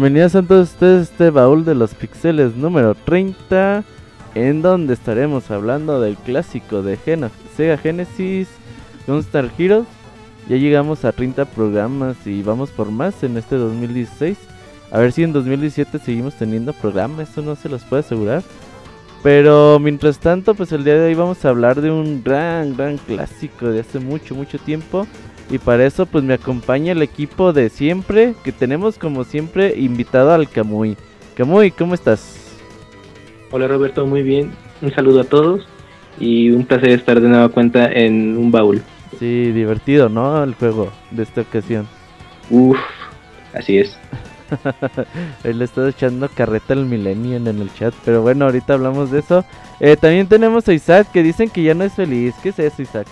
Bienvenidos a todos ustedes a este baúl de los pixeles número 30, en donde estaremos hablando del clásico de Sega Genesis Gunstar Heroes. Ya llegamos a 30 programas y vamos por más en este 2016. A ver si en 2017 seguimos teniendo programas, eso no se los puedo asegurar. Pero mientras tanto, pues el día de hoy vamos a hablar de un gran, gran clásico de hace mucho, mucho tiempo. Y para eso pues me acompaña el equipo de siempre, que tenemos como siempre invitado al Camuy. Camuy, ¿cómo estás? Hola Roberto, muy bien. Un saludo a todos y un placer estar de nueva cuenta en un baúl. Sí, divertido, ¿no? El juego de esta ocasión. Uf, así es. Él le está echando carreta al Millennium en el chat, pero bueno, ahorita hablamos de eso. Eh, también tenemos a Isaac que dicen que ya no es feliz. ¿Qué es eso, Isaac?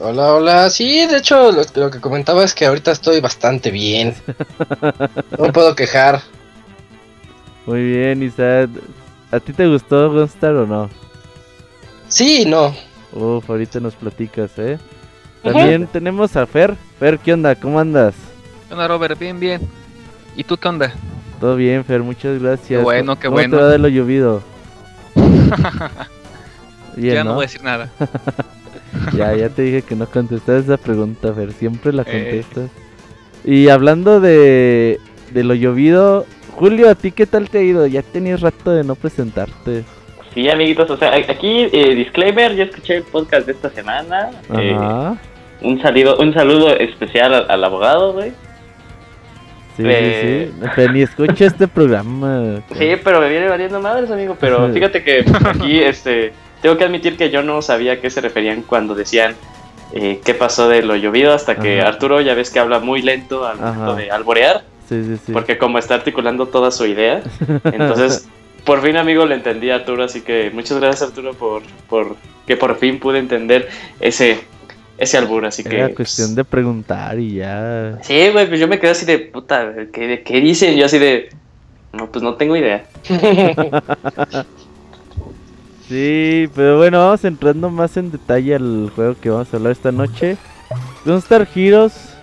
Hola, hola. Sí, de hecho, lo, que comentaba es que ahorita estoy bastante bien. No puedo quejar. Muy bien, Isaac. ¿A ti te gustó Gunstar o no? Sí, no. Uf, ahorita nos platicas, ¿eh? También tenemos a Fer. Fer, ¿qué onda? ¿Cómo andas? ¿Qué onda, Robert? Bien, bien. ¿Y tú qué onda? Todo bien, Fer, muchas gracias. Qué bueno, qué ¿Cómo bueno. te va de lo llovido? ya ¿no? voy a decir nada. ya, ya te dije que no contestas esa pregunta, Fer. Siempre la eh. contestas. Y hablando de, de lo llovido, Julio, ¿a ti qué tal te ha ido? Ya tenías rato de no presentarte. Sí, amiguitos, o sea, aquí, eh, disclaimer, yo escuché el podcast de esta semana. Eh, un, saludo, un saludo especial al, abogado, güey. Sí, sí, sí. ni escucha este programa. Sí, pero me viene valiendo madres, amigo. Pero fíjate que aquí, este tengo que admitir que yo no sabía a qué se referían cuando decían eh, qué pasó de lo llovido hasta que Arturo ya ves que habla muy lento al momento de alborear. Sí, sí, sí. Porque como está articulando toda su idea, entonces por fin amigo le entendí a Arturo, así que muchas gracias Arturo por, por que por fin pude entender ese ese albur, así Era que... Era cuestión de preguntar y ya... Sí, güey, pues yo me quedé así de, puta, ¿qué, ¿qué dicen? Yo así de, no, pues no tengo idea. Sí, pero bueno, vamos entrando más en detalle al juego que vamos a hablar esta noche. Gunstar Heroes,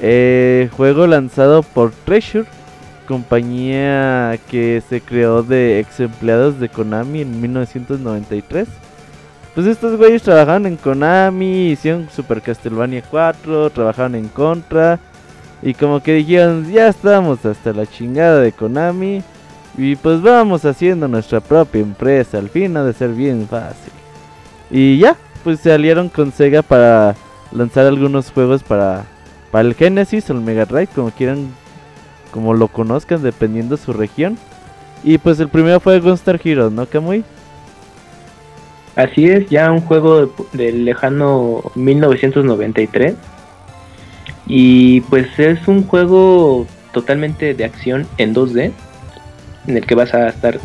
eh, juego lanzado por Treasure, compañía que se creó de ex empleados de Konami en 1993. Pues estos güeyes trabajaron en Konami, hicieron Super Castlevania 4, trabajaron en Contra. Y como que dijeron, ya estamos hasta la chingada de Konami. Y pues vamos haciendo nuestra propia empresa, al fin ha de ser bien fácil. Y ya, pues se aliaron con Sega para lanzar algunos juegos para, para el Genesis o el Mega Drive, como quieran, como lo conozcan, dependiendo de su región. Y pues el primero fue Gunstar Heroes, ¿no, Kamui? Así es, ya un juego del lejano 1993. Y pues es un juego totalmente de acción en 2D en el que vas a estar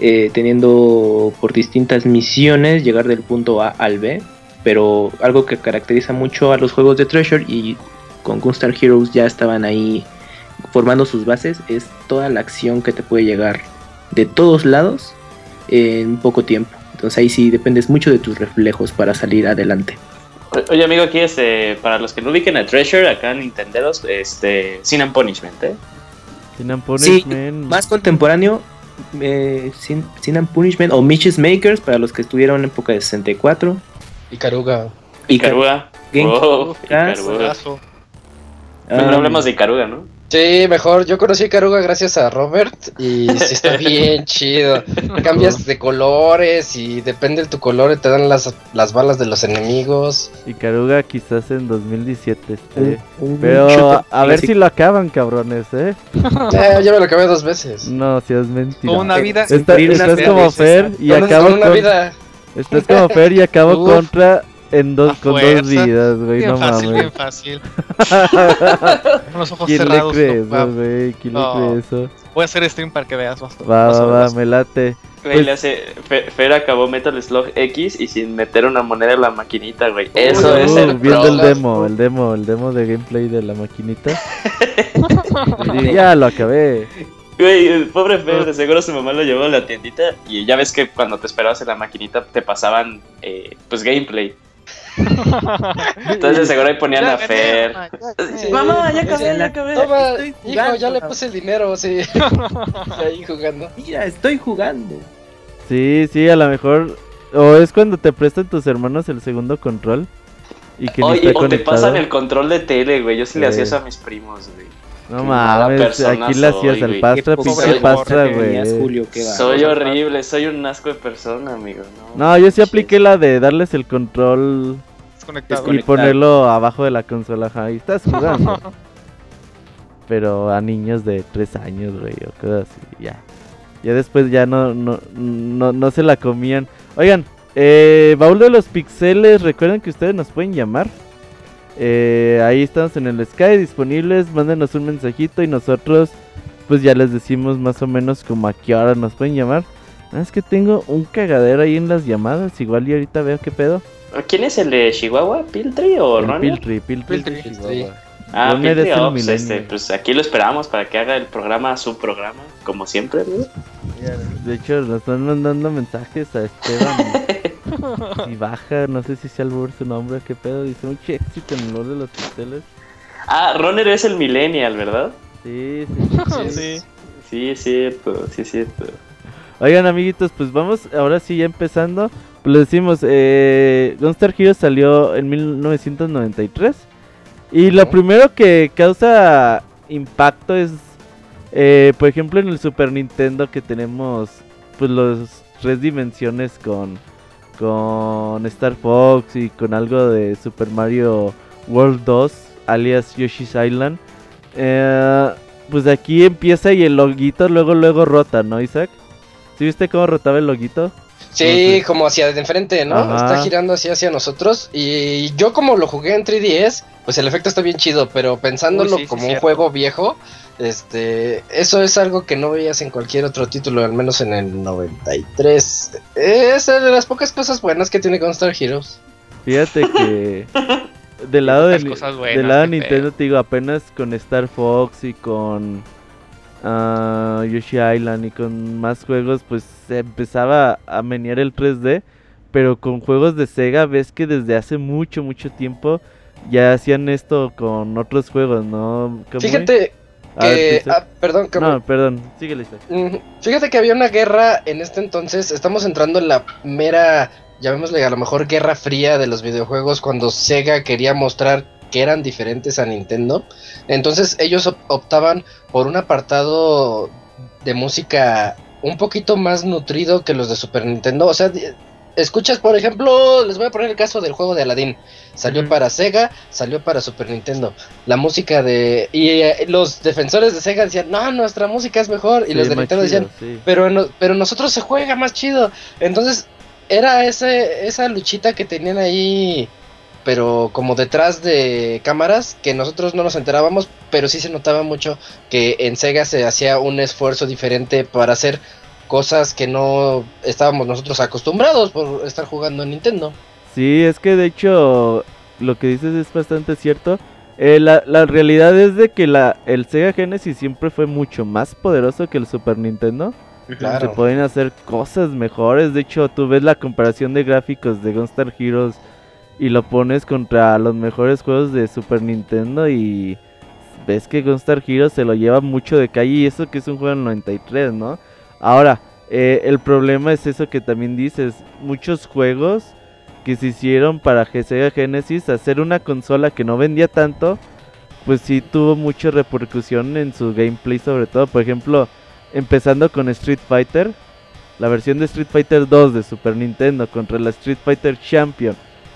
eh, teniendo por distintas misiones llegar del punto A al B, pero algo que caracteriza mucho a los juegos de Treasure y con Gunstar Heroes ya estaban ahí formando sus bases es toda la acción que te puede llegar de todos lados en poco tiempo. Entonces ahí sí dependes mucho de tus reflejos para salir adelante. Oye amigo, aquí este, para los que no ubiquen a Treasure acá en Nintenderos, este, Sin Punishment, ¿eh? Sin Punishment. más contemporáneo, eh, Sin, Sin Punishment o Mitch's Makers para los que estuvieron en época de 64. Y Caruga. Y Caruga. Wow, no hablemos de Icaruga, ¿no? Sí, mejor. Yo conocí a Caruga gracias a Robert y sí está bien chido. Cambias de colores y depende de tu color te dan las, las balas de los enemigos. Y Caruga quizás en 2017 esté. Pero a, ver si lo acaban, cabrones, ¿eh? Ya, ya me lo acabé dos veces. No, si es mentira. una vida. estás como Fer y acabo con... Una vida. Estás como Fer y acabo contra en dos, con dos vidas, güey, no fácil, mames. Bien fácil, Con los ojos ¿Quién cerrados. Le cree eso, güey? ¿Quién le cree eso? Voy a hacer stream para que veas más. Va, va, va, me late. Güey, pues... le hace, Fer, acabó Metal Slug X y sin meter una moneda en la maquinita, güey. Eso es el Viendo el demo, el demo, el demo de gameplay de la maquinita. ya lo acabé. Güey, el pobre Fer, de seguro su mamá lo llevó a la tiendita y ya ves que cuando te esperabas en la maquinita te pasaban, eh, pues, gameplay. Entonces seguro ahí ponían a Fer. Mamá, ya acabé, ya acabé. Toma, Estoy hijo, ya le puse el dinero, sí. ahí jugando. Mira, estoy jugando. Sí, sí, a lo mejor. O es cuando te prestan tus hermanos el segundo control. Y que ni Oye, está o te pasan el control de tele, güey. Yo sí le Sí. hacía eso a mis primos, güey. No mames, aquí le hacías al pastra, pinche pastra, güey. Soy horrible, soy un asco de persona, amigo. No, No, yo sí apliqué la de darles el control y ponerlo abajo de la consola. Ajá, y estás jugando. Pero a niños de 3 años, güey, o cosas así, ya. Ya después ya no, no, no, no se la comían. Oigan, eh, baúl de los pixeles, recuerden que ustedes nos pueden llamar. Eh, ahí estamos en el Sky disponibles, mándenos un mensajito y nosotros pues ya les decimos más o menos como a qué hora nos pueden llamar. Ah, es que tengo un cagadero ahí en las llamadas, igual y ahorita veo qué pedo. ¿Quién es el de Chihuahua? ¿Piltry o El Ronnie? Piltry, Piltry, Piltry, Chihuahua. sí. Ah, el oh, pues, este, pues aquí lo esperamos para que haga el programa, su programa, como siempre, ¿no? De hecho, nos están mandando mensajes a Esteban. y baja, no sé si sea albur su nombre, qué pedo. Dice mucho éxito en el lore de los pisteles. Ah, Ronner es el millennial, ¿verdad? Sí, sí. Sí, Sí. Sí, es cierto, sí, es cierto. Oigan, amiguitos, pues vamos ahora sí ya empezando. Pues decimos, eh, Gunstar Heroes salió en 1993. Y lo primero que causa impacto es, eh, por ejemplo, en el Super Nintendo que tenemos pues los tres dimensiones con, con Star Fox y con algo de Super Mario World 2, alias Yoshi's Island. Eh, pues aquí empieza y el loguito luego luego rota, ¿no, Isaac? ¿Sí viste cómo rotaba el loguito? Sí, como hacia de enfrente, ¿no? Ajá. Está girando así hacia nosotros. Y yo como lo jugué en 3DS, pues el efecto está bien chido, pero pensándolo Uy, sí, sí, como un cierto. juego viejo, este, eso es algo que no veías en cualquier otro título, al menos en el 93. Es de las pocas cosas buenas que tiene Gunstar Heroes. Fíjate que del lado de, Pocas cosas buenas, del lado de Nintendo te digo apenas con Star Fox y con ah, Yoshi Island y con más juegos pues se empezaba a menear el 3D pero con juegos de Sega ves que desde hace mucho mucho tiempo ya hacían esto con otros juegos no Kamui? Fíjate ver, que... Ah, perdón, Kamui. no perdón síguele. Fíjate que había una guerra en este entonces. Estamos entrando en la mera, llamémosle a lo mejor guerra fría de los videojuegos cuando Sega quería mostrar que eran diferentes a Nintendo. Entonces ellos op- optaban por un apartado de música un poquito más nutrido que los de Super Nintendo. O sea, escuchas, por ejemplo, les voy a poner el caso del juego de Aladdin. Salió para Sega, salió para Super Nintendo. La música de... Y eh, los defensores de Sega decían, no, nuestra música es mejor. Y los de Nintendo chido, decían, sí. pero, no- pero nosotros se juega más chido. Entonces, era ese, esa luchita que tenían ahí, pero como detrás de cámaras, que nosotros no nos enterábamos, pero sí se notaba mucho que en Sega se hacía un esfuerzo diferente para hacer cosas que no estábamos nosotros acostumbrados por estar jugando en Nintendo. Sí, es que de hecho lo que dices es bastante cierto. Eh, la, la realidad es de que la, el Sega Genesis siempre fue mucho más poderoso que el Super Nintendo. Claro. Se pueden hacer cosas mejores. De hecho, tú ves la comparación de gráficos de Gunstar Heroes y lo pones contra los mejores juegos de Super Nintendo y ves que Gunstar Heroes se lo lleva mucho de calle y eso que es un juego del 93, ¿no? Ahora, eh, el problema es eso que también dices, muchos juegos que se hicieron para Sega Genesis, hacer una consola que no vendía tanto, pues sí tuvo mucha repercusión en su gameplay sobre todo. Por ejemplo, empezando con Street Fighter, la versión de Street Fighter 2 de Super Nintendo contra la Street Fighter Champion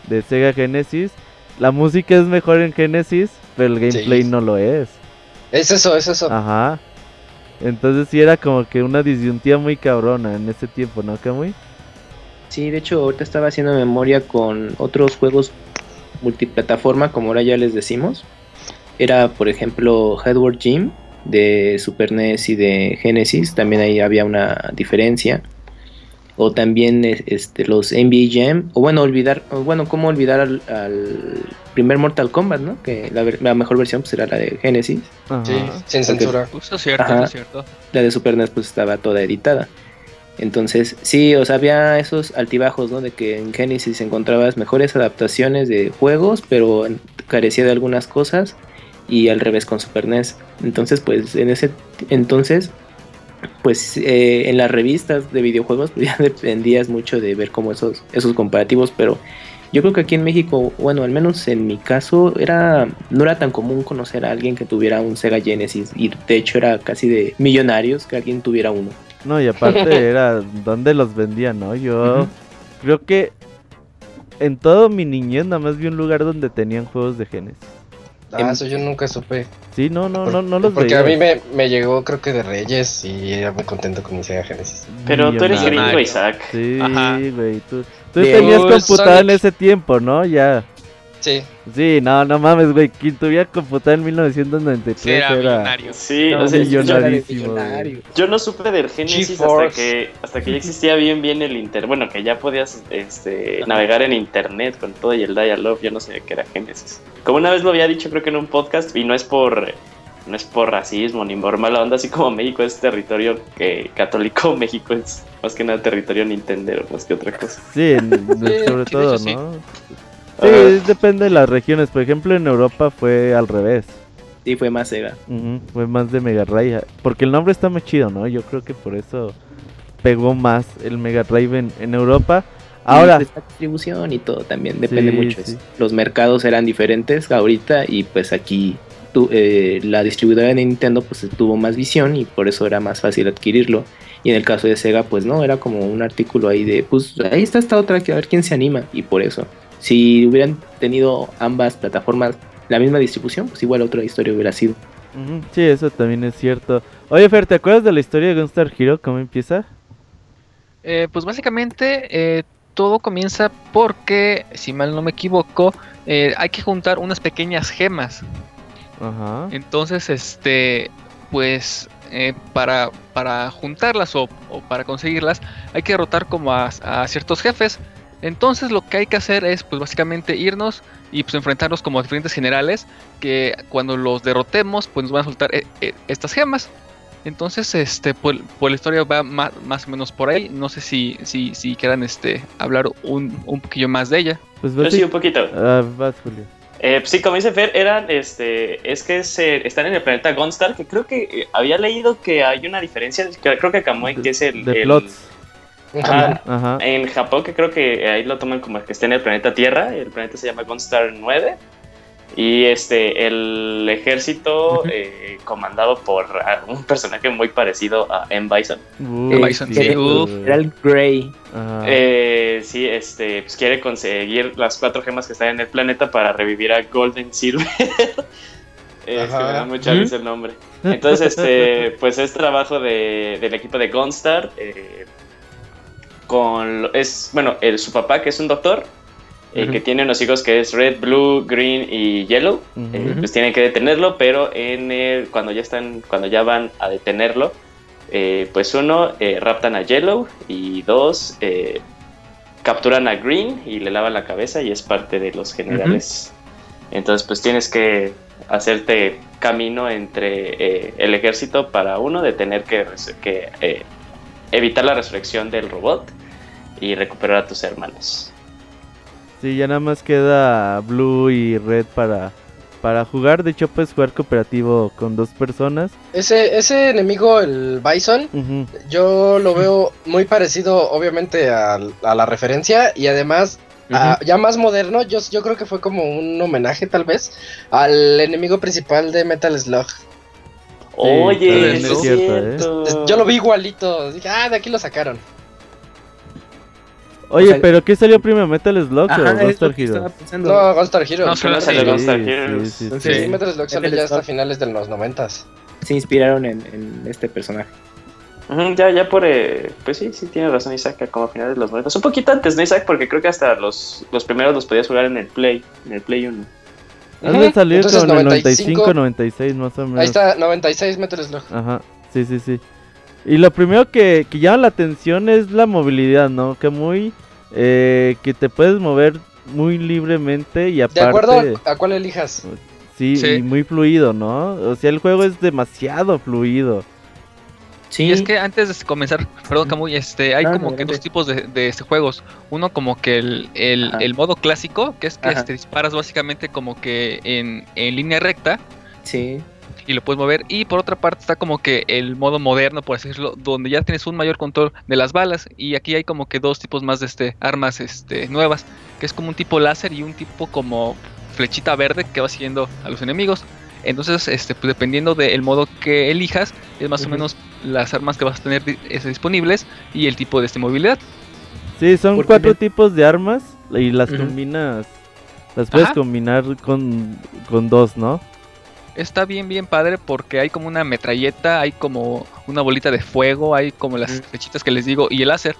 de Sega Genesis, la música es mejor en Genesis, pero el gameplay Sí. no lo es. Es eso, es eso. Ajá. Entonces sí era como que una disyuntiva muy cabrona en ese tiempo, ¿no, Kamui? Sí, de hecho, ahorita estaba haciendo memoria con otros juegos multiplataforma, como ahora ya les decimos. Era, por ejemplo, Headward Gym de Super NES y de Genesis. También ahí había una diferencia. O también este, los NBA Jam. O bueno, olvidar, o bueno, cómo olvidar al, al primer Mortal Kombat, ¿no? Que la, ver- la mejor versión pues, era la de Genesis. Ajá. Sí, sin censura. Eso es cierto, Ajá. es cierto. La de Super NES pues estaba toda editada. Entonces, sí, o sea, había esos altibajos, ¿no? De que en Genesis encontrabas mejores adaptaciones de juegos, pero carecía de algunas cosas y al revés con Super NES. Entonces, pues en ese entonces, pues eh, en las revistas de videojuegos pues, ya dependías mucho de ver como esos, esos comparativos, pero yo creo que aquí en México, bueno, al menos en mi caso, era no era tan común conocer a alguien que tuviera un Sega Genesis y de hecho era casi de millonarios que alguien tuviera uno. No, y aparte era donde los vendían, ¿no? Yo creo que en todo mi niñez nada más vi un lugar donde tenían juegos de Genesis. Ah, eso yo nunca supe. Sí, no, no, no, no los Porque a mí me, me, llegó creo que de Reyes y era muy contento con mi Sega Genesis. Pero tú eres gringo, Isaac. Sí, güey, tú, tú tenías computadora en ese tiempo, ¿no? Ya. Sí. Sí, no, no mames, güey. Quien tuviera computadora en 1993 sí, era, millonario. Sí, o sea, yo, yo, no supe del Genesis hasta que, hasta que ya existía bien bien el internet. Bueno, que ya podías este, navegar en internet con todo y el dial-up. Yo no sabía que era Genesis. Como una vez lo había dicho, creo que en un podcast, y no es por no es por racismo ni por mala onda, así como México es territorio que católico, México es más que nada territorio Nintendo, más que otra cosa. Sí, sobre todo, ¿no? Sí, depende de las regiones. Por ejemplo, en Europa fue al revés. Sí, fue más Sega. fue más de Mega Drive. Porque el nombre está muy chido, ¿no? Yo creo que por eso pegó más el Mega Drive en, Europa. Ahora. la pues, distribución y todo también depende mucho. Los mercados eran diferentes ahorita y pues aquí eh, la distribuidora de Nintendo pues tuvo más visión y por eso era más fácil adquirirlo. Y en el caso de Sega pues no, era como un artículo ahí de pues ahí está esta otra que a ver quién se anima y por eso. Si hubieran tenido ambas plataformas la misma distribución, pues igual otra historia hubiera sido. Sí, eso también es cierto. Oye, Fer, ¿te acuerdas de la historia de Gunstar Hero? ¿Cómo empieza? Eh, pues básicamente eh, todo comienza porque, si mal no me equivoco, eh, hay que juntar unas pequeñas gemas. Ajá. Entonces, este, pues para, para juntarlas o, para conseguirlas hay que derrotar como a ciertos jefes. Entonces lo que hay que hacer es pues básicamente irnos y pues enfrentarnos como diferentes generales que cuando los derrotemos pues nos van a soltar eh, eh, estas gemas. Entonces este pues, pues, la historia va más, o menos por ahí. No sé si si, si quieran este hablar un, un poquillo más de ella. Pues sí, un poquito. Ah, vas, Julio. Eh, sí, como dice Fer, eran, este, es que se, están en el planeta Gunstar, que creo que eh, había leído que hay una diferencia, creo que Kamui, que es el, de el, en Japón, que creo que ahí lo toman como que está en el planeta Tierra. El planeta se llama Gunstar 9. Y este, el ejército eh, comandado por un personaje muy parecido a M. Bison. Bison Era el Grey. Eh, sí, este, pues quiere conseguir las cuatro gemas que están en el planeta para revivir a Golden Silver. Es que me da mucha risa el nombre. Entonces, este, pues es trabajo de, del equipo de Gunstar. Eh, con es bueno el, su papá que es un doctor eh, que tiene unos hijos que es red blue green y yellow eh, pues tienen que detenerlo pero en el, cuando ya están cuando ya van a detenerlo eh, pues uno raptan a yellow y dos capturan a green y le lavan la cabeza y es parte de los generales. Entonces pues tienes que hacerte camino entre el ejército para uno detener que, que evitar la resurrección del robot y recuperar a tus hermanos. Sí, ya nada más queda Blue y Red para, para jugar. De hecho, puedes jugar cooperativo con dos personas. Ese, ese enemigo, el Bison, yo lo veo muy parecido, obviamente, a, la referencia y además. ya más moderno, yo, yo creo que fue como un homenaje tal vez al enemigo principal de Metal Slug. Oye, es cierto, ¿eh? Yo lo vi igualito, dije, ah, de aquí lo sacaron. Oye, pero ¿qué salió primero? ¿Metal Slug o Gunstar Heroes? No, Gunstar Heroes. No, solo salió Gunstar Heroes. Sí, sí, sí, Metal Slug salió ya hasta finales de los noventas. Se inspiraron en, en este personaje. ya, ya por. Eh, pues sí, sí, tiene razón Isaac, como a finales de los noventas. Un poquito antes, ¿no, Isaac? Porque creo que hasta los, los primeros los podías jugar en el Play, en el Play 1. Han de salir con el 95, 96 más o menos. Ahí está, 96 Metal Slug. Ajá, sí, sí, sí. Y lo primero que, que llama la atención es la movilidad, ¿no? Que muy... Eh, que te puedes mover muy libremente y aparte... De acuerdo a, cuál elijas. Sí, Y muy fluido, ¿no? O sea, el juego es demasiado fluido. Sí. es que antes de comenzar, perdón Camuy, este, hay como que dos tipos de, de este, juegos. Uno como que el, el, modo clásico, que es que este, disparas básicamente como que en, en línea recta. Sí y lo puedes mover. Y por otra parte está como que el modo moderno, por así decirlo, donde ya tienes un mayor control de las balas. Y aquí hay como que dos tipos más de este armas este, nuevas, que es como un tipo láser y un tipo como flechita verde que va siguiendo a los enemigos. Entonces, este, pues dependiendo del modo que elijas, es más o menos las armas que vas a tener disponibles y el tipo de este movilidad. Sí, son cuatro tipos de armas y las combinas, las puedes combinar con, con dos, ¿no? Está bien, bien padre porque hay como una metralleta, hay como una bolita de fuego, hay como las flechitas que les digo y el láser.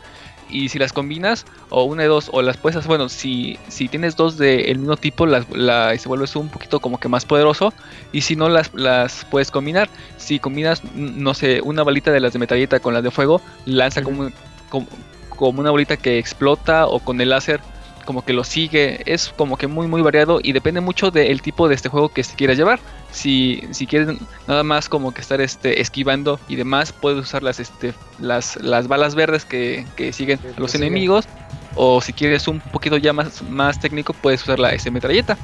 Y si las combinas, o una de dos, o las hacer, bueno, si, si tienes dos del mismo tipo, las, la, se vuelve un poquito como que más poderoso. Y si no, las, las puedes combinar. Si combinas, no sé, una balita de las de metralleta con las de fuego, lanza como, como, como una bolita que explota, o con el láser como que lo sigue, es como que muy muy variado y depende mucho del tipo de este juego que se quiera llevar. Si, si quieres nada más como que estar este, esquivando y demás, puedes usar las, este, las, las balas verdes que, siguen a los enemigos. O si quieres un poquito ya más, más técnico, puedes usar la S metralleta.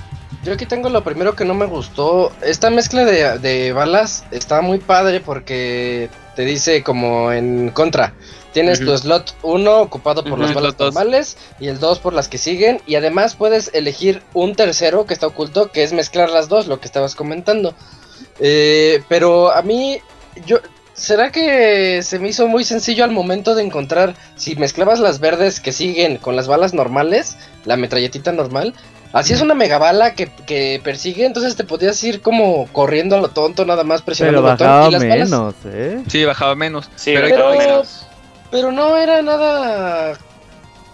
Yo aquí tengo lo primero que no me gustó. Esta mezcla de, de balas está muy padre porque te dice como en contra Tienes tu slot 1 ocupado por las balas normales y el 2 por las que siguen. Y además puedes elegir un tercero que está oculto, que es mezclar las dos, lo que estabas comentando. Eh, pero a mí, yo, ¿será que se me hizo muy sencillo al momento de encontrar si mezclabas las verdes que siguen con las balas normales, la metralletita normal? Así es una megabala que, que persigue, entonces te podías ir como corriendo a lo tonto, nada más presionando el botón. y las menos, ¿eh? Sí, bajaba menos. Sí, pero, menos. Pero no era nada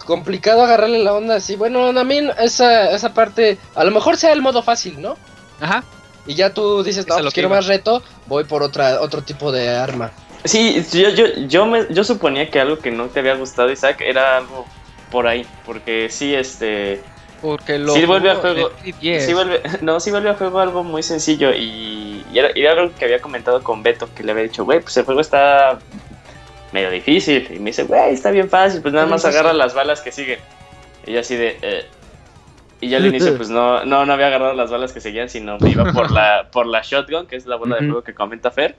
complicado agarrarle la onda así. Bueno, a mí esa, esa parte, a lo mejor sea el modo fácil, ¿no? Ajá. Y ya tú dices, no, pues quiero más reto, voy por otra, otro tipo de arma. Sí, yo, yo, yo, me, yo suponía que algo que no te había gustado, Isaac, era algo por ahí. Porque sí, este... Porque lo... Sí vuelve a juego... Sí vuelve, no, sí vuelve a juego algo muy sencillo y, y, era, y era algo que había comentado con Beto, que le había dicho, güey, pues el juego está medio difícil. Y me dice, güey, está bien fácil, pues nada más agarra las balas que siguen. Y yo así de... Eh". Y yo al inicio pues no, no, no había agarrado las balas que seguían, sino me iba por la, por la shotgun, que es la bola de fuego que comenta Fer.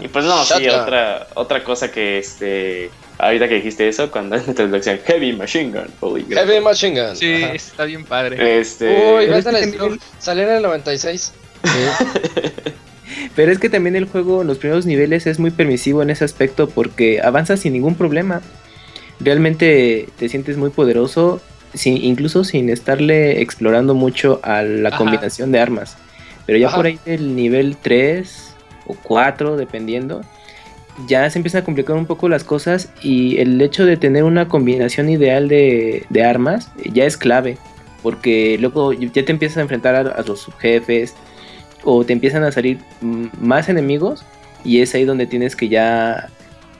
Y pues no, sí, otra, otra cosa que este ahorita que dijiste eso, cuando en la introducción Heavy Machine Gun. Heavy Machine Gun. Sí, está bien padre. Este... Uy, salió en el 96. Pero es que también el juego en los primeros niveles es muy permisivo en ese aspecto porque avanzas sin ningún problema. Realmente te sientes muy poderoso, incluso sin estarle explorando mucho a la combinación de armas. Pero ya por ahí del nivel 3 o 4, dependiendo, ya se empiezan a complicar un poco las cosas y el hecho de tener una combinación ideal de, armas ya es clave. Porque luego ya te empiezas a enfrentar a, a los subjefes, o te empiezan a salir más enemigos y es ahí donde tienes que ya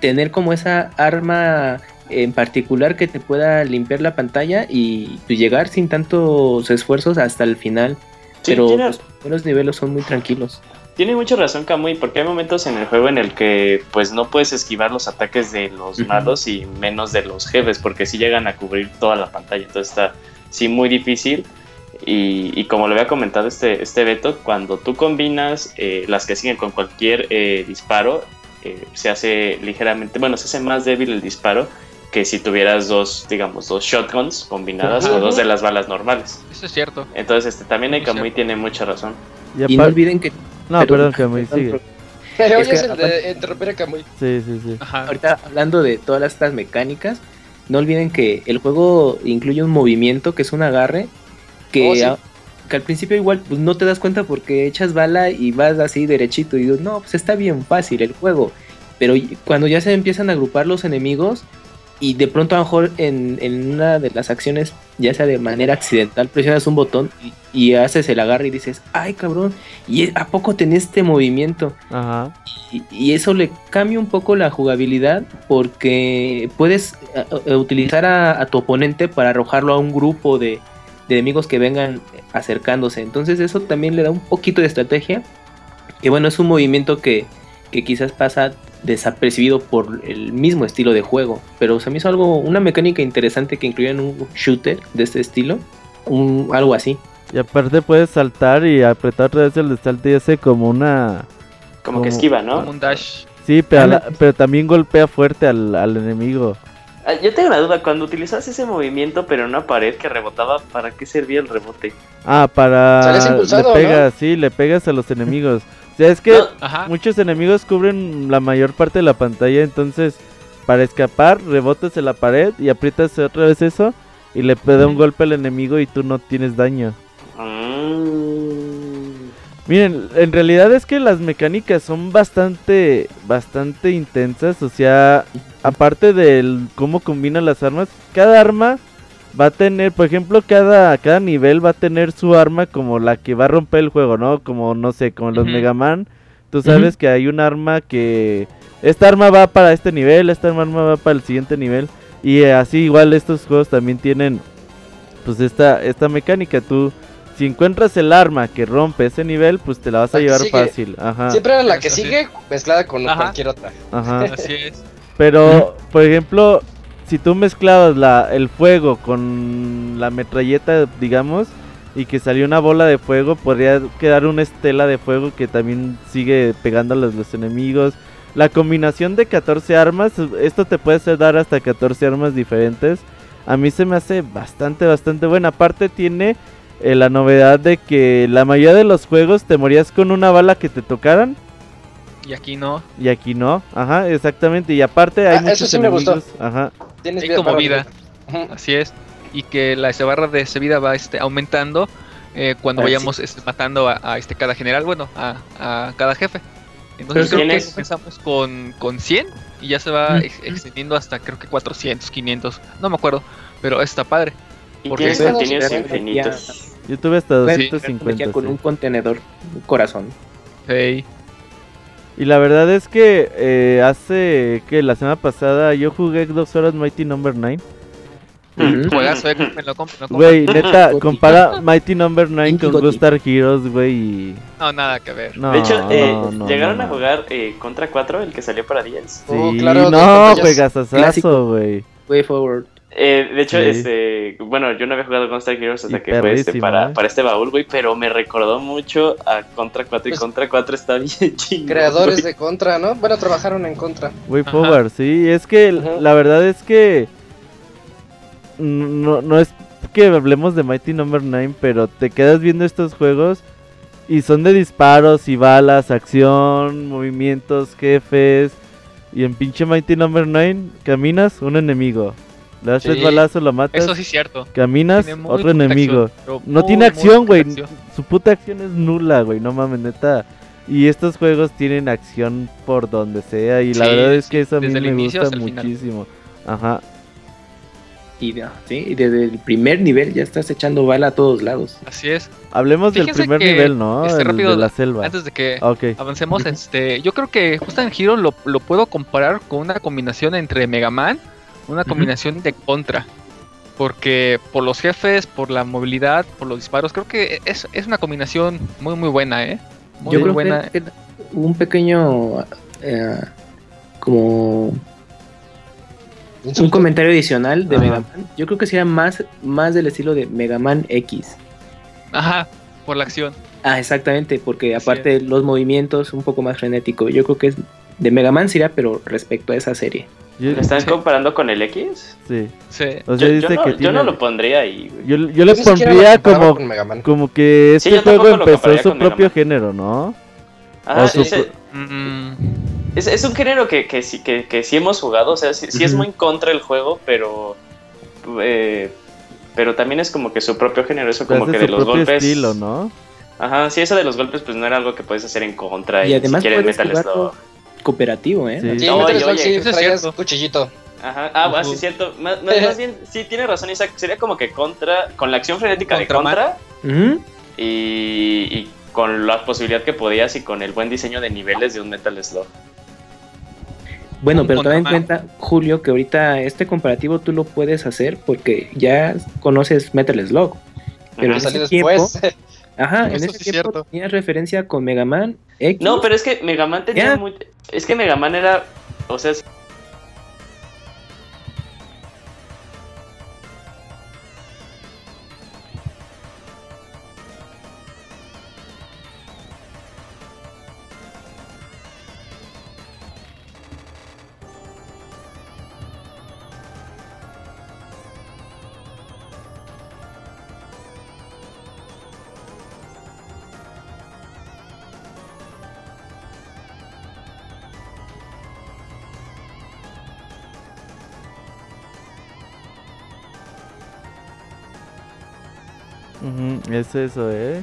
tener como esa arma en particular que te pueda limpiar la pantalla y llegar sin tantos esfuerzos hasta el final. Pero los niveles son muy tranquilos. Tiene mucha razón Kamui, porque hay momentos en el juego en el que pues no puedes esquivar los ataques de los malos y menos de los jefes, porque si llegan a cubrir toda la pantalla, entonces está sí muy difícil. Y, como lo había comentado este, este Beto, cuando tú combinas eh, las que siguen con cualquier eh, disparo, eh, se hace ligeramente, bueno, se hace más débil el disparo que si tuvieras dos, digamos, dos shotguns combinadas o dos de las balas normales. Eso es cierto. Entonces, este, también el Kamui tiene mucha razón. Y, no olviden que... No, perdón, Kamui, sigue. Pero es, es el de interrumpir a Kamui. Sí, sí, sí. Ahorita hablando de todas estas mecánicas, no olviden que el juego incluye un movimiento que es un agarre Oh, que, al principio igual pues no te das cuenta porque echas bala y vas así derechito y digo, no, pues está bien fácil el juego. Pero cuando ya se empiezan a agrupar los enemigos y de pronto a lo mejor en, una de las acciones, ya sea de manera accidental, presionas un botón y, haces el agarre y dices, ay cabrón, ¿y a poco tenés este movimiento? Ajá. Y, eso le cambia un poco la jugabilidad porque puedes eh, eh, utilizar a, tu oponente para arrojarlo a un grupo de, de enemigos que vengan acercándose. Entonces eso también le da un poquito de estrategia. Que bueno, es un movimiento que, quizás pasa desapercibido por el mismo estilo de juego. Pero se me hizo algo, una mecánica interesante que incluía en un shooter de este estilo, un, algo así. Y aparte puedes saltar y apretar otra vez el de salto y hace como una... Como, que esquiva, ¿no? Como un dash. Sí, pero, pero también golpea fuerte al, al enemigo. Ah, yo tengo una duda, cuando utilizas ese movimiento pero en una pared que rebotaba, ¿para qué servía el rebote? Ah, para... Le pegas, sí, le pegas a los enemigos. O sea, es que muchos enemigos cubren la mayor parte de la pantalla, entonces para escapar rebotas en la pared y aprietas otra vez eso y le da un golpe al enemigo y tú no tienes daño. Miren, en realidad es que las mecánicas son bastante, bastante intensas. O sea, aparte del cómo combinan las armas, cada arma va a tener, por ejemplo, cada, cada nivel va a tener su arma como la que va a romper el juego, ¿no? Como, no sé, como los Mega Man. Tú sabes que hay un arma que... Esta arma va para este nivel, esta arma va para el siguiente nivel. Y así igual estos juegos también tienen pues esta, esta mecánica. Tú si encuentras el arma que rompe ese nivel, pues te la vas a llevar fácil. Ajá. Siempre era la que sigue mezclada con cualquier otra. Ajá. Así es. Pero, por ejemplo, si tú mezclabas la, el fuego con la metralleta, digamos, y que salió una bola de fuego, podría quedar una estela de fuego que también sigue pegando a los, los enemigos. La combinación de 14 armas, esto te puede dar hasta 14 armas diferentes. A mí se me hace bastante, bastante buena. Aparte tiene eh, la novedad de que la mayoría de los juegos te morías con una bala que te tocaran. Y aquí no. Y aquí no, ajá, exactamente. Y aparte hay ah, muchos eso enemigos. Ajá. Tienes como vida. Así es. Y que la barra de esa vida va este, aumentando eh, cuando ah, vayamos este, matando a, este cada general, bueno, a, cada jefe. Entonces creo que empezamos con, con 100 y ya se va extendiendo hasta creo que 400, 500, no me acuerdo, pero está padre. Porque tienes infinitos. Yo tuve hasta 250. Con un contenedor, un corazón. Hey. Y la verdad es que eh, hace que la semana pasada yo jugué dos horas Mighty Number 9. Juegazo, eh, me lo compro, Güey, neta, compara Mighty Number 9 con Ghost Heroes, güey. No, nada que ver. de hecho, eh, ¿llegaron a jugar eh, Contra 4, el que salió para 10? Sí, oh, claro, no, juegazazazo, güey. Way Forward. Eh, de hecho, este, bueno, yo no había jugado Contra Heroes hasta que fue este, para, ¿eh? para este baúl, güey, pero me recordó mucho a Contra 4 y pues Contra 4 está bien chingón. Creadores de Contra, ¿no? Bueno, trabajaron en Contra. Way Forward, sí, es que la verdad es que no, no es que hablemos de Mighty Number 9, pero te quedas viendo estos juegos y son de disparos y balas, acción, movimientos, jefes. Y en pinche Mighty Number 9 caminas un enemigo. Le das tres balazos, lo matas. Eso sí es cierto. Caminas, otro enemigo. no tiene acción, güey. Su puta acción es nula, güey. No mames, neta. Y estos juegos tienen acción por donde sea. Y la verdad es que eso a mí me gusta muchísimo. Ajá. Y, ¿sí? desde el primer nivel ya estás echando bala a todos lados. Así es. Hablemos del primer nivel, ¿no? Este, rápido, de la selva. Antes de que avancemos, este, yo creo que justo en Hero lo, lo puedo comparar con una combinación entre Mega Man una combinación de contra. Porque por los jefes, por la movilidad, por los disparos, creo que es, es una combinación muy muy buena, ¿eh? Muy, Yo creo buena. Que un pequeño eh, como un comentario adicional de Mega Man. Yo creo que sería más, más del estilo de Mega Man X. Ajá, por la acción. Ah, exactamente, porque aparte los movimientos un poco más frenético. Yo creo que es de Mega Man sería, pero respecto a esa serie. ¿Me están comparando con el X? Sí. sí. yo, no, lo pondría ahí. Yo, le pondría como, como que este juego empezó su propio género, ¿no? Ah, mm. es, un género que, que, sí, que, sí hemos jugado, o sea, sí, es muy en contra el juego, pero... Eh, pero también es como que su propio género, eso como que de los golpes... estilo, ¿no? Ajá, sí, eso de los golpes pues no era algo que puedes hacer en contra y, además si quieres Metal cooperativo, ¿eh? Sí, sí, eso es cierto. cuchillito. Ajá, ah, uh sí, cierto. Más, bien, sí, tiene razón, Isaac. Sería como que contra, con la acción frenética de contra. y, y, con la posibilidad que podías y con el buen diseño de niveles de un Metal Slug. Bueno, pero ten en cuenta, Julio, que ahorita este comparativo tú lo puedes hacer porque ya conoces Metal Slug. Pero en ese tiempo, Ajá, en ese tiempo tenía referencia con Mega Man X. No, pero es que Mega Man tenía muy... Es que Mega Man era... O sea, es eso, ¿eh?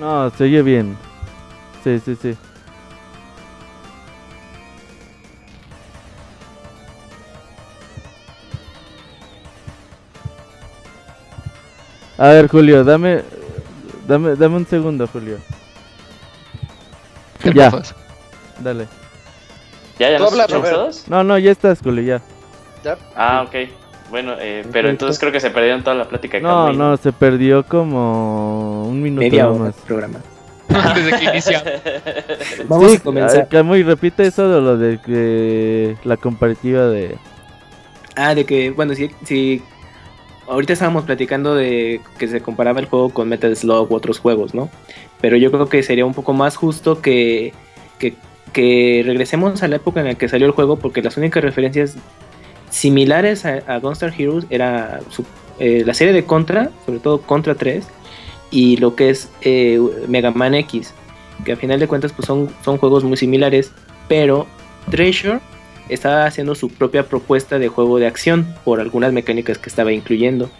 No, se oye bien. Sí, sí, sí. A ver, Julio, dame, dame, dame un segundo, Julio. Ya. Dale. ¿Ya, ya nos todos? No, no, ya estás, Julio, ya. ¿Ya? Ah, ok. Bueno, eh, pero entonces creo que se perdieron toda la plática. No, no, se perdió como un minuto Media más. programa. Desde que inicia. Vamos a comenzar. muy repite eso de lo de que la comparativa de. Ah, de que, bueno, si, si ahorita estábamos platicando de que se comparaba el juego con Metal Slug u otros juegos, ¿no? Pero yo creo que sería un poco más justo que, que, regresemos a la época en la que salió el juego, porque las únicas referencias similares a, a Gunstar Heroes era eh, la serie de Contra, sobre todo Contra 3, y lo que es eh, Mega Man X, que a final de cuentas pues son, son juegos muy similares, pero Treasure estaba haciendo su propia propuesta de juego de acción por algunas mecánicas que estaba incluyendo.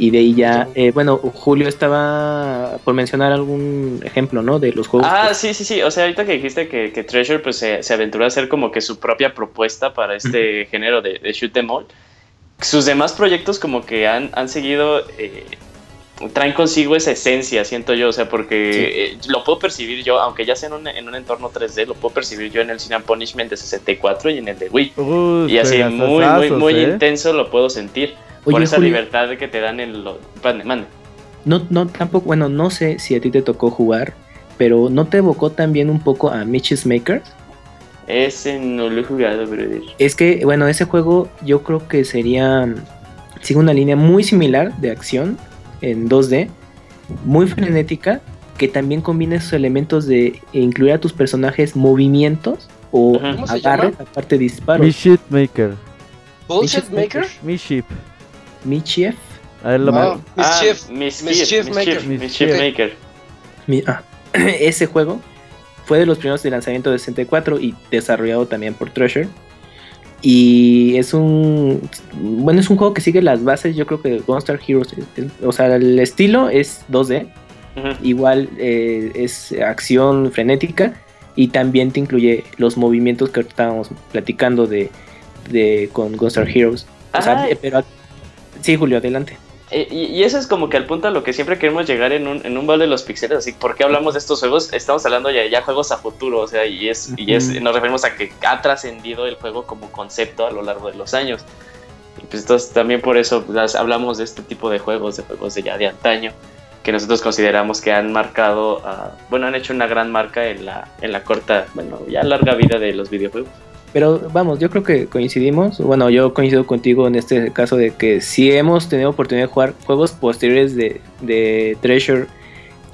Y de ahí ya, eh, bueno, Julio estaba por mencionar algún ejemplo, ¿no? De los juegos. Ah, sí, sí, sí. O sea, ahorita que dijiste que, Treasure pues se, se, aventuró a hacer como que su propia propuesta para este género de, de shoot em all. Sus demás proyectos como que han, han seguido eh, traen consigo esa esencia, siento yo, o sea, porque eh, lo puedo percibir yo, aunque ya sea en un, en un, entorno 3D, lo puedo percibir yo en el Sin Punishment de 64 y en el de Wii. y así muy, muy, muy ¿eh? intenso lo puedo sentir. por esa libertad que te dan en lo... Mande, No, no, tampoco, bueno, no sé si a ti te tocó jugar, pero ¿no te evocó también un poco a Mitch's Maker? Ese no lo he jugado, brother. Es que, bueno, ese juego yo creo que sería... Sigue una línea muy similar de acción en 2D, muy frenética, que también combina esos elementos de incluir a tus personajes movimientos o agarre, aparte de disparos. Mischief Maker. Bullshit Maker? Mischief. Mischief. A ver, lo ah, Mischief. Mischief Maker. Mischief Maker. Ah, ese juego fue de los primeros de lanzamiento de 64 y desarrollado también por Treasure. Y es un. Bueno, es un juego que sigue las bases. Yo creo que Gunstar Heroes. o sea, el estilo es 2D. Igual eh, es acción frenética. Y también te incluye los movimientos que estábamos platicando de, de con Gunstar Heroes. O sea, pero. Sí, Julio, adelante. Eh, y, eso es como que al punto a lo que siempre queremos llegar en un, en un de los pixeles, así, ¿por qué hablamos de estos juegos? Estamos hablando ya, ya juegos a futuro, o sea, y es, y es nos referimos a que ha trascendido el juego como concepto a lo largo de los años. Y pues entonces también por eso las, hablamos de este tipo de juegos, de juegos de ya de antaño, que nosotros consideramos que han marcado, bueno, han hecho una gran marca en la, en la corta, bueno, ya larga vida de los videojuegos. Pero vamos, yo creo que coincidimos. Bueno, yo coincido contigo en este caso de que si hemos tenido oportunidad de jugar juegos posteriores de, de Treasure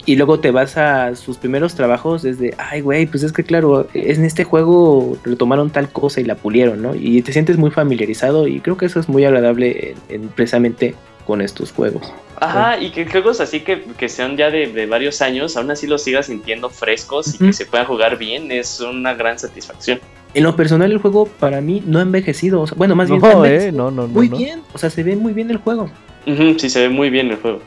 y luego te vas a sus primeros trabajos desde, ay, güey, pues es que claro, en este juego retomaron tal cosa y la pulieron, ¿no? Y te sientes muy familiarizado y creo que eso es muy agradable en, precisamente con estos juegos. Ajá, y que juegos así que, que sean ya de, de, varios años, aún así los sigas sintiendo frescos y que se puedan jugar bien, es una gran satisfacción. En lo personal el juego para mí no ha envejecido, bueno, más bien eh, no, no, muy bien, o sea, se ve muy bien el juego. sí, se ve muy bien el juego.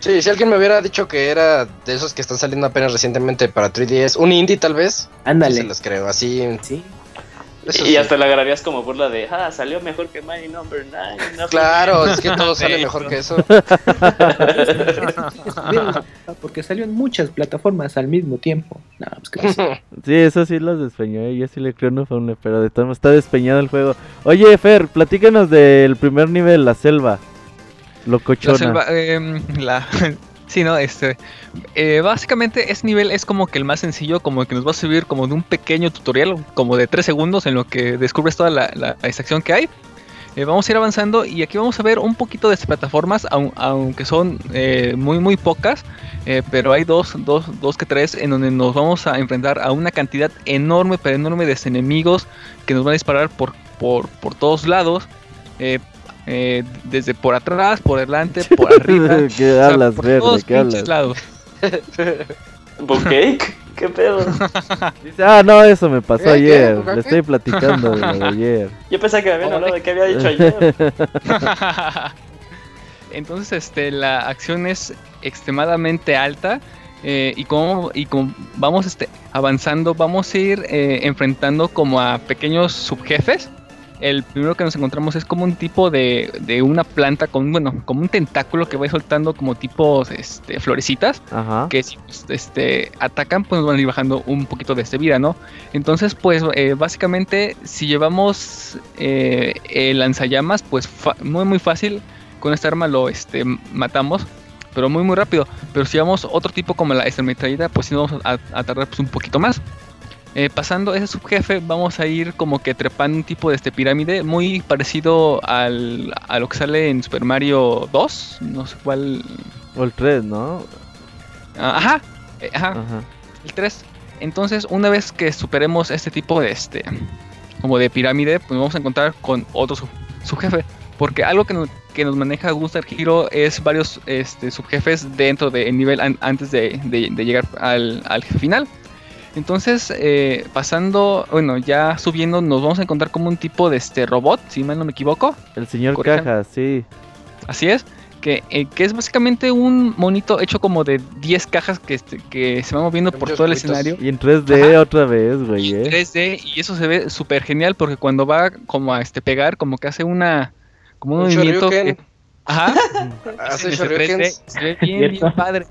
Sí, si alguien me hubiera dicho que era de esos que están saliendo apenas recientemente para 3DS, un indie tal vez. Ándale. se los creo, así. Sí. Y hasta la agarrarías como burla de, ah, salió mejor que Mighty Number 9. claro, es que todo sale mejor que eso. Porque salió en muchas plataformas al mismo tiempo. Pues, sí, eso sí los despeñó, ¿eh? yo sí le creo no fue un pero de todo está despeñado el juego. Oye, Fer, platícanos del primer nivel, la selva. Locochona. La selva, eh, la, Sí, no, este. Eh, básicamente, ese nivel es como que el más sencillo, como que nos va a subir como de un pequeño tutorial, como de 3 segundos, en lo que descubres toda la, la que hay. Eh, vamos a ir avanzando y aquí vamos a ver un poquito de plataformas, aunque son eh, muy, muy pocas. pero hay dos, dos, dos que tres en donde nos vamos a enfrentar a una cantidad enorme, pero enorme de enemigos que nos van a disparar por, por, por todos lados. Eh, desde por atrás, por delante, por arriba. ¿Qué hablas, por ¿Qué hablas? lados. ¿Qué pedo? Dice, ah, no, eso me pasó ayer. Le estoy platicando de, ayer. Yo pensaba que me habían hablado de qué había dicho ayer. Entonces, este, la acción es extremadamente alta. Eh, y como y como vamos este, avanzando, vamos a ir eh, enfrentando como a pequeños subjefes el primero que nos encontramos es como un tipo de, de una planta con, bueno, como un tentáculo que va soltando como tipos este, florecitas que si este, atacan pues nos van a ir bajando un poquito de este vida, ¿no? Entonces pues eh, básicamente si llevamos eh, el lanzallamas pues muy muy fácil con esta arma lo este, matamos pero muy muy rápido. Pero si llevamos otro tipo como la extrametralleta, pues sí vamos a, a tardar pues, un poquito más. Eh, pasando ese subjefe, vamos a ir como que trepando un tipo de este pirámide muy parecido al, a lo que sale en Super Mario 2. No sé cuál. O el 3, ¿no? Ah, ajá, eh, ajá, El 3. Entonces, una vez que superemos este tipo de este. Como de pirámide, pues vamos a encontrar con otro subjefe. Porque algo que nos, que nos maneja Gunstar Hero es varios este, subjefes dentro del nivel antes de, llegar al, al jefe final. Entonces, eh, pasando, bueno, ya subiendo, nos vamos a encontrar como un tipo de este robot, si mal no me equivoco. El señor Caja, sí. Así es. Que, eh, que, es básicamente un monito hecho como de 10 cajas que, este, que se van moviendo por todo el escenario. Y en 3D otra vez, güey. En 3D, eh. y eso se ve súper genial porque cuando va como a este pegar, como que hace una. como un, movimiento. Que, ajá. hace se, se ve bien, bien padre.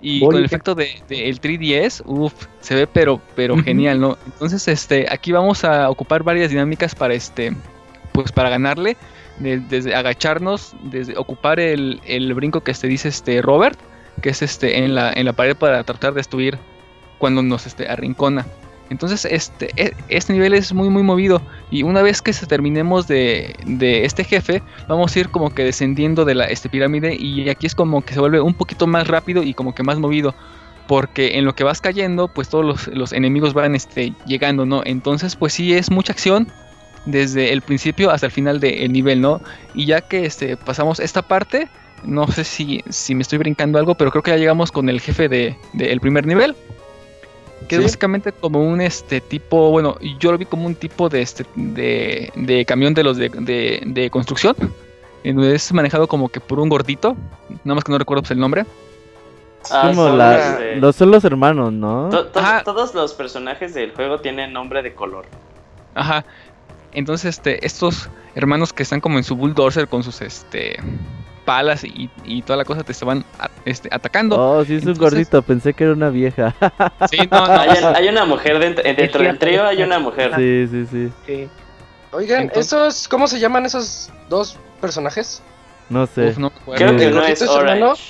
Y con el efecto de, el 3DS, uff, se ve pero, pero genial, ¿no? Entonces, este, aquí vamos a ocupar varias dinámicas para este, pues para ganarle. desde agacharnos, desde ocupar el, el brinco que este dice este Robert, que es este en la, en la pared para tratar de destruir cuando nos este, arrincona. Entonces este, e, este nivel es muy muy movido y una vez que terminemos de, de, este jefe vamos a ir como que descendiendo de la este pirámide y aquí es como que se vuelve un poquito más rápido y como que más movido porque en lo que vas cayendo pues todos los, los enemigos van este, llegando, ¿no? Entonces pues sí es mucha acción desde el principio hasta el final del nivel, ¿no? Y ya que este, pasamos esta parte, no sé si, si me estoy brincando algo, pero creo que ya llegamos con el jefe del de, primer nivel. Que es básicamente como un este tipo, bueno, yo lo vi como un tipo de este de, de camión de los de, de, construcción. Es manejado como que por un gordito, nada más que no recuerdo pues, el nombre. Ah, como la, los, son los hermanos, ¿no? todos los personajes del juego tienen nombre de color. Ajá. Entonces, este, estos hermanos que están como en su bulldozer con sus este palas y, y toda la cosa te estaban este, atacando. Oh, sí, es un gordito, pensé que era una vieja. Sí, no, Hay, una mujer dentro, dentro del trío, hay una mujer. Sí, sí, sí. Oigan, ¿esos, ¿cómo se llaman esos dos personajes? No sé. Creo que no es Orange.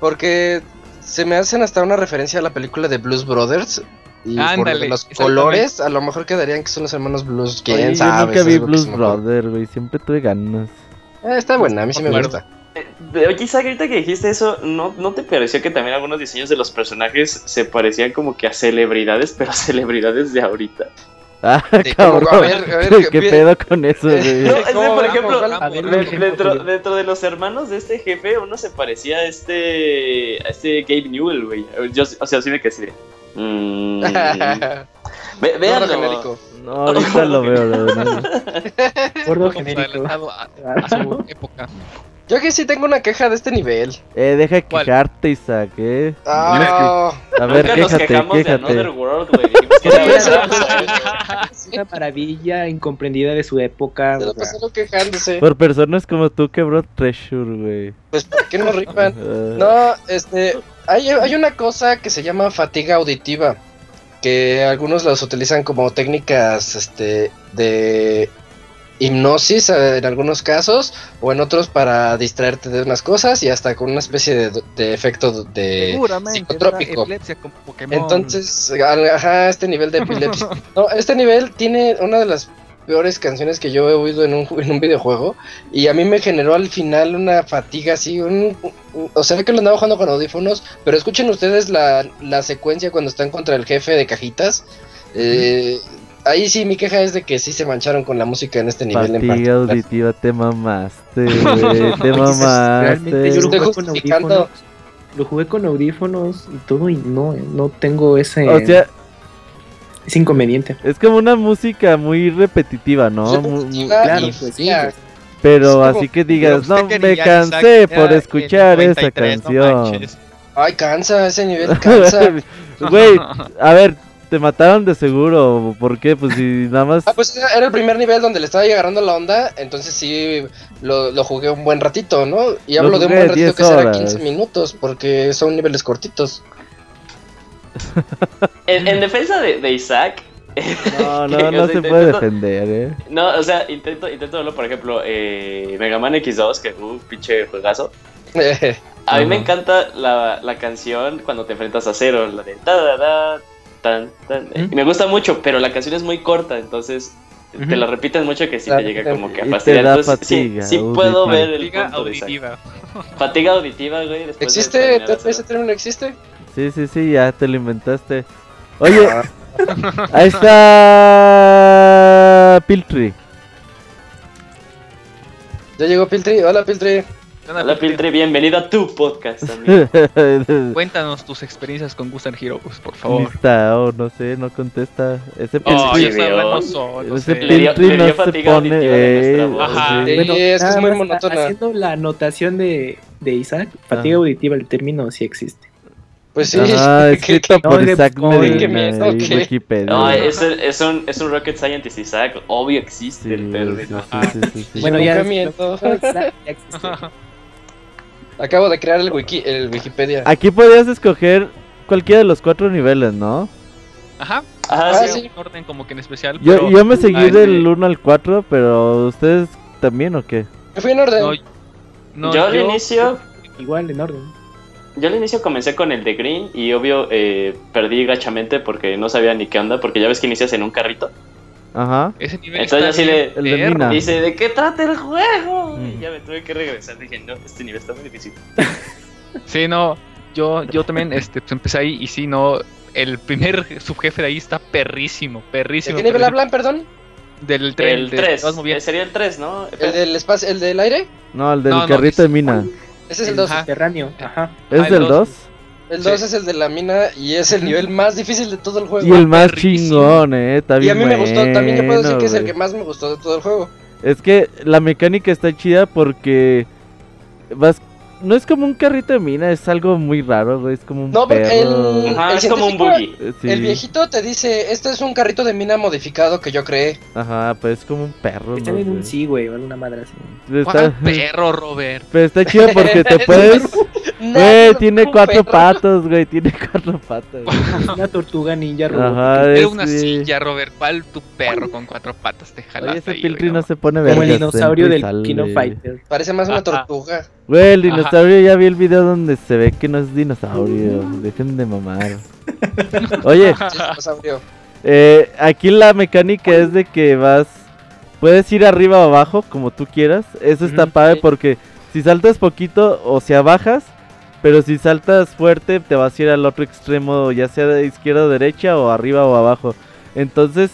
Porque se me hacen hasta una referencia a la película de Blues Brothers. Y por los colores, a lo mejor quedarían que son los hermanos Blues. ¿Quién sabe? Yo nunca vi Blues Brothers, güey. Siempre tuve ganas. Eh, está buena, a mí sí me gusta. Eh, oye, Isaac, ahorita que dijiste eso, ¿no, ¿no te pareció que también algunos diseños de los personajes se parecían como que a celebridades, pero celebridades de ahorita? Ah, cabrón. A ver, a ver, ¿Qué, pedo con eso, No, es por ejemplo, dentro, dentro, de los hermanos de este jefe, uno se parecía a este, a este Gabe Newell, güey. Yo, o sea, sí me quedé así de... Mmm, Ve, véanlo. No, ahorita lo veo, Gordo genérico. A, a su época. Yo que sí tengo una queja de este nivel. Eh, deja de quejarte, Isaac, eh. Ah. A ver, quéjate, quéjate. es una maravilla incomprendida de su época. Se lo pasaron quejándose. Por personas como tú quebró Treasure, güey. Pues, ¿por qué no ripan? no, este. Hay, hay una cosa que se llama fatiga auditiva. Que algunos las utilizan como técnicas este, de hipnosis eh, en algunos casos o en otros para distraerte de unas cosas y hasta con una especie de, efecto de psicotrópico. Entonces, ajá, este nivel de epilepsia. no, este nivel tiene una de las peores canciones que yo he oído en un, en un videojuego y a mí me generó al final una fatiga así, un, o sea que lo andaba jugando con audífonos, pero escuchen ustedes la, la secuencia cuando están contra el jefe de cajitas. Eh, ahí sí mi queja es de que sí se mancharon con la música en este nivel Fatiga auditiva, te mamaste, te mamaste. yo lo jugué con audífonos. Lo jugué con audífonos y todo y no, no tengo ese... O sea... Es inconveniente. Es como una música muy repetitiva, ¿no? claro, pues sí. Pero así que digas, no, me cansé por escuchar esa canción. Ay, cansa, ese nivel cansa. Güey, a ver, te mataron de seguro. ¿Por qué? Pues si nada más. Ah, pues era el primer nivel donde le estaba agarrando la onda. Entonces sí lo, jugué un buen ratito, ¿no? Y hablo de un buen ratito que será 15 minutos. Porque son niveles cortitos. en, defensa de, Isaac. No, no, no se puede defender, ¿eh? No, o sea, intento, intento verlo, por ejemplo, eh, Mega Man X2, que es un pinche juegazo. A mí me encanta la, la, canción cuando te enfrentas a cero, la de ta da da tan, tan. Y me gusta mucho, pero la canción es muy corta, entonces te la repiten mucho que sí te llega como que a fastidiar. Entonces, fatiga, sí, sí puedo ver el fatiga auditiva. Fatiga auditiva, güey. ¿Existe? ¿Ese término existe? Sí, sí, sí, ya te lo inventaste. Oye, ah. ahí está Piltry. Ya llegó Piltry. Hola, Piltry. Hola Piltre, bienvenido a tu podcast Cuéntanos tus experiencias con Gusan Heroes, por favor. Oh, no sé, no contesta. Ese oh, no se pone. Eh, Ajá, sí, bueno, es, es muy monótona. Haciendo la anotación de, de Isaac, fatiga auditiva, el término sí existe. Pues sí. Ah, escrito por Isaac Medina okay. Wikipedia. No, es, es, un, es un rocket scientist, Isaac. Obvio existe el término. Sí, sí, bueno, ya, ya existe. Acabo de crear el wiki, el Wikipedia. Aquí podrías escoger cualquiera de los cuatro niveles, ¿no? Ajá. Ah, ah sí. En orden como que en especial. Yo, yo me seguí del 1 al 4, pero ¿ustedes también o qué? Me fui en orden. No, yo al inicio... Igual, en orden. Yo al inicio comencé con el de Green y obvio eh, perdí gachamente porque no sabía ni qué onda, porque ya ves que inicias en un carrito. Ajá. Ese nivel Entonces el de Mina. dice, ¿de qué trata el juego? Y ya me tuve que regresar, dije, no, este nivel está muy difícil. sí, no, yo, yo también este, pues empecé ahí y sí, no, el primer subjefe de ahí está perrísimo, perrísimo. ¿De qué nivel hablan, perdón? Del tren. El 3, eh, sería el 3, ¿no? ¿El del espacio, el del aire? No, el del carrito de mina. Ese es el 2. Subterráneo, ajá. ¿Es ah, del 2? El 2 es el de la mina y es el nivel más difícil de todo el juego. Y el más chingón, eh. Está bien y a mí me gustó, también yo puedo decir que es el que más me gustó de todo el juego. Es que la mecánica está chida porque vas no es como un carrito de mina, es algo muy raro, güey. Es como un No, perro. el, Ajá, es como un buggy. Eh, el viejito te dice, este es un carrito de mina modificado que yo creé. Ajá, pues es como un perro. Está bien un sí, güey, o una madre así. Está... perro, Robert? Pero está chido porque te puedes... Güey, tiene cuatro patos, güey, tiene cuatro patos. una tortuga ninja, Robert. Ajá, es una silla, Robert. ¿Cuál tu perro con cuatro patas te jala? ese Piltri no se pone Como el dinosaurio del Kino Fighter. Parece más una tortuga. Güey, el dinosaurio ya vi el video donde se ve que no es dinosaurio. Dejen de mamar. Oye, eh, aquí la mecánica es de que vas. Puedes ir arriba o abajo, como tú quieras. Eso está padre porque si saltas poquito o si bajas, pero si saltas fuerte, te vas a ir al otro extremo, ya sea de izquierda o derecha, o arriba o abajo. Entonces,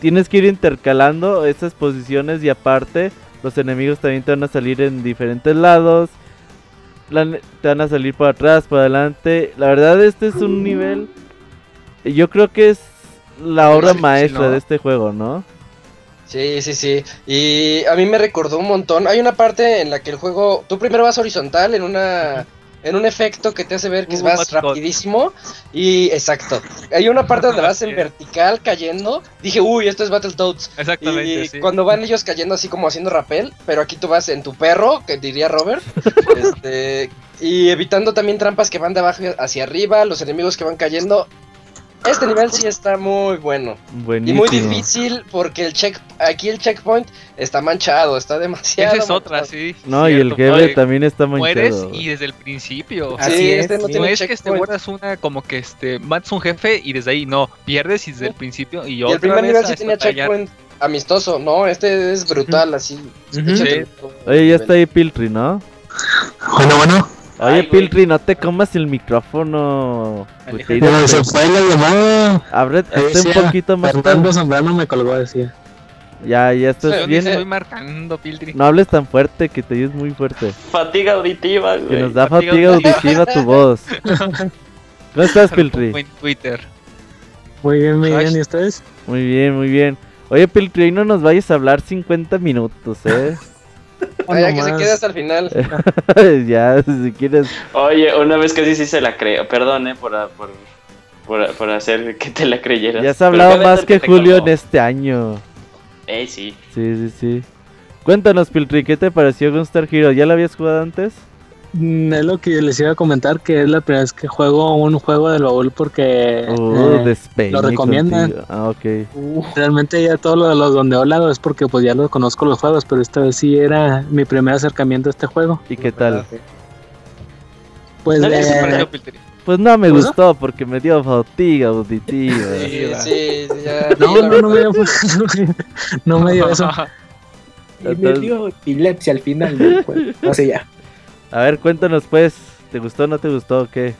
tienes que ir intercalando esas posiciones y aparte los enemigos también te van a salir en diferentes lados. te van a salir por atrás, por adelante. La verdad, este es un nivel. Yo creo que es la obra maestra de este juego, ¿no? Sí, sí, sí. Y a mí me recordó un montón. Hay una parte en la que el juego, tú primero vas horizontal en una en un efecto que te hace ver que uh, vas rapidísimo y exacto. Hay una parte donde vas en vertical cayendo. Dije, "Uy, esto es Battletoads." Exactamente, y cuando van ellos cayendo así como haciendo rappel, pero aquí tú vas en tu perro, que diría Robert, este y evitando también trampas que van de abajo hacia arriba, los enemigos que van cayendo. Este nivel sí está muy bueno. Y muy difícil porque el check aquí el checkpoint está manchado, está demasiado. Esa es otra, sí. No, y el jefe también está manchado. Mueres y desde el principio. Así es, este no, no es que te mueras una como que este matas un jefe y desde ahí no, pierdes y desde el principio y, y el primer nivel sí tenía checkpoint amistoso, no, este es brutal así. Oye, ya está ahí Piltry, ¿no? Bueno, bueno. Oye, Piltry, no te comas el micrófono. No, se fue la llamada. Abre, un poquito más. Fernando Zambrano me colgó, decía. Ya, ya estás bien. Estoy marcando, Piltry. No hables tan fuerte, que te oyes muy fuerte. Fatiga auditiva, güey. Que nos da fatiga, auditiva tu voz. ¿Cómo estás, Piltry? En Twitter. Muy bien, muy bien. ¿Y ustedes? Muy bien, muy bien. Oye, Piltry, hoy no nos vayas a hablar 50 minutos, ¿eh? Vaya, que se quede hasta el final. ya, si quieres. Oye, una vez que sí, sí se la creo. Perdón, eh, por, por, por, hacer que te la creyeras. Ya has hablado más que Julio en este año. Eh, sí. Sí, sí, sí. Cuéntanos, Piltri, ¿qué te pareció Gunstar Hero? ¿Ya lo habías jugado antes? Mm, es lo que les iba a comentar, que es la primera vez que juego un juego del baúl porque uh, eh, lo recomiendan. Ah, realmente ya todos los, los donde he hablado es porque pues ya los conozco los juegos, pero esta vez sí era mi primer acercamiento a este juego. ¿Y qué tal? Pues, eh, pues no me gustó porque me dio fatiga auditiva. Sí, sí, ya no, no, no me dio, no me dio eso. Y me dio epilepsia al final del juego. No sé ya. A ver, cuéntanos pues, ¿te gustó o no te gustó o qué?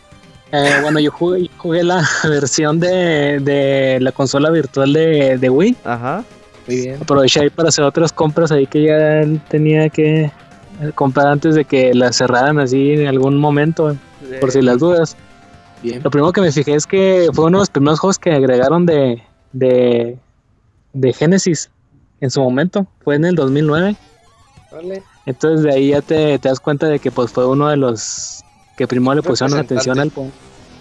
Eh, bueno, yo jugué, jugué la versión de, de, la consola virtual de, de Wii. Ajá. Muy bien. Aproveché ahí para hacer otras compras ahí que ya tenía que comprar antes de que la cerraran así en algún momento, por si las dudas. Bien. Lo primero que me fijé es que fue uno de los primeros juegos que agregaron de, de, de Genesis en su momento. Fue en el 2009. Vale. Entonces de ahí ya te, das cuenta de que pues fue uno de los que primero le pusieron atención al...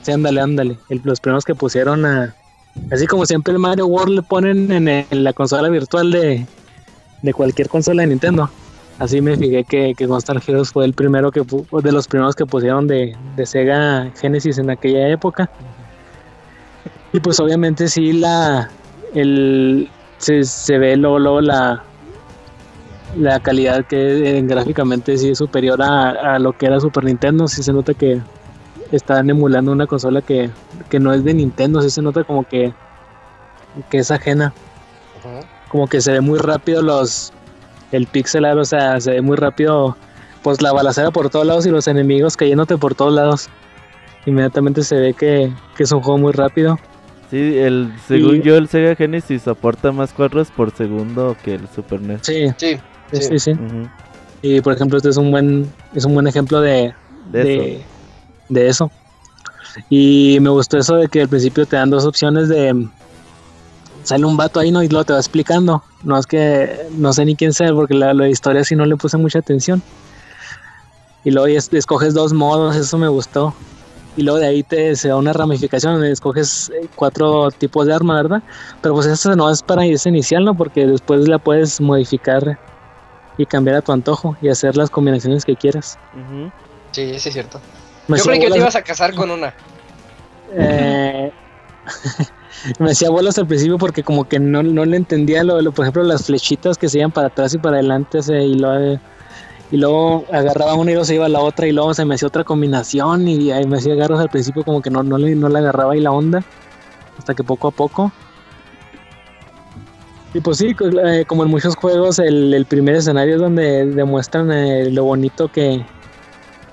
Sí, ándale, ándale. los primeros que pusieron a... Así como siempre el Mario World le ponen en, la consola virtual de, de cualquier consola de Nintendo. Así me fijé que, que Gunstar Heroes fue el primero que de los primeros que pusieron de, de Sega Genesis en aquella época. Y pues obviamente sí la el se, se ve luego, la la calidad que eh, gráficamente sí es superior a, lo que era Super Nintendo. Sí se nota que están emulando una consola que, no es de Nintendo. Sí se nota como que, que es ajena. Como que se ve muy rápido los el pixelar, o sea, se ve muy rápido pues la balacera por todos lados y los enemigos cayéndote por todos lados. Inmediatamente se ve que, es un juego muy rápido. Sí, el, según yo el Sega Genesis soporta más cuadros por segundo que el Super NES. Sí, sí. Sí, sí. Y por ejemplo, este es un buen, es un buen ejemplo de, de, eso. Y me gustó eso de que al principio te dan dos opciones de sale un vato ahí no y luego te va explicando. No es que no sé ni quién sea porque la, la historia sí no le puse mucha atención. Y luego escoges dos modos, eso me gustó. Y luego de ahí te se da una ramificación donde escoges eh, cuatro tipos de arma, ¿verdad? Pero pues eso no es para ese inicial, ¿no? Porque después la puedes modificar y cambiar a tu antojo y hacer las combinaciones que quieras. Sí, sí es cierto. Yo creí que te ibas a casar con una. Eh, me hacía bolas al principio porque como que no, le entendía lo, lo, por ejemplo, las flechitas que se iban para atrás y para adelante y, lo, y luego agarraba una y luego se iba a la otra y luego se me hacía otra combinación y ahí me hacía agarros al principio como que no, no, le, no le agarraba ahí la onda hasta que poco a poco y pues sí, eh, como en muchos juegos, el, primer escenario es donde demuestran eh, lo bonito que,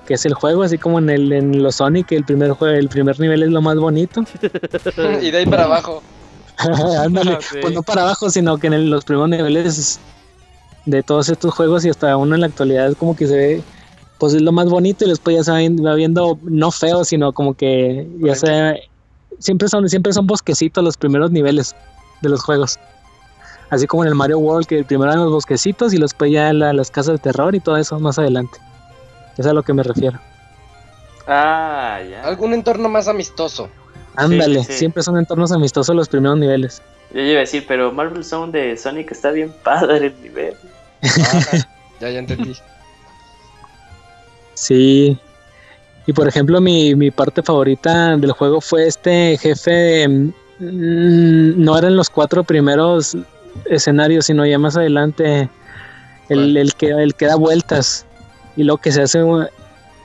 es el juego, así como en el en los Sonic, el primer juego, el primer nivel es lo más bonito. y de ahí para abajo. Ándale, ah, pues no para abajo, sino que en los primeros niveles de todos estos juegos y hasta uno en la actualidad es como que se ve, pues es lo más bonito y después ya se va viendo no feo, sino como que ya se siempre son siempre son bosquecitos los primeros niveles de los juegos. Así como en el Mario World, que primero eran los bosquecitos y después ya las casas de terror y todo eso más adelante. Es a lo que me refiero. Ah, ya. Algún entorno más amistoso. Ándale, siempre son entornos amistosos los primeros niveles. Yo iba a decir, pero Marvel Zone de Sonic está bien padre el nivel. Ah, ya, ya entendí. Sí. Y por ejemplo, mi, mi parte favorita del juego fue este jefe. Mm, no eran los cuatro primeros escenarios, sino ya más adelante. El, el, que, el que da vueltas. Y lo que se hace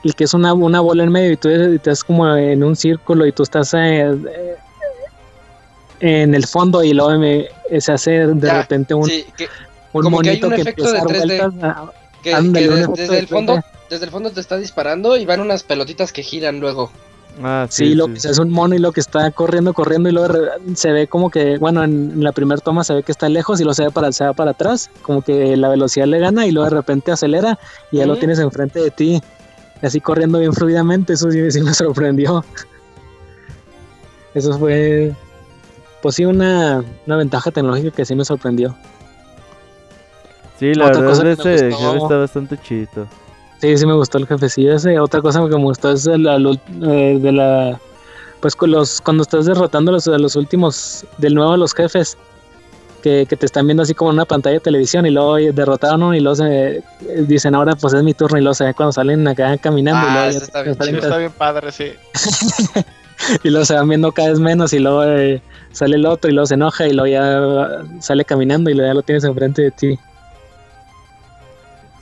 el que es una, una bola en medio y tú estás como en un círculo y tú estás eh, en el fondo y luego se hace de repente un, un monito que, empieza a vueltas. desde, el fondo, desde el fondo te está disparando y van unas pelotitas que giran luego. Ah, sí, lo que es un mono y lo que está corriendo, corriendo y luego se ve como que, bueno, en la primera toma se ve que está lejos y lo se ve para, se va para atrás, como que la velocidad le gana y luego de repente acelera y ya lo tienes enfrente de ti así corriendo bien fluidamente, eso sí, me sorprendió. Eso fue, pues sí, una, una ventaja tecnológica que sí me sorprendió. Sí, la verdad es que está bastante chido. Sí, sí me gustó el jefecillo ese. Otra cosa que me gustó es la, eh, de la... Pues con los, cuando estás derrotando a los, los últimos, del nuevo los jefes, que, te están viendo así como en una pantalla de televisión y luego derrotaron uno y luego se dicen ahora pues es mi turno y luego se ve cuando salen acá caminando y ah, luego está, bien, está bien padre, sí. y luego se van viendo cada vez menos y luego eh, sale el otro y luego se enoja y luego ya sale caminando y luego ya lo tienes enfrente de ti.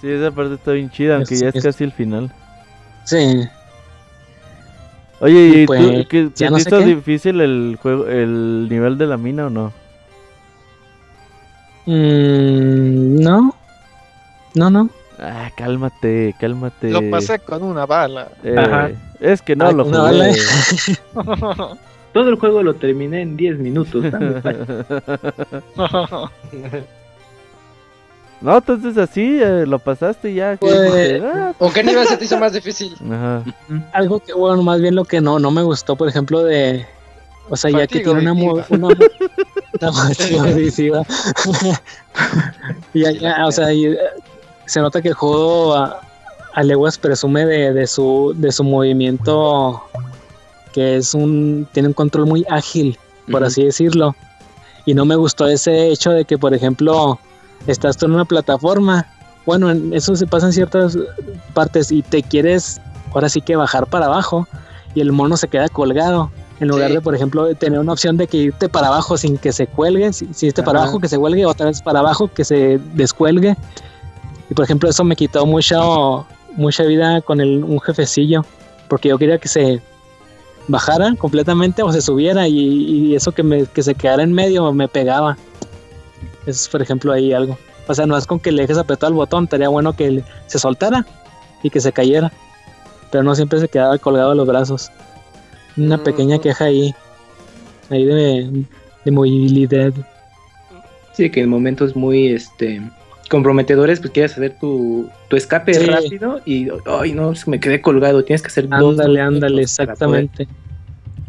Sí, esa parte está bien chida, aunque ya es, casi el final. Sí. Oye, ¿y, tú, pues, ¿qué, ¿te no difícil el juego, el nivel de la mina o no? Mm, no. No, no. Ah, cálmate, cálmate. Lo pasé con una bala. Eh, es que no ah, lo jugué. Todo el juego lo terminé en 10 minutos. no, entonces así eh, lo pasaste ya. Pues, ah, ¿O qué nivel se te hizo más difícil? Ajá. Algo que, bueno, más bien lo que no, no me gustó, por ejemplo, de, o sea, ya que tiene una, una, una ya, ya, o sea, eh, se nota que el juego a, leguas presume de, de, su, de su movimiento que es un tiene un control muy ágil, por así decirlo. Y no me gustó ese hecho de que, por ejemplo, estás tú en una plataforma. Bueno, eso se pasa en ciertas partes y te quieres ahora sí que bajar para abajo y el mono se queda colgado en lugar de, por ejemplo, tener una opción de que irte para abajo sin que se cuelgue, si, si irte para abajo que se cuelgue, otra vez para abajo que se descuelgue. Y por ejemplo, eso me quitó mucha, mucha vida con el, un jefecillo, porque yo quería que se bajara completamente o se subiera y, eso que, me, que se quedara en medio me pegaba. Es, por ejemplo, ahí algo. O sea, no es con que le dejes apretado el botón, estaría bueno que se soltara y que se cayera. Pero no siempre se quedaba colgado de los brazos una pequeña queja ahí, ahí de, de movilidad. Sí, que en momentos muy este comprometedores, pues quieres hacer tu, tu escape rápido y, ay, no, me quedé colgado, tienes que hacer dos. Ándale, ándale, exactamente.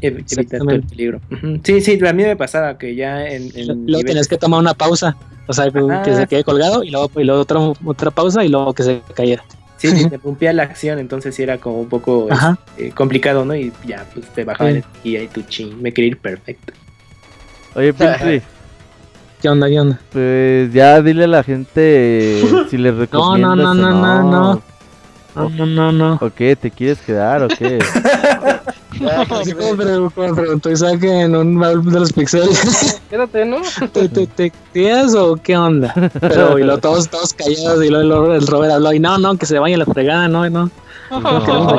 Evitar el peligro. Sí, sí, a mí me pasaba que ya en. luego tienes que tomar una pausa, o sea, que se quede colgado y luego, y luego otra, otra pausa y luego que se cayera. Sí, se interrumpía la acción, entonces era como un poco este, complicado, ¿no? Y ya, pues te bajaba y ahí tu ching, me quería ir perfecto. Oye, Pinky. ¿Qué onda, qué onda? Pues ya dile a la gente si les recomiendas no, no, no, no, no, no. No, no, no, no. ¿O qué? ¿Te quieres quedar o qué? Como preguntó Isaac en un baúl de los pixeles. Quédate, ¿no? ¿Te, te, te quedas o qué onda? Pero y luego todos, todos callados y luego el Robert habló y no, no, que se vaya la fregada, no, no. No,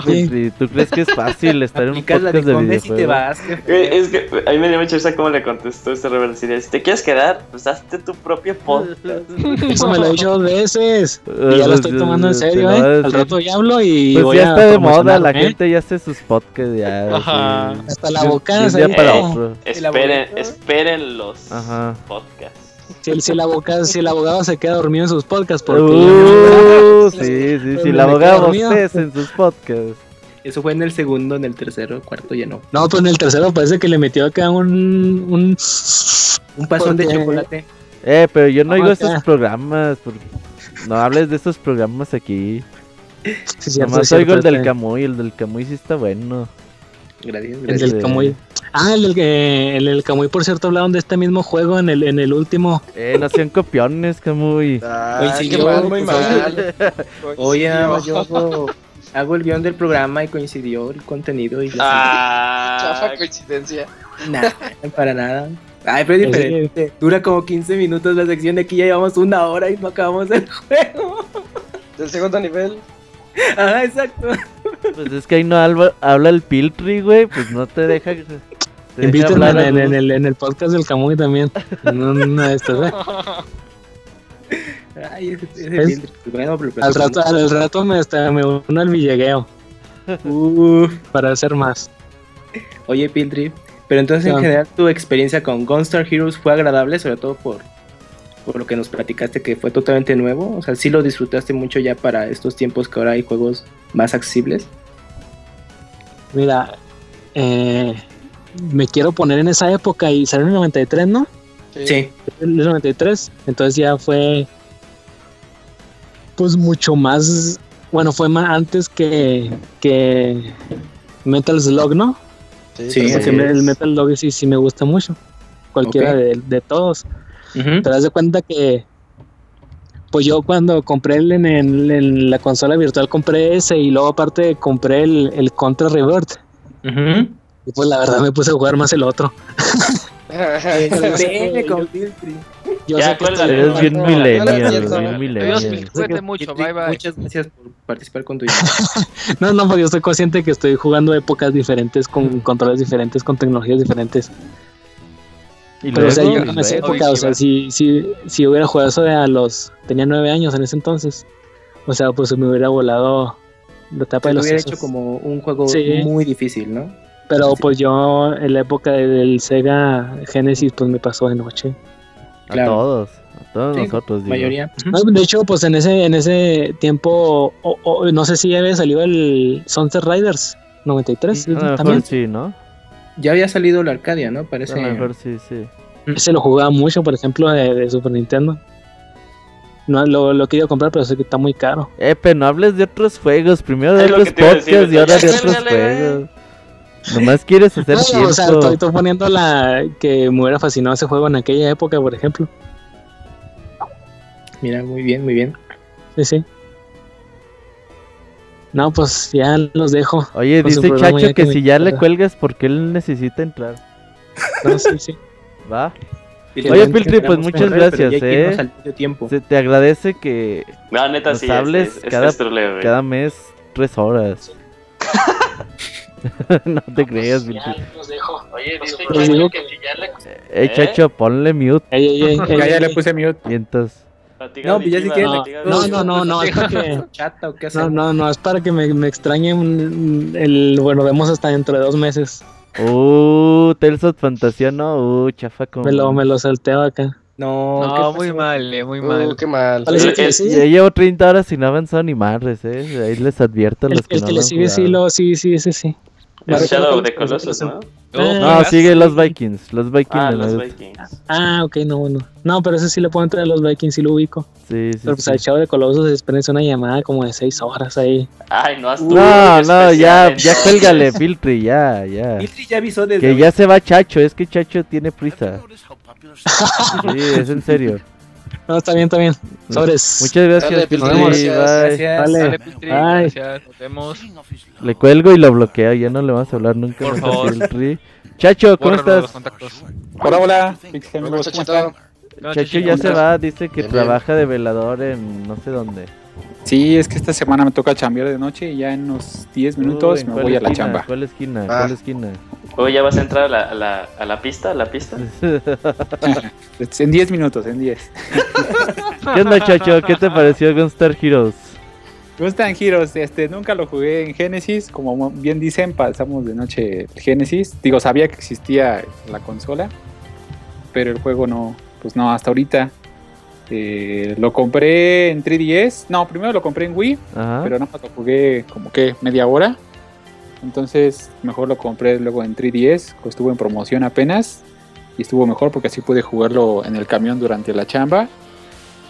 ¿Tú crees que es fácil estar en un podcast de, de te vas, es que a mí me dio mucha risa cómo le contestó este Robert. Si te quieres quedar, pues hazte tu propio podcast. Eso me lo he dicho dos veces. Y ya lo estoy tomando en serio, ¿eh? Al rato ya hablo y. Pues ya está de moda, la gente ya hace sus podcasts. Ya, Hasta la boca. Esperen, esperen los podcasts. Si el, si, el abogado, si el abogado se queda dormido en sus podcasts, porque. Uh, sí, sí, si el abogado bosteza en sus podcasts. Eso fue en el segundo, en el tercero, cuarto ya no. No, pues en el tercero parece que le metió acá un. Un, un pasón de chocolate. Eh, pero yo no oigo estos programas. No hables de estos programas aquí. Sí, Nomás oigo el del Camuy. El del Camuy sí está bueno. Gracias, El del Camuy. Ah, el, el, el Camuy, por cierto, hablaron de este mismo juego en el, en el último. Eh, no hacían copiones, Camuy. Ah, mal, muy mal. Oye, yo hago el guion del programa y coincidió el contenido y Ah, chafa coincidencia. Nah, para nada. Ay, pero es diferente. Dura como 15 minutos la sección de aquí ya llevamos una hora y no acabamos el juego. Del segundo nivel. Ah, exacto. Pues es que ahí no habla, habla el Piltry, güey, pues no te deja... Invítame en, en, el, en el podcast del Camuy también. En una de estas, ¿eh? Ay, ese, ese Bueno, al, rato, al rato me, hasta me uno al villegueo. para hacer más. Oye, Piltry, pero entonces en general tu experiencia con Gunstar Heroes fue agradable, sobre todo por, por lo que nos platicaste que fue totalmente nuevo. O sea, sí lo disfrutaste mucho ya para estos tiempos que ahora hay juegos más accesibles. Mira, eh, me quiero poner en esa época y salió en el 93, ¿no? Sí. En el 93, entonces ya fue pues mucho más, bueno, fue más antes que, que Metal Slug, ¿no? Sí, el Metal Slug sí, sí me gusta mucho, cualquiera de, todos. Pero haz de cuenta que pues yo cuando compré el, en, la consola virtual compré ese y luego aparte compré el, el Contra Revert. Y pues la verdad me puse a jugar más el otro. Yo ya, sé que eres bien millennial, bien mucho, bye bye. Muchas gracias por participar con tu No, no, porque yo estoy consciente que estoy jugando épocas diferentes, con controles diferentes, con tecnologías diferentes. ¿Y Pero, o sea, yo en esa época, o sea, si, si, si hubiera jugado eso a los... Tenía nueve años en ese entonces. O sea, pues me hubiera volado la etapa de los... hubiera hecho como un juego muy difícil, ¿no? Pero pues yo en la época del Sega Genesis pues me pasó de noche. A todos, a todos nosotros. Mayoría. De hecho, pues en ese en ese tiempo, no sé si ya había salido el Sunset Riders 93. también. sí, ¿no? Ya había salido la Arcadia, ¿no? Parece. A lo mejor sí, sí. Ese lo jugaba mucho, por ejemplo, de, Super Nintendo. No, lo, lo quería comprar, pero sé que está muy caro. Eh, pero no hables de otros juegos. Primero de otros podcasts y ahora de otros juegos. Nomás quieres hacer no, O sea, estoy, poniendo la que me hubiera fascinado ese juego en aquella época, por ejemplo. Mira, muy bien, muy bien. Sí, sí. No, pues ya los dejo. Oye, dice Chacho que, si ya le cuelgas porque él necesita entrar. No, sí, sí. Va. Oye, Piltri, pues muchas gracias, eh. Se te agradece que no, neta, nos hables cada, cada mes tres horas. no te creas, ya, los dejo. Oye, dice Chacho que si ya le... Eh, Chacho, ponle mute. Ey, ey, ey, ya, le puse mute. Y entonces... No, pues ya si quieres. No, no, no, no, es para que. no, no, no, es para que me, me extrañen el. Bueno, vemos hasta dentro de dos meses. Uh, Tales of Fantasía, no, uh, chafa como. Me lo, me lo salteo acá. No, no muy mal, eh, muy uh, mal. qué mal. Ya llevo 30 horas y no avanzado ni madres, eh. Ahí les advierto a los el, que, el que le sigue, sí, lo, sí, sí, ese sí. Es Shadow of the Colossus, ¿no? No, sigue los Vikings. Los Vikings. Ah, los Vikings. Ah, ok, no, bueno. No, pero ese sí le puedo entrar a los Vikings, sí lo ubico. Sí, sí. Pero pues al Shadow de Colossus espérense una llamada como de 6 horas ahí. Ay, no, No, no, ya, ya cuélgale, Filtri, ya, ya. Filtri ya avisó desde. Que ya se va Chacho, es que Chacho tiene prisa. sí, es en serio. No, está bien, está bien. Sobres. Muchas gracias, Piltri. Gracias. Dale. Piltri. Gracias. Nos vemos. Le cuelgo y lo bloqueo. Ya no le vamos a hablar nunca. Por favor. Piltri. Chacho, ¿cómo estás? Hola, hola. Chachito. Chacho ya se va. Dice que trabaja de velador en no sé dónde. Sí, es que esta semana me toca chambear de noche y ya en unos 10 minutos me voy a la chamba. ¿Cuál esquina? ¿Cuál ah. esquina? ¿O ya vas a entrar a la, a la, a la pista? ¿A la pista? en 10 minutos, en 10. ¿Qué onda, Chacho? ¿Qué te pareció Gunstar Heroes? Gunstar Heroes, este, nunca lo jugué en Genesis, como bien dicen, pasamos de noche Genesis. Digo, sabía que existía la consola, pero el juego no, pues no, hasta ahorita. Eh, lo compré en 3DS, no, primero lo compré en Wii, pero no lo jugué como que media hora. Entonces, mejor lo compré luego en 3DS, que estuvo en promoción apenas. y estuvo mejor porque así pude jugarlo en el camión durante la chamba.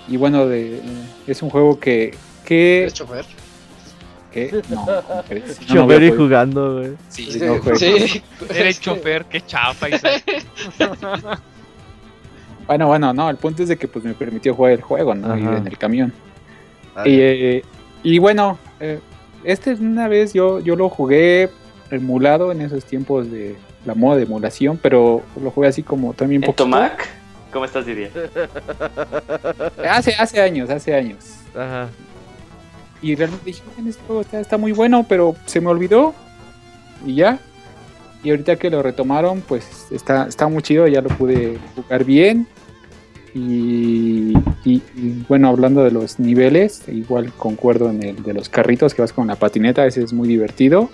Y bueno, de, es un juego que... que ¿Es chofer? ¿Qué? No, chofer y jugando, güey. Sí, sí, sí. Eres chofer, qué chafa. bueno, bueno, no, el punto es de que pues me permitió jugar el juego, ¿no? Ir en el camión. Y, eh, y, bueno, eh, este una vez yo, yo lo jugué emulado en esos tiempos de la moda de emulación, pero lo jugué así como también... ¿En tu Mac? ¿Cómo estás, Didier? hace, hace años, hace años. Ajá. Y realmente dije, este juego está, está muy bueno, pero se me olvidó. Y ya. Y ahorita que lo retomaron, pues está, está muy chido, ya lo pude jugar bien. Y, bueno, hablando de los niveles, igual concuerdo en el de los carritos que vas con la patineta, ese es muy divertido.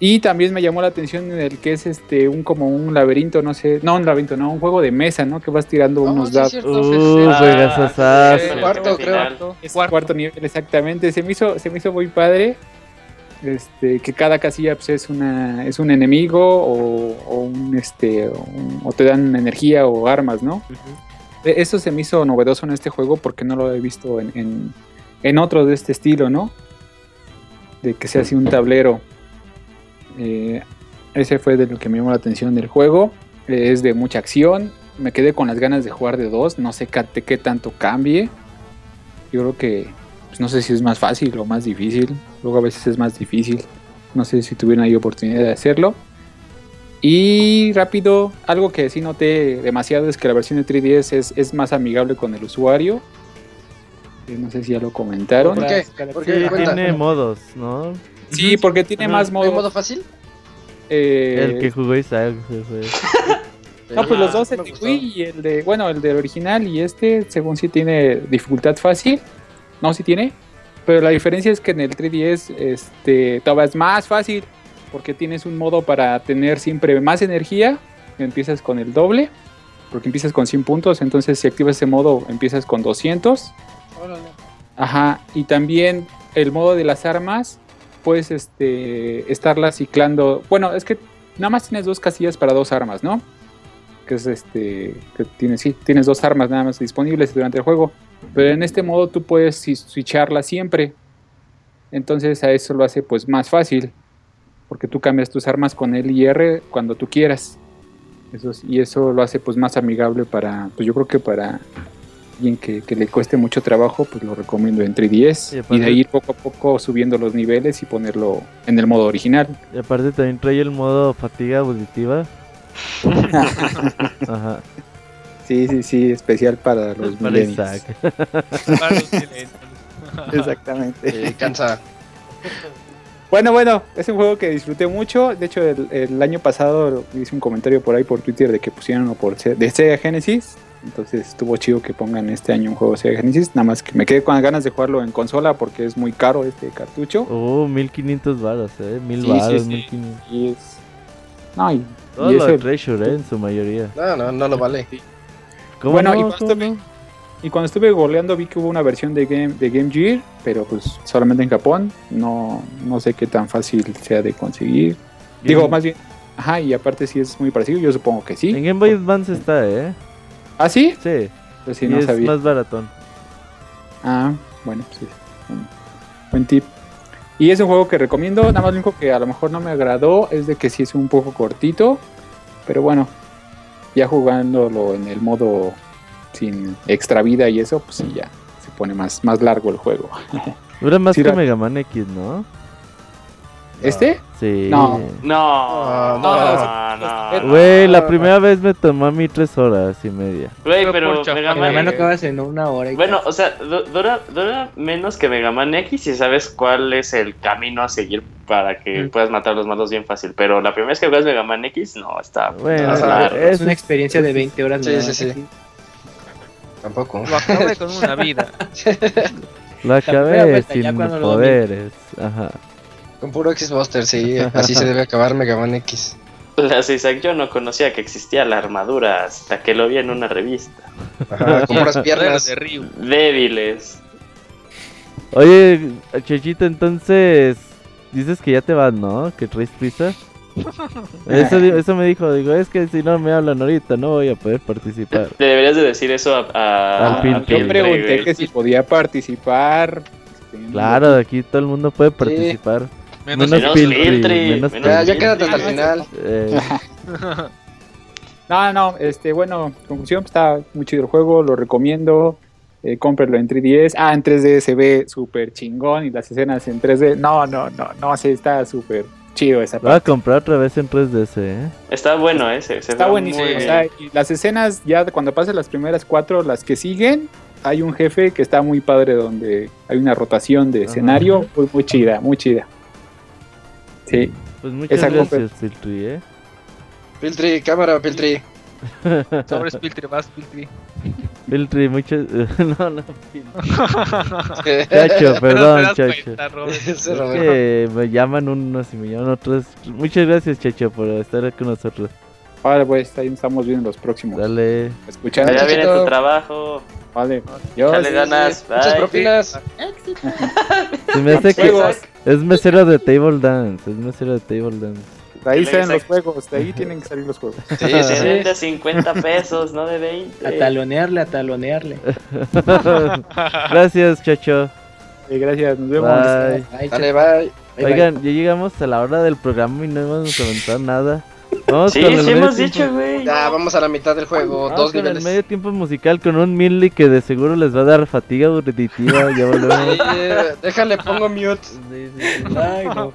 Y también me llamó la atención en el que es este un como un laberinto, no sé, no un laberinto, no, un juego de mesa, ¿no? Que vas tirando unos dados. Uh, ah, cuarto, creo. cuarto. nivel, exactamente. Se me hizo, se me hizo muy padre. Este, que cada casilla pues, es una es un enemigo o, un este o, te dan energía o armas, ¿no? E, eso se me hizo novedoso en este juego porque no lo he visto en, en, en otros de este estilo, ¿no? De que sea así un tablero. Eh, ese fue de lo que me llamó la atención del juego. Eh, es de mucha acción. Me quedé con las ganas de jugar de dos. No sé qué, qué tanto cambie. Yo creo que pues, no sé si es más fácil o más difícil. Luego a veces es más difícil. No sé si tuvieron ahí oportunidad de hacerlo. Y rápido, algo que sí noté demasiado es que la versión de 3DS es, es más amigable con el usuario. Eh, no sé si ya lo comentaron. ¿Por qué? Porque tiene modos, ¿no? Sí, porque tiene más modo. modo fácil? Eh, el que jugó Isaac. no, pues los dos, el de Wii y el de. Bueno, el del original y este, según sí tiene dificultad fácil. No, sí tiene. Pero la diferencia es que en el 3DS este, todavía es más fácil. Porque tienes un modo para tener siempre más energía. Empiezas con el doble. Porque empiezas con 100 puntos. Entonces, si activas ese modo, empiezas con 200. Ajá. Y también el modo de las armas puedes este, estarla ciclando. Bueno, es que nada más tienes dos casillas para dos armas, ¿no? Que es este. Que tienes, sí, tienes dos armas nada más disponibles durante el juego. Pero en este modo tú puedes switcharla siempre. Entonces a eso lo hace pues más fácil. Porque tú cambias tus armas con L y R cuando tú quieras. Eso, y eso lo hace pues más amigable para. Pues yo creo que para que, le cueste mucho trabajo, pues lo recomiendo en 3DS. Y, de ir poco a poco subiendo los niveles y ponerlo en el modo original. Y aparte también trae el modo fatiga auditiva. Ajá. Sí, sí, sí, especial para los para Exactamente. cansa. Bueno, bueno, es un juego que disfruté mucho. De hecho, el, año pasado hice un comentario por ahí por Twitter de que pusieron uno por de Sega Genesis. Entonces estuvo chido que pongan este año un juego Sega Genesis. Nada más que me quedé con las ganas de jugarlo en consola porque es muy caro este cartucho. Oh, 1500 baros, eh. 1000 baros, 1500. Y es... No, y, Todo lo de Treasure, eh, en su mayoría. No, no, no lo vale. bueno, y, cuando estuve, y, cuando estuve, goleando vi que hubo una versión de Game, de Game Gear, pero pues solamente en Japón. No, no sé qué tan fácil sea de conseguir. Digo, más bien, ajá, y aparte si es muy parecido, yo supongo que sí. En Game Boy Advance está, eh. ¿Ah, sí? Sí. Pues sí, no es más baratón. Ah, bueno, pues sí. Buen tip. Y es un juego que recomiendo. Nada más lo único que a lo mejor no me agradó es de que sí es un poco cortito. Pero bueno, ya jugándolo en el modo sin extra vida y eso, pues sí, ya se pone más, más largo el juego. Dura más que Mega Man X, ¿no? ¿Este? Sí. No. No, no, no. Güey, la primera vez me tomó a mí tres horas y media. Güey, pero Mega Man. acabas en una hora. bueno, o sea, dura, dura menos que Mega Man X y sabes cuál es el camino a seguir para que mm. puedas matar a los malos bien fácil. Pero la primera vez que juegas Mega Man X, no, está. Bueno, es una experiencia de 20 horas. Sí, sí, sí. Tampoco. Lo acabé con una vida. Lo acabé sin poderes. Ajá. Con puro X-Buster, sí. Así se debe acabar Mega Man X. Las Isaac, yo no conocía que existía la armadura hasta que lo vi en una revista. Ajá, con puras piernas. De. Débiles. Oye, Chechito, entonces. Dices que ya te vas, ¿no? Que traes prisa. Eso, eso me dijo, digo, es que si no me hablan ahorita no voy a poder participar. Deberías de decir eso a... a, Yo pregunté que si podía participar. Claro, aquí todo el mundo puede participar. Menos, menos ya, ya quédate hasta el final. Eh. no, no, este, bueno, conclusión, está muy chido el juego, lo recomiendo. Eh, cómprenlo en 3DS. Ah, en 3D se ve súper chingón y las escenas en 3D. No, no, no, no, sí, está súper chido esa parte. Voy a comprar otra vez en 3DS, ¿eh? Está bueno ese. está buenísimo. O sea, y las escenas, ya cuando pasen las primeras cuatro, las que siguen, hay un jefe que está muy padre donde hay una rotación de escenario. Muy, muy chida, muy chida. Sí. Pues muchas gracias, Piltri, ¿eh? Piltri, cámara, Piltri. Sobres Piltri, vas Piltri. Piltri, muchas. no, no, Chacho, perdón, Chacho. Es que me llaman unos y me llaman otros. Muchas gracias, Chacho, por estar con nosotros. Vale, pues ahí estamos viendo los próximos. Dale. Escuchando. Ya viene tu trabajo. Vale. Dale ganas. Muchas propinas. Se me hace que es mesero de Table Dance. Es mesero de Table Dance. De ahí salen los juegos, de ahí tienen que salir los juegos. Sí, sí, sí. de 50 pesos, no de 20. A talonearle, a talonearle. gracias, Chacho. Sí, gracias, nos vemos. Bye. Bye, Dale, bye. Oigan, ya llegamos a la hora del programa y no hemos comentado nada. Vamos sí, sí hemos dicho, güey. Ya, vamos a la mitad del juego, dos con niveles. el medio tiempo musical con un Milly que de seguro les va a dar fatiga auditiva. ya volvemos. déjale, pongo mute. Sí, sí, Ay, no.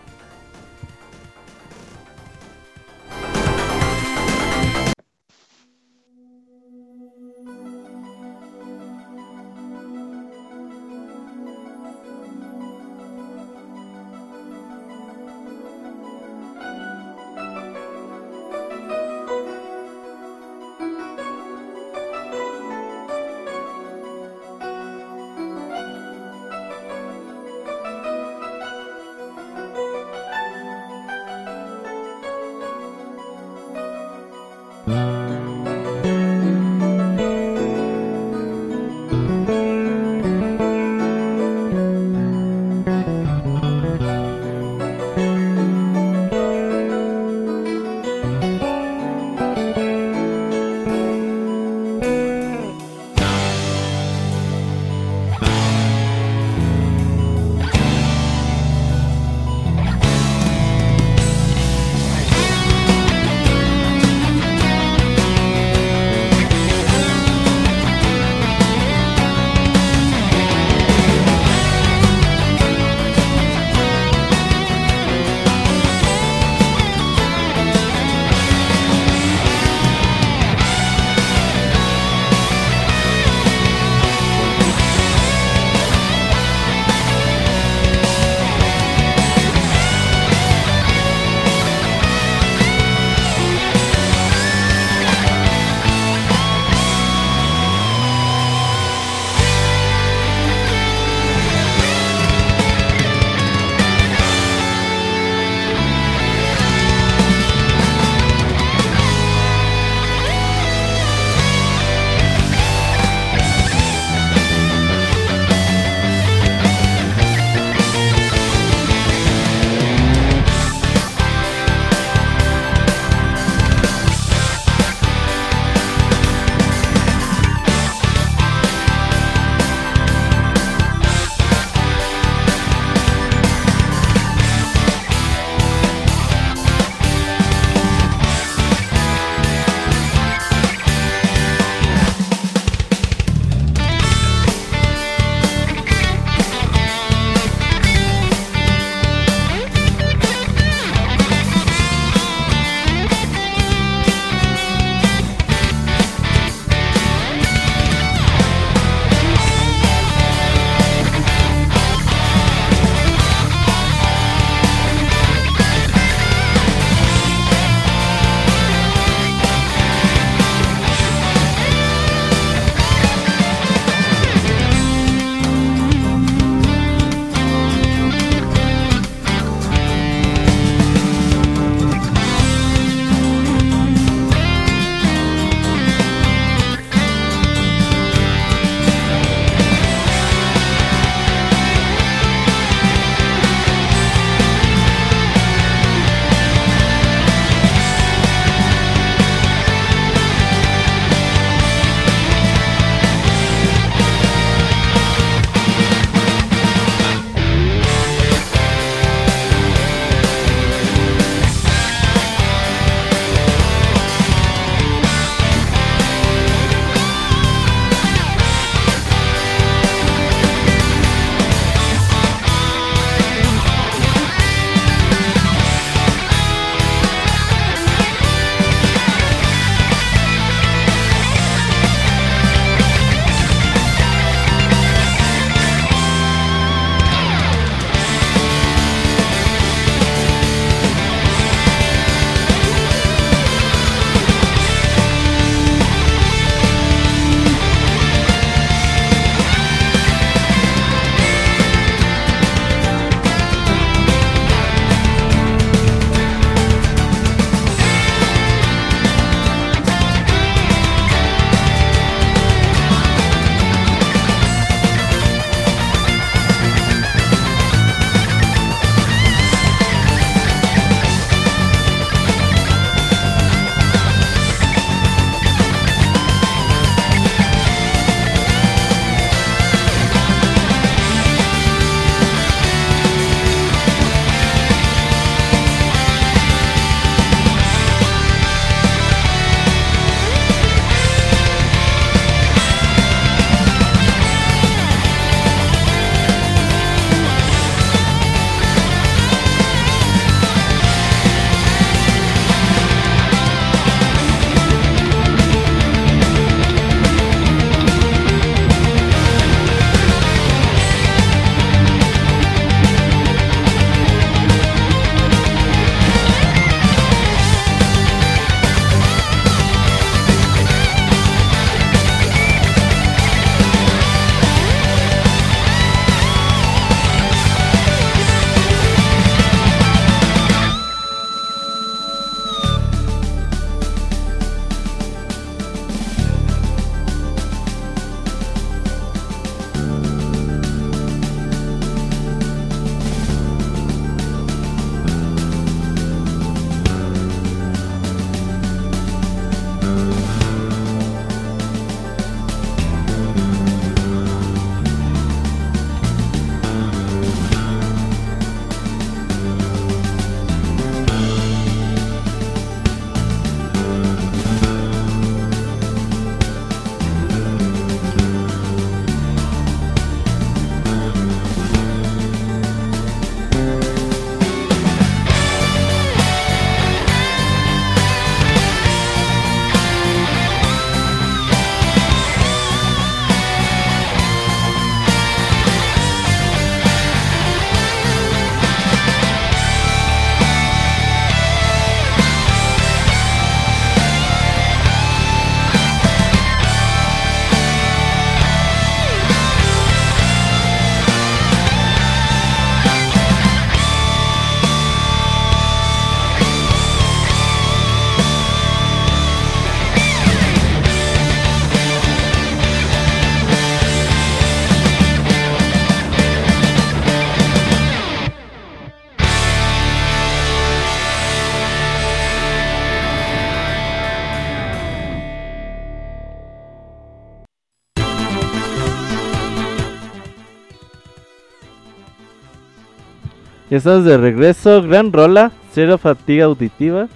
Estamos de regreso. Gran rola, cero fatiga auditiva.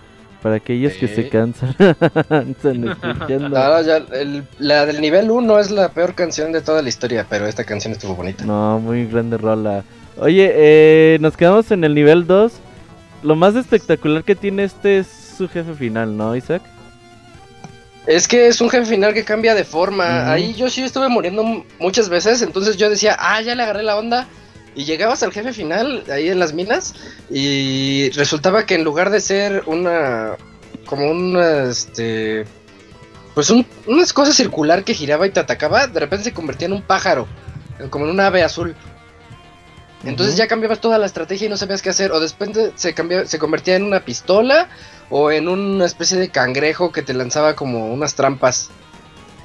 Para aquellos que se cansan. la del nivel 1 es la peor canción de toda la historia, pero esta canción estuvo bonita. No, muy grande rola. Oye, eh, nos quedamos en el nivel 2. Lo más espectacular que tiene este es su jefe final, ¿no, Isaac? Es que es un jefe final que cambia de forma. Ahí yo sí estuve muriendo muchas veces, entonces yo decía, ah, ya le agarré la onda. Y llegabas al jefe final, ahí en las minas, y resultaba que en lugar de ser una. como una. este. pues un, una cosa circular que giraba y te atacaba, de repente se convertía en un pájaro, como en un ave azul. Entonces ya cambiabas toda la estrategia y no sabías qué hacer. O después se, se convertía en una pistola o en una especie de cangrejo que te lanzaba como unas trampas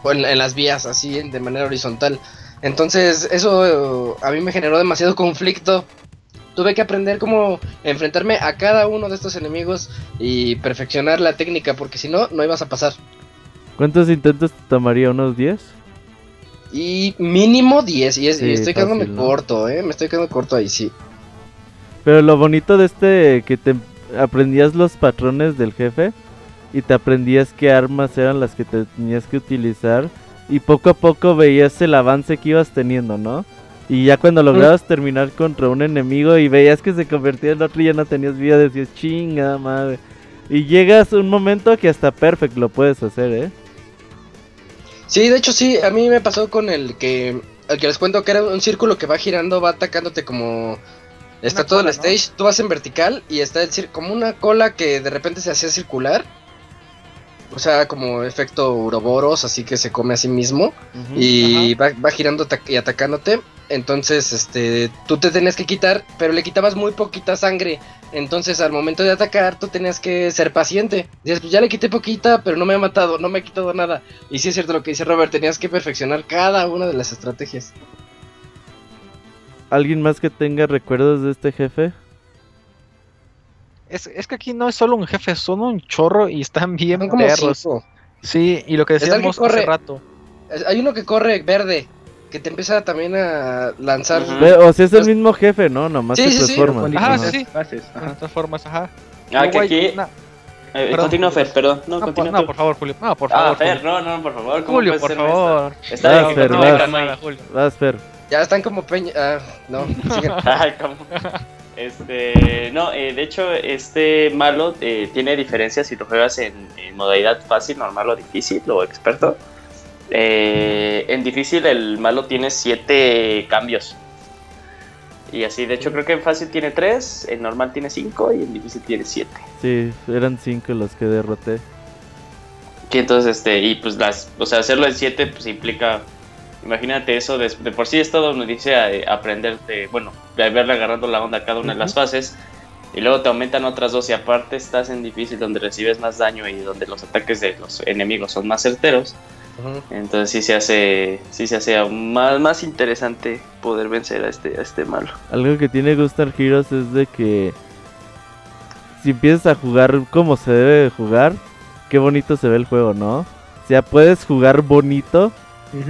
en, en las vías, así de manera horizontal. Entonces eso a mí me generó demasiado conflicto. Tuve que aprender cómo enfrentarme a cada uno de estos enemigos y perfeccionar la técnica, porque si no, no ibas a pasar. ¿Cuántos intentos te tomaría? ¿Unos 10? Y mínimo 10, y, estoy quedándome corto, ¿eh? Me estoy quedando corto ahí, sí. Pero lo bonito de este, que te aprendías los patrones del jefe y te aprendías qué armas eran las que te tenías que utilizar y poco a poco veías el avance que ibas teniendo, ¿no? Y ya cuando lograbas terminar contra un enemigo y veías que se convertía en otro y ya no tenías vida, decías, chinga madre. Y llegas a un momento que hasta perfect lo puedes hacer, ¿eh? Sí, de hecho sí, a mí me pasó con el que, el que les cuento que era un círculo que va girando, va atacándote como... Está todo el stage, tú vas en vertical y está el como una cola que de repente se hacía circular o sea, como efecto Uroboros, así que se come a sí mismo y va, girando y atacándote. Entonces, este, tú te tenías que quitar, pero le quitabas muy poquita sangre. Entonces, al momento de atacar, tú tenías que ser paciente. Dices, pues ya le quité poquita, pero no me ha matado, no me ha quitado nada. Y sí es cierto lo que dice Robert, tenías que perfeccionar cada una de las estrategias. ¿Alguien más que tenga recuerdos de este jefe? Es, es, que aquí no es solo un jefe, son un chorro y están bien perros. Sí, y lo que decíamos hace rato. Hay uno que corre verde, que te empieza también a lanzar. O sea, es el mismo jefe, ¿no? Nomás sí, se transforma. Sí. Ajá, sí, sí. Transformas, ajá. Ah, que aquí... Eh, continúa, Fer, perdón. No, no, por, no, por favor, Julio. No, por favor. Ah, Fer, no, no, por favor. Julio, por favor. Está bien, Fer, vas, vas, Fer. Ya están como peña. Ah, no, siguen. Ay, ¿cómo? Este, no, eh, de hecho, este malo eh, tiene diferencias si lo juegas en, modalidad fácil, normal o difícil o experto. Eh, en difícil el malo tiene 7 cambios. Y así, de hecho creo que en fácil tiene 3, en normal tiene 5 y en difícil tiene 7. Sí, eran 5 los que derroté. Y entonces, este, y pues las, o sea, hacerlo en 7 pues implica Imagínate eso, de, por sí es todo nos dice a, aprenderte, bueno, de verle agarrando la onda a cada una de las fases. Y luego te aumentan otras dos y aparte estás en difícil donde recibes más daño y donde los ataques de los enemigos son más certeros. Entonces sí se hace, sí se hace aún más, más interesante poder vencer a este, a este malo. Algo que tiene Gunstar Heroes es de que si empiezas a jugar como se debe jugar, qué bonito se ve el juego, ¿no? O sea, puedes jugar bonito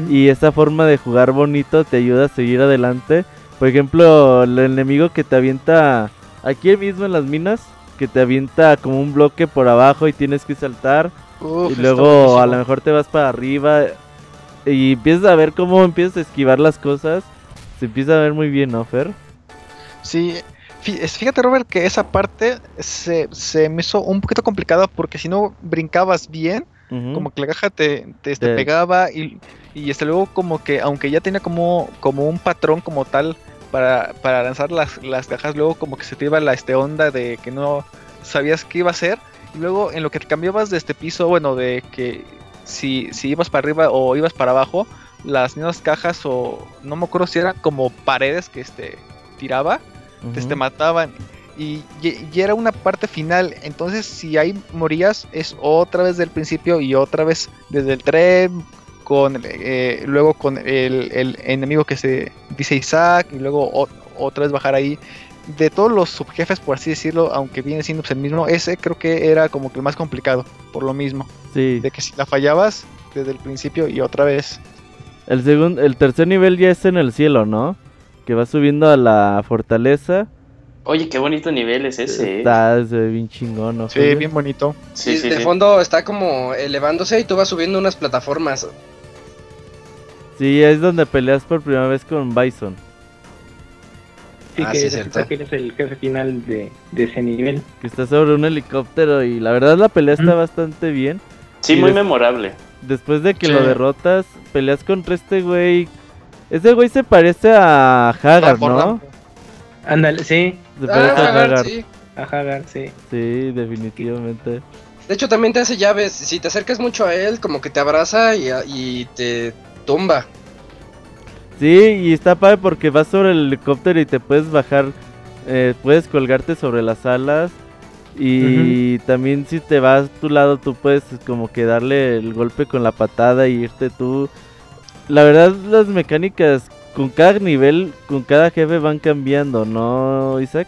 y esa forma de jugar bonito te ayuda a seguir adelante. Por ejemplo, el enemigo que te avienta aquí mismo en las minas, que te avienta como un bloque por abajo y tienes que saltar. y luego a lo mejor te vas para arriba y empiezas a ver cómo empiezas a esquivar las cosas. Se empieza a ver muy bien, ¿no, Fer? Sí, fíjate Robert que esa parte se, se me hizo un poquito complicada porque si no brincabas bien, como que la caja te, te, este, pegaba y, y este, luego como que, aunque ya tenía como, como un patrón como tal para, para lanzar las, las, cajas, luego como que se te iba la este, onda de que no sabías qué iba a hacer. Y luego en lo que te cambiabas de este piso, bueno, de que si, si ibas para arriba o ibas para abajo, las mismas cajas o no me acuerdo si eran como paredes que este, tiraba, te este, mataban y, era una parte final. Entonces, si ahí morías, es otra vez del principio y otra vez desde el tren. Con, eh, luego con el, enemigo que se dice Isaac y luego otra vez bajar ahí de todos los subjefes por así decirlo aunque viene siendo pues, el mismo ese creo que era como que el más complicado por lo mismo sí. de que si la fallabas desde el principio y otra vez el segundo el tercer nivel ya es en el cielo no que va subiendo a la fortaleza Oye, qué bonito nivel es ese. ¿eh? Está bien chingón, ¿no? Sí, bien bonito. Sí, sí, de fondo está como elevándose y tú vas subiendo unas plataformas. Sí, es donde peleas por primera vez con Bison. Sí, ah, que sí, es el jefe final de, ese nivel. Que está sobre un helicóptero y la verdad la pelea está bastante bien. Sí, muy memorable. Después de que lo derrotas, peleas contra este güey. Ese güey se parece a Hagar, ¿no? Ándale, sí. Se parece a ah, Hagar. Sí. A Hagar, sí. Sí, definitivamente. De hecho, también te hace llaves. Si te acercas mucho a él, como que te abraza y, te tumba. Sí, y está padre porque vas sobre el helicóptero y te puedes bajar. Eh, puedes colgarte sobre las alas. Y también si te vas a tu lado, tú puedes como que darle el golpe con la patada y irte tú. La verdad, las mecánicas con cada nivel, con cada jefe van cambiando, ¿no, Isaac?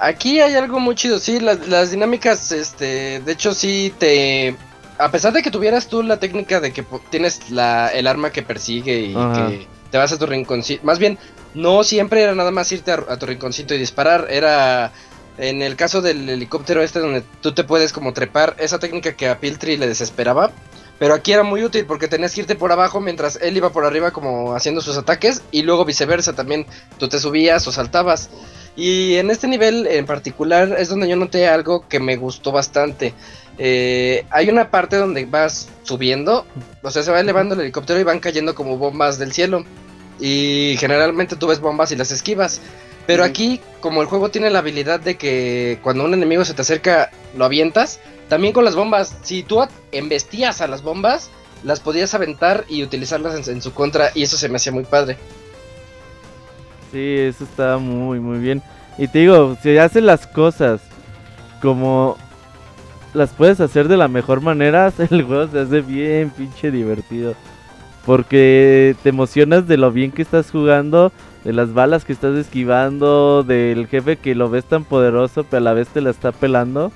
Aquí hay algo muy chido, sí, las, dinámicas, este, de hecho sí te... A pesar de que tuvieras tú la técnica de que tienes la, el arma que persigue y que te vas a tu rinconcito, más bien, no siempre era nada más irte a, tu rinconcito y disparar, era... En el caso del helicóptero este donde tú te puedes como trepar, esa técnica que a Piltry le desesperaba, pero aquí era muy útil porque tenías que irte por abajo mientras él iba por arriba como haciendo sus ataques y luego viceversa también. Tú te subías o saltabas. Y en este nivel en particular es donde yo noté algo que me gustó bastante. Eh, hay una parte donde vas subiendo, o sea, se va elevando el helicóptero y van cayendo como bombas del cielo. Y generalmente tú ves bombas y las esquivas. Pero aquí, como el juego tiene la habilidad de que cuando un enemigo se te acerca, lo avientas, también con las bombas, si tú embestías a las bombas, las podías aventar y utilizarlas en, su contra y eso se me hacía muy padre. Sí, eso está muy, muy bien. Y te digo, si haces las cosas como las puedes hacer de la mejor manera, el juego se hace bien pinche divertido. Porque te emocionas de lo bien que estás jugando, de las balas que estás esquivando, del jefe que lo ves tan poderoso, pero a la vez te la está pelando.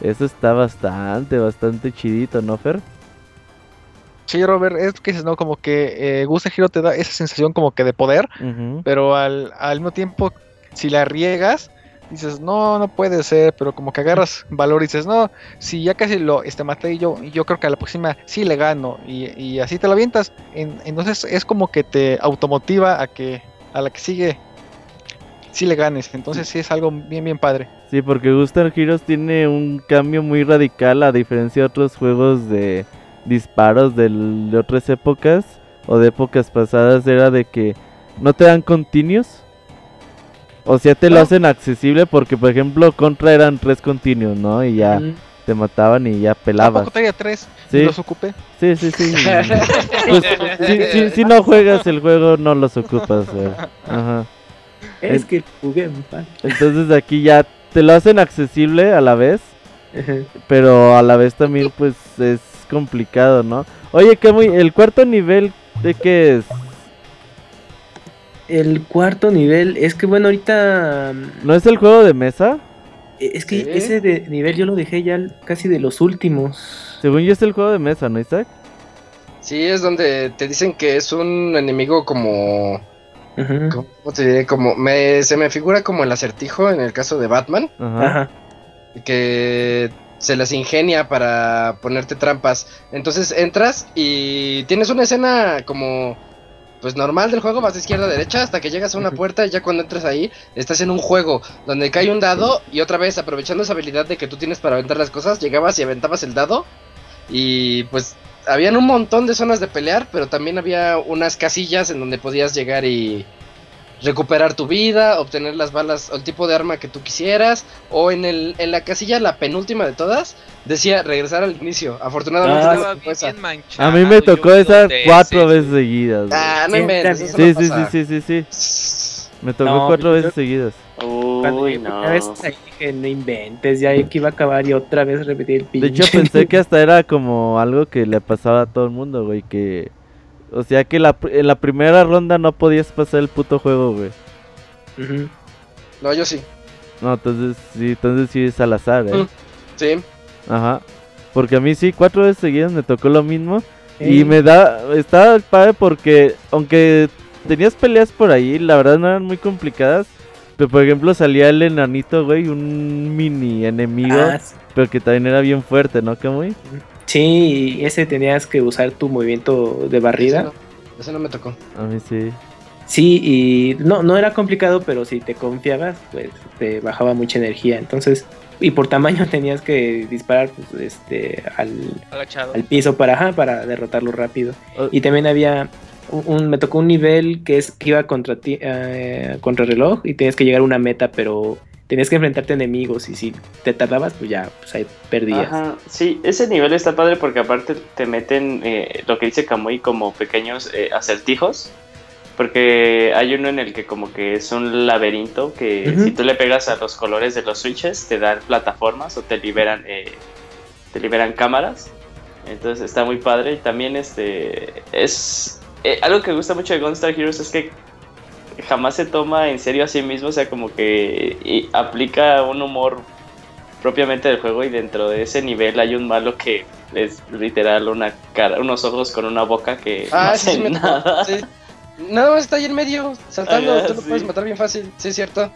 Eso está bastante, bastante chidito, ¿no, Fer? Sí, Robert, es que ¿no? Como que eh, Gusta Hero te da esa sensación como que de poder, pero al, al mismo tiempo, si la riegas, dices, no, no puede ser, pero como que agarras valor y dices, no, si ya casi lo este, maté y yo, yo creo que a la próxima sí le gano, y, y así te lo avientas. entonces es como que te automotiva a que a la que sigue si le ganes. Entonces sí es algo bien, bien padre. Sí, porque Gunstar Heroes tiene un cambio muy radical a diferencia de otros juegos de disparos de, otras épocas o de épocas pasadas. Era de que no te dan continuos. O sea, te lo hacen accesible porque, por ejemplo, Contra eran tres continuos, ¿no? Y ya te mataban y ya pelabas. Tampoco tenía tres. ¿Sí? ¿Los ocupé? Sí, sí, sí. pues, si, no juegas el juego, no los ocupas. Ajá. Es que jugué Entonces aquí ya te lo hacen accesible a la vez. pero a la vez también pues es complicado, ¿no? Oye, que muy el cuarto nivel de qué es? El cuarto nivel es que bueno, ahorita ¿No es el juego de mesa? E, es que ese de nivel yo lo dejé ya casi de los últimos. Según yo es el juego de mesa, ¿no, Isaac? Sí, es donde te dicen que es un enemigo como ¿Cómo te diré? Como me, se me figura como el acertijo en el caso de Batman. Ajá. Que se las ingenia para ponerte trampas. Entonces entras y tienes una escena como pues normal del juego, vas de izquierda a derecha hasta que llegas a una puerta y ya cuando entras ahí estás en un juego donde cae un dado y otra vez aprovechando esa habilidad de que tú tienes para aventar las cosas, llegabas y aventabas el dado y pues habían un montón de zonas de pelear, pero también había unas casillas en donde podías llegar y recuperar tu vida, obtener las balas o el tipo de arma que tú quisieras, o en el en la casilla la penúltima de todas decía regresar al inicio. Afortunadamente ah, a mí me tocó esa cuatro veces seguidas. Ah, no inventes. Sí, sí, sí, sí, sí, sí. Me tocó cuatro veces seguidas. Uy, no. Una vez dije, no inventes, ya que iba a acabar y otra vez repetir el pinche. De hecho, pensé que hasta era como algo que le pasaba a todo el mundo, güey, que... O sea, que la, en la primera ronda no podías pasar el puto juego, güey. No, yo sí. No, entonces sí, entonces sí es al azar, ¿eh? Sí. Ajá. Porque a mí sí, cuatro veces seguidas me tocó lo mismo. Y me da... Estaba padre porque, aunque tenías peleas por ahí, la verdad no eran muy complicadas Pero por ejemplo salía el enanito, güey, un mini enemigo, ah, pero que también era bien fuerte, ¿no, muy Sí, ese tenías que usar tu movimiento de barrida. Ese no, me tocó. A mí sí. Sí, y no, no era complicado, pero si te confiabas, pues te bajaba mucha energía. Entonces, y por tamaño tenías que disparar pues, este, al, al piso para, para derrotarlo rápido. Oh. Y también había un, me tocó un nivel que es que iba contra ti, eh, contra reloj y tenías que llegar a una meta, pero tenías que enfrentarte a enemigos y si te tardabas, pues ya, pues ahí perdías. Ajá, sí, ese nivel está padre porque aparte te meten eh, lo que dice Kamui como pequeños eh, acertijos. Porque hay uno en el que como que es un laberinto que si tú le pegas a los colores de los switches te dan plataformas o te liberan te liberan cámaras. Entonces está muy padre y también este es eh, algo que me gusta mucho de Gunstar Heroes es que jamás se toma en serio a sí mismo, o sea, como que aplica un humor propiamente del juego y dentro de ese nivel hay un malo que es literal una cara, unos ojos con una boca que ah, no sí, nada. Sí. Nada más está ahí en medio, saltando, tú lo puedes matar bien fácil, sí es cierto.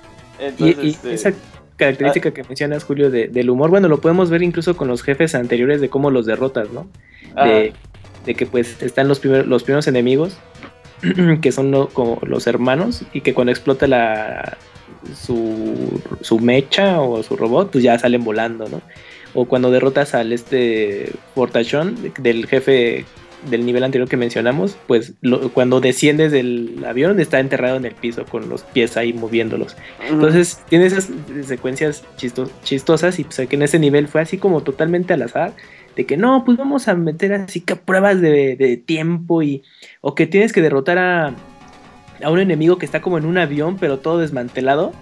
y, este, esa característica ah. que mencionas, Julio, del humor, bueno, lo podemos ver incluso con los jefes anteriores de cómo los derrotas, ¿no? De, de que pues están los, primeros los primeros enemigos, que son como los hermanos, y que cuando explota la, su, su mecha o su robot, pues ya salen volando, ¿no? O cuando derrotas al este portachón del jefe del nivel anterior que mencionamos, pues cuando desciendes del avión está enterrado en el piso con los pies ahí moviéndolos. Entonces tiene esas secuencias chistosas y pues que en ese nivel fue así como totalmente al azar de que no, pues vamos a meter así que pruebas de, tiempo y o que tienes que derrotar a, a un enemigo que está como en un avión pero todo desmantelado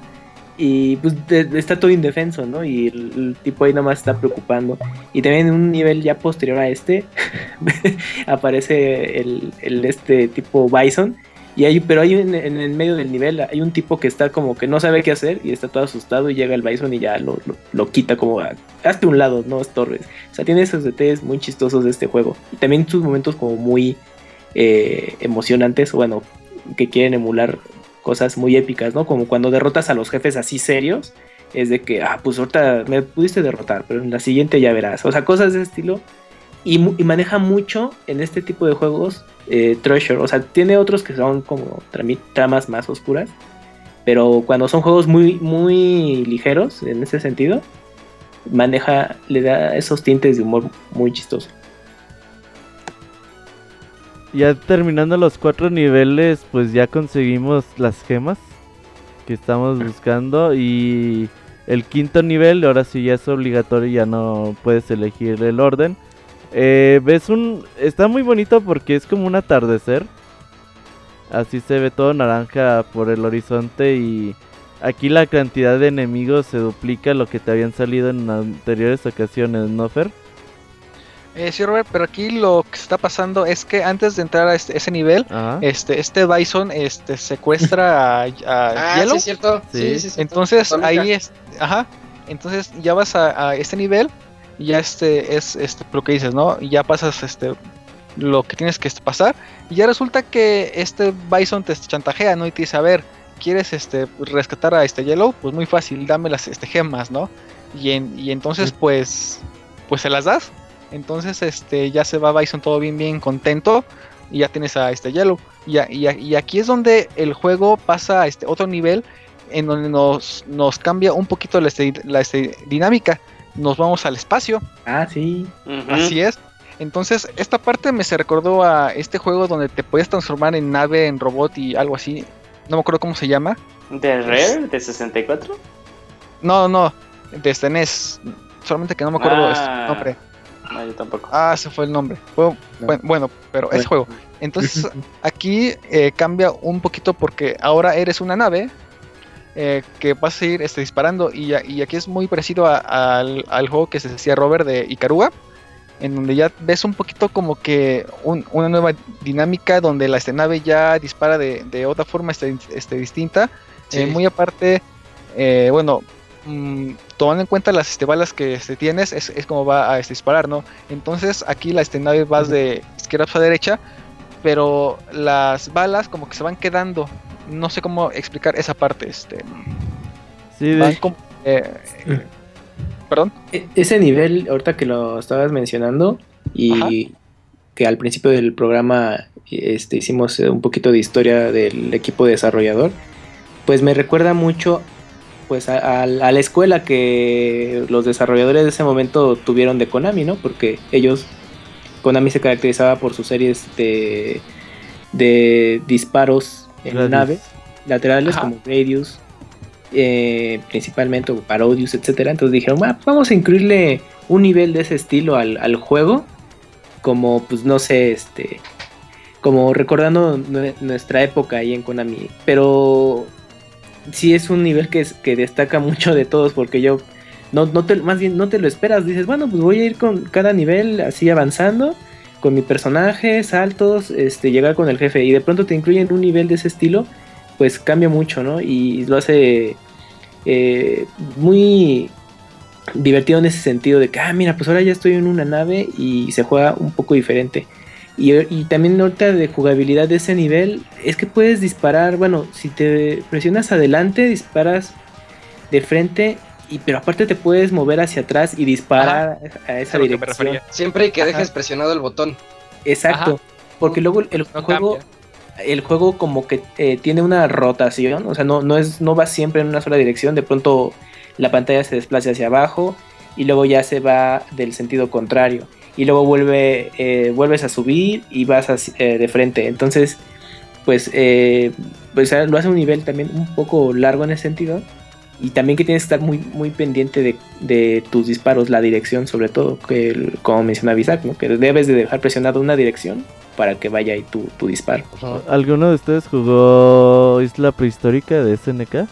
y pues está todo indefenso, ¿no? Y el, tipo ahí nomás está preocupando. Y también en un nivel ya posterior a este aparece el, el, este tipo Bison y hay, pero hay en, el medio del nivel, hay un tipo que está como que no sabe qué hacer y está todo asustado y llega el Bison y ya lo, lo, quita como a, un lado, no estorbes. O sea, tiene esos detalles muy chistosos de este juego. Y también sus momentos como muy eh, emocionantes, bueno, que quieren emular cosas muy épicas, ¿no? Como cuando derrotas a los jefes así serios, es de que, ah, pues ahorita me pudiste derrotar, pero en la siguiente ya verás. O sea, cosas de ese estilo y, maneja mucho en este tipo de juegos eh, Treasure. O sea, tiene otros que son como tramas más oscuras. Pero cuando son juegos muy, muy ligeros en ese sentido, maneja, le da esos tintes de humor muy chistoso. Ya terminando los cuatro niveles, pues ya conseguimos las gemas que estamos buscando. Y el quinto nivel, ahora sí ya es obligatorio, ya no puedes elegir el orden. Eh, ves un... Está muy bonito porque es como un atardecer. Así se ve todo naranja por el horizonte y aquí la cantidad de enemigos se duplica lo que te habían salido en anteriores ocasiones, ¿no, Fer? Eh, sí, Robert, pero aquí lo que está pasando es que antes de entrar a este, ese nivel, este, este Bison este, secuestra a, a ah, Sí, cierto. Sí, sí, Entonces ahí es, ajá, entonces ya vas a, a este nivel ya este es este lo que dices, ¿no? Y ya pasas este lo que tienes que pasar y ya resulta que este Bison te chantajea, ¿no? Y te dice, a ver, ¿quieres este rescatar a este Yellow? Pues muy fácil, dame las este, gemas, ¿no? Y, y entonces pues pues se las das. Entonces este ya se va Bison todo bien bien contento y ya tienes a este Yellow. Y, y, aquí es donde el juego pasa a este otro nivel en donde nos, nos cambia un poquito la, este, la este, dinámica nos vamos al espacio. Ah, sí. Así es. Entonces, esta parte me se recordó a este juego donde te podías transformar en nave, en robot y algo así. No me acuerdo cómo se llama. ¿De Rare? ¿De 64? No, no, de SNES. Solamente que no me acuerdo ah, el nombre. No, yo tampoco. Ah, ese fue el nombre. bueno, pero ese juego. Entonces, aquí eh, cambia un poquito porque ahora eres una nave eh, que vas a ir este, disparando. Y, aquí es muy parecido al, juego que se decía Robert de Icaruga, en donde ya ves un poquito como que una nueva dinámica donde la este, nave ya dispara de, otra forma este, este distinta. Eh, muy aparte, eh, bueno, mm, tomando en cuenta las este, balas que este, tienes, es, como va a este, disparar, ¿no? Entonces aquí la este, nave vas de izquierda a derecha, pero las balas como que se van quedando no sé cómo explicar esa parte. Este. Sí, de... Eh, Perdón. E, ese nivel, ahorita que lo estabas mencionando, y que al principio del programa este, hicimos un poquito de historia del equipo desarrollador, pues me recuerda mucho pues a, la escuela que los desarrolladores de ese momento tuvieron de Konami, ¿no? Porque ellos, Konami se caracterizaba por sus series de, de disparos en la nave laterales como Radius, eh, principalmente Parodius, etcétera. Entonces dijeron, vamos a incluirle un nivel de ese estilo al, juego, como pues no sé, este, como recordando nuestra época ahí en Konami, pero sí es un nivel que, que destaca mucho de todos porque yo no, no te, más bien no te lo esperas, dices, bueno, pues voy a ir con cada nivel así avanzando con mi personaje, saltos, este, llegar con el jefe y de pronto te incluyen un nivel de ese estilo pues cambia mucho, ¿no? Y lo hace eh, muy divertido en ese sentido de que, ah, mira, pues ahora ya estoy en una nave y se juega un poco diferente. Y, y también nota de jugabilidad de ese nivel es que puedes disparar, bueno, si te presionas adelante, disparas de frente y pero aparte te puedes mover hacia atrás y disparar a esa dirección. Siempre que dejes presionado el botón. Exacto, porque luego el juego el juego como que eh, tiene una rotación, o sea, no, no, es, no va siempre en una sola dirección, de pronto la pantalla se desplaza hacia abajo y luego ya se va del sentido contrario y luego vuelve, eh, vuelves a subir y vas eh, de frente, entonces pues, pues lo hace un nivel también un poco largo en ese sentido y también que tienes que estar muy, muy pendiente de, de tus disparos, la dirección sobre todo, que como mencionaba Isaac, ¿no? que debes de dejar presionado una dirección para que vaya ahí tu, tu disparo. ¿Alguno de ustedes jugó Isla Prehistórica de SNK?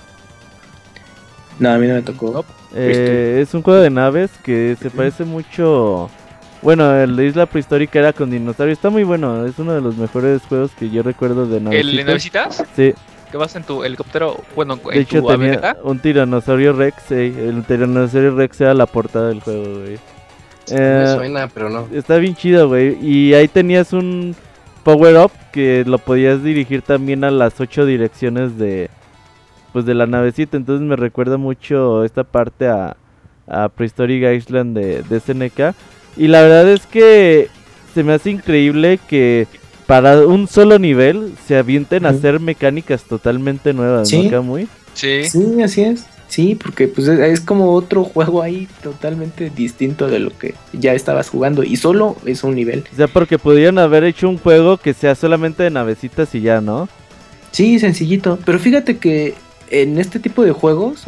No, a mí no me tocó. Eh, es un juego de naves que se parece mucho... Bueno, el de Isla Prehistórica era con dinosaurios. Está muy bueno. Es uno de los mejores juegos que yo recuerdo de naves. ¿El de navecitas? Sí. ¿Que vas en tu helicóptero? Bueno, en de hecho, tenía un tiranosaurio Rex. El tiranosaurio Rex era la portada del juego, güey. Eh, suena, pero no. Está bien chido, güey. Y ahí tenías un power up que lo podías dirigir también a las ocho direcciones de pues de la navecita. Entonces me recuerda mucho esta parte a, a Prehistoric Island de, de SNK. Y la verdad es que se me hace increíble que para un solo nivel se avienten a hacer mecánicas totalmente nuevas, ¿Sí? ¿no, muy Sí. Sí, así es. Sí, porque pues es como otro juego ahí totalmente distinto de lo que ya estabas jugando y solo es un nivel. O sea, porque podrían haber hecho un juego que sea solamente de navecitas y ya, ¿no? Sí, sencillito. Pero fíjate que en este tipo de juegos,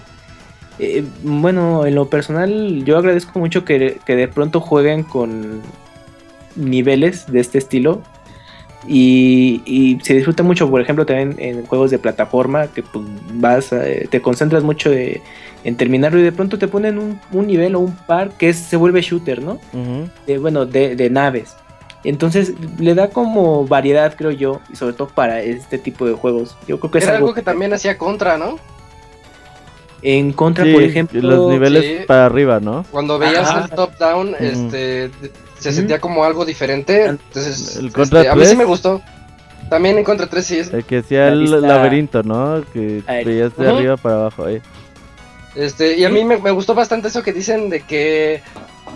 eh, bueno, en lo personal yo agradezco mucho que, que de pronto jueguen con niveles de este estilo y, se disfruta mucho, por ejemplo, también en juegos de plataforma, que pues, vas, eh, te concentras mucho en terminarlo y de pronto te ponen un, nivel o un par que se vuelve shooter, ¿no? de, bueno, de, naves. Entonces le da como variedad, creo yo, y sobre todo para este tipo de juegos. Yo creo que es algo, que, también hacía Contra, ¿no? En Contra, por ejemplo, los niveles para arriba, ¿no? Cuando veías el top down, este se sentía como algo diferente. Entonces, el este, a mí sí me gustó. También en Contra 3 sí es. El que hacía el laberinto, ¿no? Que veías de arriba para abajo ahí. Este, y a mí me, gustó bastante eso que dicen de que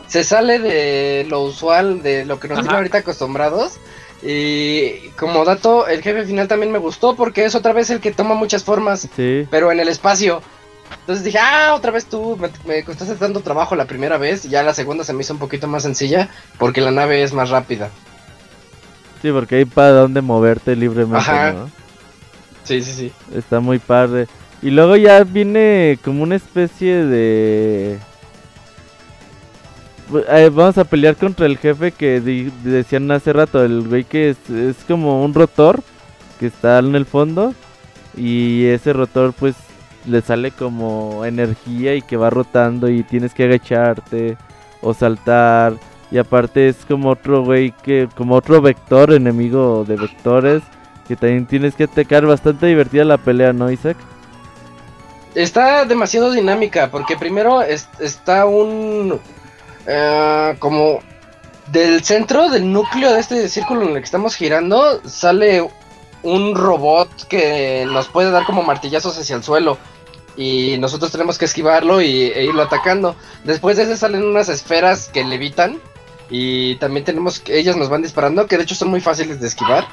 se sale de lo usual, de lo que nos tiene ahorita acostumbrados. Y como dato, el jefe final también me gustó porque es otra vez el que toma muchas formas, pero en el espacio. Entonces dije, ah, otra vez tú, me, me, costaste tanto trabajo la primera vez, y ya la segunda se me hizo un poquito más sencilla, porque la nave es más rápida. Sí, porque hay para dónde moverte libremente, Ajá. Sí, sí, sí. Está muy padre. Y luego ya viene como una especie de... Eh, vamos a pelear contra el jefe que decían hace rato, el güey que es, es como un rotor que está en el fondo y ese rotor pues le sale como energía y que va rotando y tienes que agacharte o saltar. Y aparte es como otro güey que, como otro vector, enemigo de vectores, que también tienes que atacar. Bastante divertida la pelea, ¿no, Isaac? Está demasiado dinámica, porque primero está un... Eh, como del centro, del núcleo de este círculo en el que estamos girando, sale un robot que nos puede dar como martillazos hacia el suelo. Y nosotros tenemos que esquivarlo y, e irlo atacando. Después de eso salen unas esferas que levitan y también tenemos que ellas nos van disparando, que de hecho son muy fáciles de esquivar.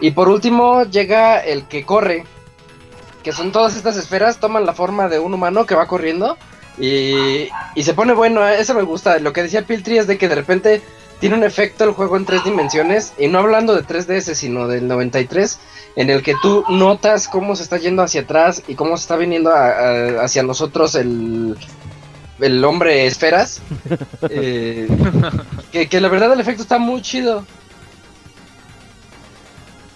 Y por último llega el que corre, que son todas estas esferas, toman la forma de un humano que va corriendo y, y se pone bueno, ¿eh? eso me gusta. Lo que decía Piltri es de que de repente tiene un efecto el juego en tres dimensiones, y no hablando de 3DS, sino del 93, en el que tú notas cómo se está yendo hacia atrás y cómo se está viniendo hacia nosotros el, el hombre esferas. Eh, que, que la verdad el efecto está muy chido.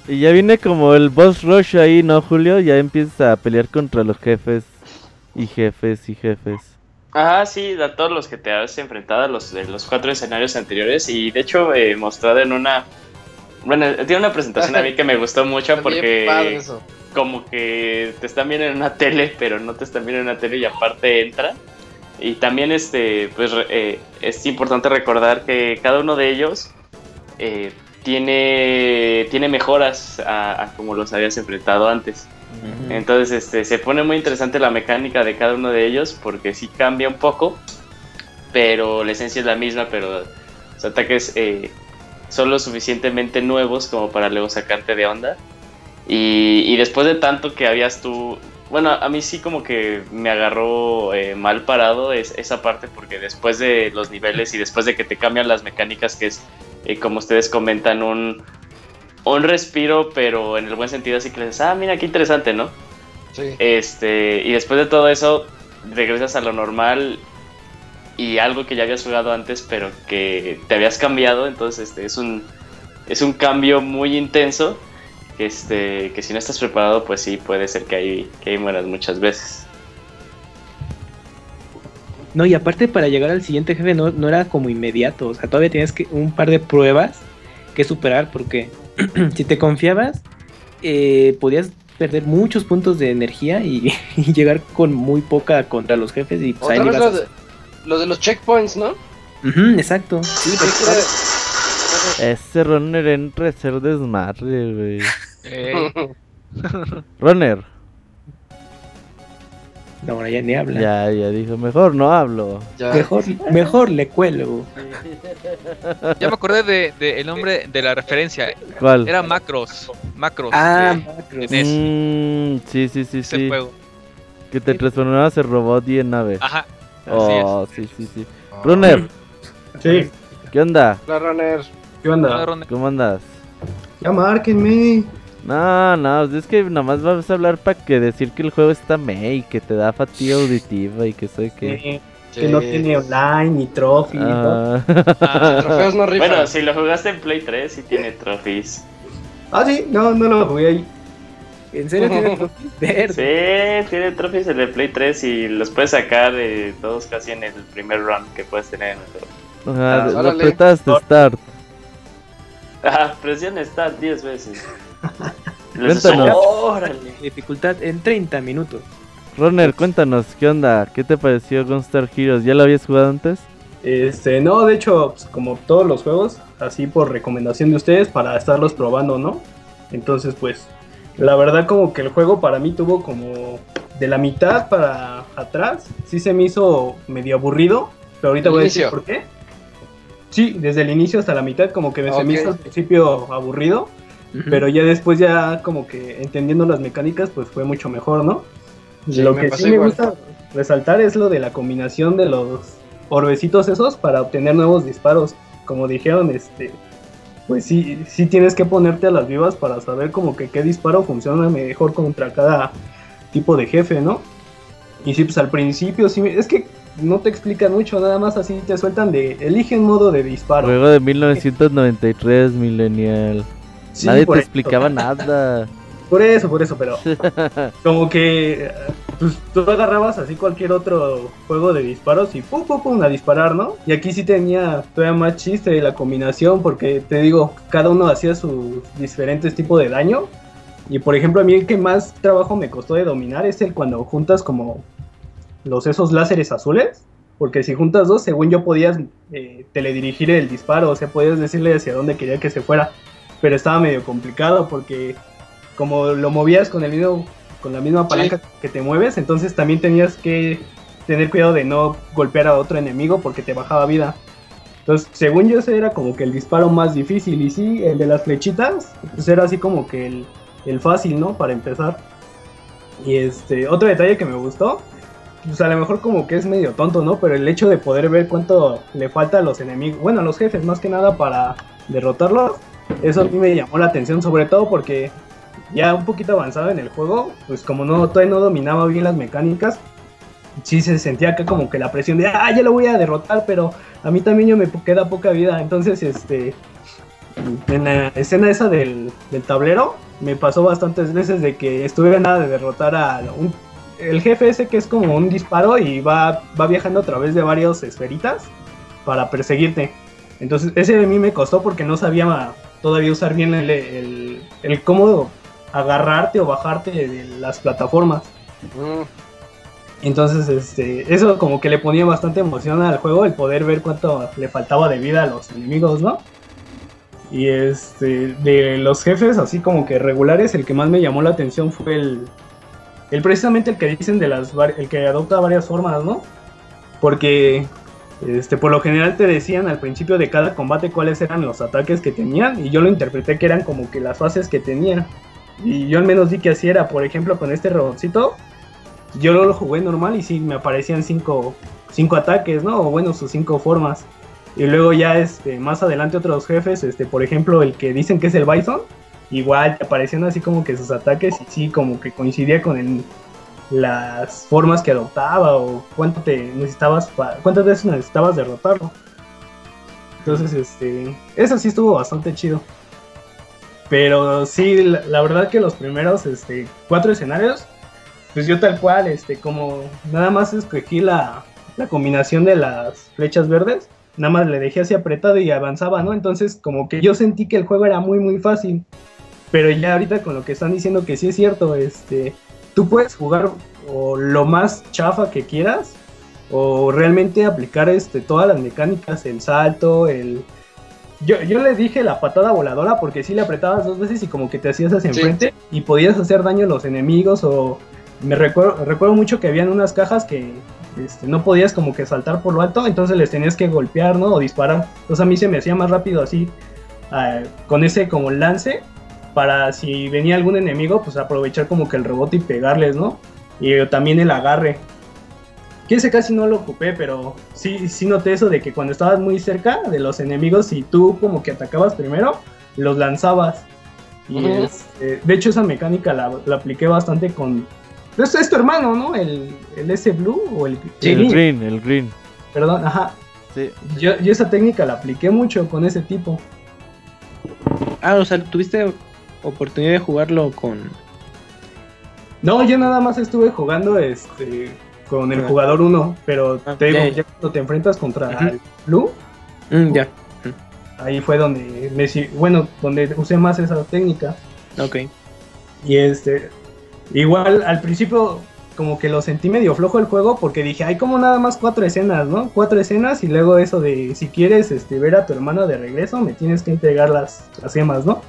Y ya viene como el boss rush ahí, ¿no, Julio? Ya empiezas a pelear contra los jefes y jefes y jefes. Ajá, sí, a todos los que te has enfrentado a los de los cuatro escenarios anteriores y de hecho eh, mostrado en una... Bueno, tiene una presentación a mí que me gustó mucho porque como que te están viendo en una tele, pero no te están viendo en una tele y aparte entra. Y también este, pues eh, es importante recordar que cada uno de ellos eh, tiene, tiene mejoras a como los habías enfrentado antes. Entonces este, se pone muy interesante la mecánica de cada uno de ellos porque sí cambia un poco, pero la esencia es la misma, pero los ataques eh, son lo suficientemente nuevos como para luego sacarte de onda. Y, después de tanto que habías tú, bueno, a mí sí como que me agarró eh, mal parado es, esa parte porque después de los niveles y después de que te cambian las mecánicas, que es eh, como ustedes comentan, un, un respiro, pero en el buen sentido, así que les dices, ah, mira, qué interesante, ¿no? Sí. Este, y después de todo eso, regresas a lo normal y algo que ya habías jugado antes, pero que te habías cambiado, entonces este, es, un, es un cambio muy intenso, este, que si no estás preparado, pues sí, puede ser que ahí, que ahí mueras muchas veces. No, y aparte para llegar al siguiente jefe no, no era como inmediato, o sea, todavía tienes que un par de pruebas que superar porque si te confiabas, eh, podías perder muchos puntos de energía y, llegar con muy poca contra los jefes y pues, lo, de, los checkpoints, ¿no? exacto. Sí, Ese runner entra a ser desmadre, güey. runner. No, ahora ya ni habla. Ya, ya dijo, mejor no hablo. Mejor, mejor le cuelo. Ya me acordé de, de, el nombre de la referencia. ¿Cuál? Era Macros. Macros. Ah, Macros. Mm, sí, sí, sí, sí. Juego. Que te transformabas en robot y en nave. Ajá. Oh, sí, sí, sí. Runner. Sí. ¿Qué onda? Hola, Runner. ¿Qué onda? ¿Cómo andas? Ya márquenme. No, no, es que nomás vas a hablar para que decir que el juego está me y que te da fatiga auditiva y que sé que... Que no tiene online ni trophy. Ah. Ah, trofeos no rifan. Bueno, si lo jugaste en Play 3 sí tiene trophies. Ah, sí, no, no lo jugué ahí. ¿En serio tiene trophies? Sí, tiene trophies en el Play 3 y los puedes sacar de todos casi en el primer run que puedes tener en el juego. Ajá, ah, lo apretaste Start. Ajá, presiona Start 10 veces. cuéntanos. Dificultad en 30 minutos. Runner, cuéntanos, ¿qué onda? ¿Qué te pareció Gunstar Heroes? ¿Ya lo habías jugado antes? Este, no, de hecho, pues, como todos los juegos, así por recomendación de ustedes para estarlos probando, ¿no? Entonces, pues, la verdad como que el juego para mí tuvo como de la mitad para atrás, sí se me hizo medio aburrido, pero ahorita voy a decir por qué. Sí, desde el inicio hasta la mitad como que se me hizo al principio aburrido, pero ya después ya como que entendiendo las mecánicas pues fue mucho mejor, ¿no? lo que sí me gusta resaltar es lo de la combinación de los orbecitos esos para obtener nuevos disparos. Como dijeron, este pues sí, sí tienes que ponerte a las vivas para saber como que qué disparo funciona mejor contra cada tipo de jefe, ¿no? Y sí, pues al principio sí, es que no te explican mucho, nada más así te sueltan de elige un modo de disparo. Juego de 1993, Millennial. Nadie te explicaba nada. Por eso, por eso, pero como que pues, tú agarrabas así cualquier otro juego de disparos y pum, pum, pum, a disparar, ¿no? Y aquí sí tenía todavía más chiste la combinación porque te digo, cada uno hacía sus diferentes tipos de daño. Y por ejemplo, a mí el que más trabajo me costó de dominar es el cuando juntas como los esos láseres azules. Porque si juntas dos, según yo podías eh, teledirigir el disparo, o sea, podías decirle hacia dónde quería que se fuera pero estaba medio complicado porque como lo movías con el mismo con la misma palanca que te mueves, entonces también tenías que tener cuidado de no golpear a otro enemigo porque te bajaba vida. Entonces, según yo, ese era como que el disparo más difícil. Y sí, el de las flechitas, pues era así como que el, el fácil, ¿no? Para empezar. Y este, otro detalle que me gustó, pues a lo mejor como que es medio tonto, ¿no? Pero el hecho de poder ver cuánto le falta a los enemigos, bueno, a los jefes más que nada para derrotarlos, eso a mí me llamó la atención, sobre todo porque ya un poquito avanzado en el juego, pues como no todavía no dominaba bien las mecánicas, sí se sentía acá como que la presión de, ah, ya lo voy a derrotar, pero a mí también yo me queda poca vida. Entonces, este, en la escena esa del, tablero, me pasó bastantes veces de que estuve nada de derrotar a un, el jefe ese que es como un disparo y va, va viajando a través de varias esferitas para perseguirte. Entonces, ese a mí me costó porque no sabía todavía usar bien el, el, el cómo agarrarte o bajarte de las plataformas. Mm. Entonces, este, eso como que le ponía bastante emoción al juego, el poder ver cuánto le faltaba de vida a los enemigos, ¿no? Y este, de los jefes, así como que regulares, el que más me llamó la atención fue el, el precisamente el que dicen de las, el que adopta varias formas, ¿no? Porque, este, por lo general te decían al principio de cada combate cuáles eran los ataques que tenían, y yo lo interpreté que eran como que las fases que tenían. Y yo al menos di que así era, por ejemplo, con este robotcito, yo lo jugué normal y sí me aparecían cinco, cinco ataques, ¿no? O bueno, sus cinco formas. Y luego ya este, más adelante otros jefes, este, por ejemplo, el que dicen que es el Bison, igual te aparecían así como que sus ataques y sí, como que coincidía con las formas que adoptaba o cuánto te necesitabas, cuántas veces necesitabas derrotarlo. Entonces, este, eso sí estuvo bastante chido. Pero sí, la, la verdad que los primeros este, cuatro escenarios pues yo tal cual, este, como nada más escogí la, la combinación de las flechas verdes, nada más le dejé así apretado y avanzaba, ¿no? Entonces como que yo sentí que el juego era muy muy fácil. Pero ya ahorita con lo que están diciendo que sí es cierto, este, tú puedes jugar o lo más chafa que quieras o realmente aplicar este todas las mecánicas, el salto, el yo, yo le dije la patada voladora porque sí le apretabas dos veces y como que te hacías hacia enfrente y podías hacer daño a los enemigos o me recuerdo, recuerdo mucho que habían unas cajas que este, no podías como que saltar por lo alto, entonces les tenías que golpear, ¿no? O disparar. Entonces a mí se me hacía más rápido así, ah, con ese como lance, para si venía algún enemigo, pues aprovechar como que el rebote y pegarles, ¿no? Y también el agarre. Que ese casi no lo ocupé, pero sí, sí noté eso de que cuando estabas muy cerca de los enemigos y tú como que atacabas primero, los lanzabas. Y este, de hecho esa mecánica la, la apliqué bastante con es, es tu hermano, ¿no? El, el S Blue o el, el green. El green, Perdón, ajá. Sí. Yo, yo esa técnica la apliqué mucho con ese tipo. Ah, o sea, ¿tuviste oportunidad de jugarlo con...? No, yo nada más estuve jugando este con el jugador 1, pero ah, te digo, ya, cuando te enfrentas contra el Blue, mm, ya. Ahí fue donde me, bueno, donde usé más esa técnica. Ok. Y este, Igual al principio como que lo sentí medio flojo el juego porque dije, hay como nada más cuatro escenas, ¿no? Cuatro escenas y luego eso de si quieres este, ver a tu hermano de regreso, me tienes que entregar las, las gemas, ¿no?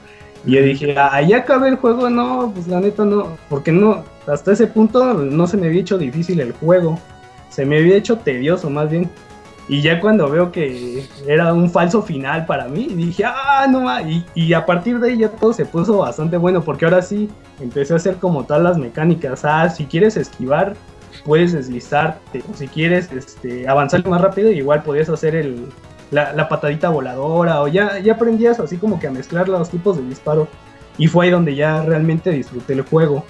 Y yo dije, ahí acabé el juego, no, pues la neta no, porque no, hasta ese punto no se me había hecho difícil el juego, se me había hecho tedioso más bien. Y ya cuando veo que era un falso final para mí, dije, ah, no y, y a partir de ahí ya todo se puso bastante bueno, porque ahora sí empecé a hacer como todas las mecánicas. Ah, si quieres esquivar, puedes deslizarte. O si quieres este, avanzar más rápido, igual podías hacer el, la, patadita voladora. O ya, ya aprendías así como que a mezclar los tipos de disparo. Y fue ahí donde ya realmente disfruté el juego.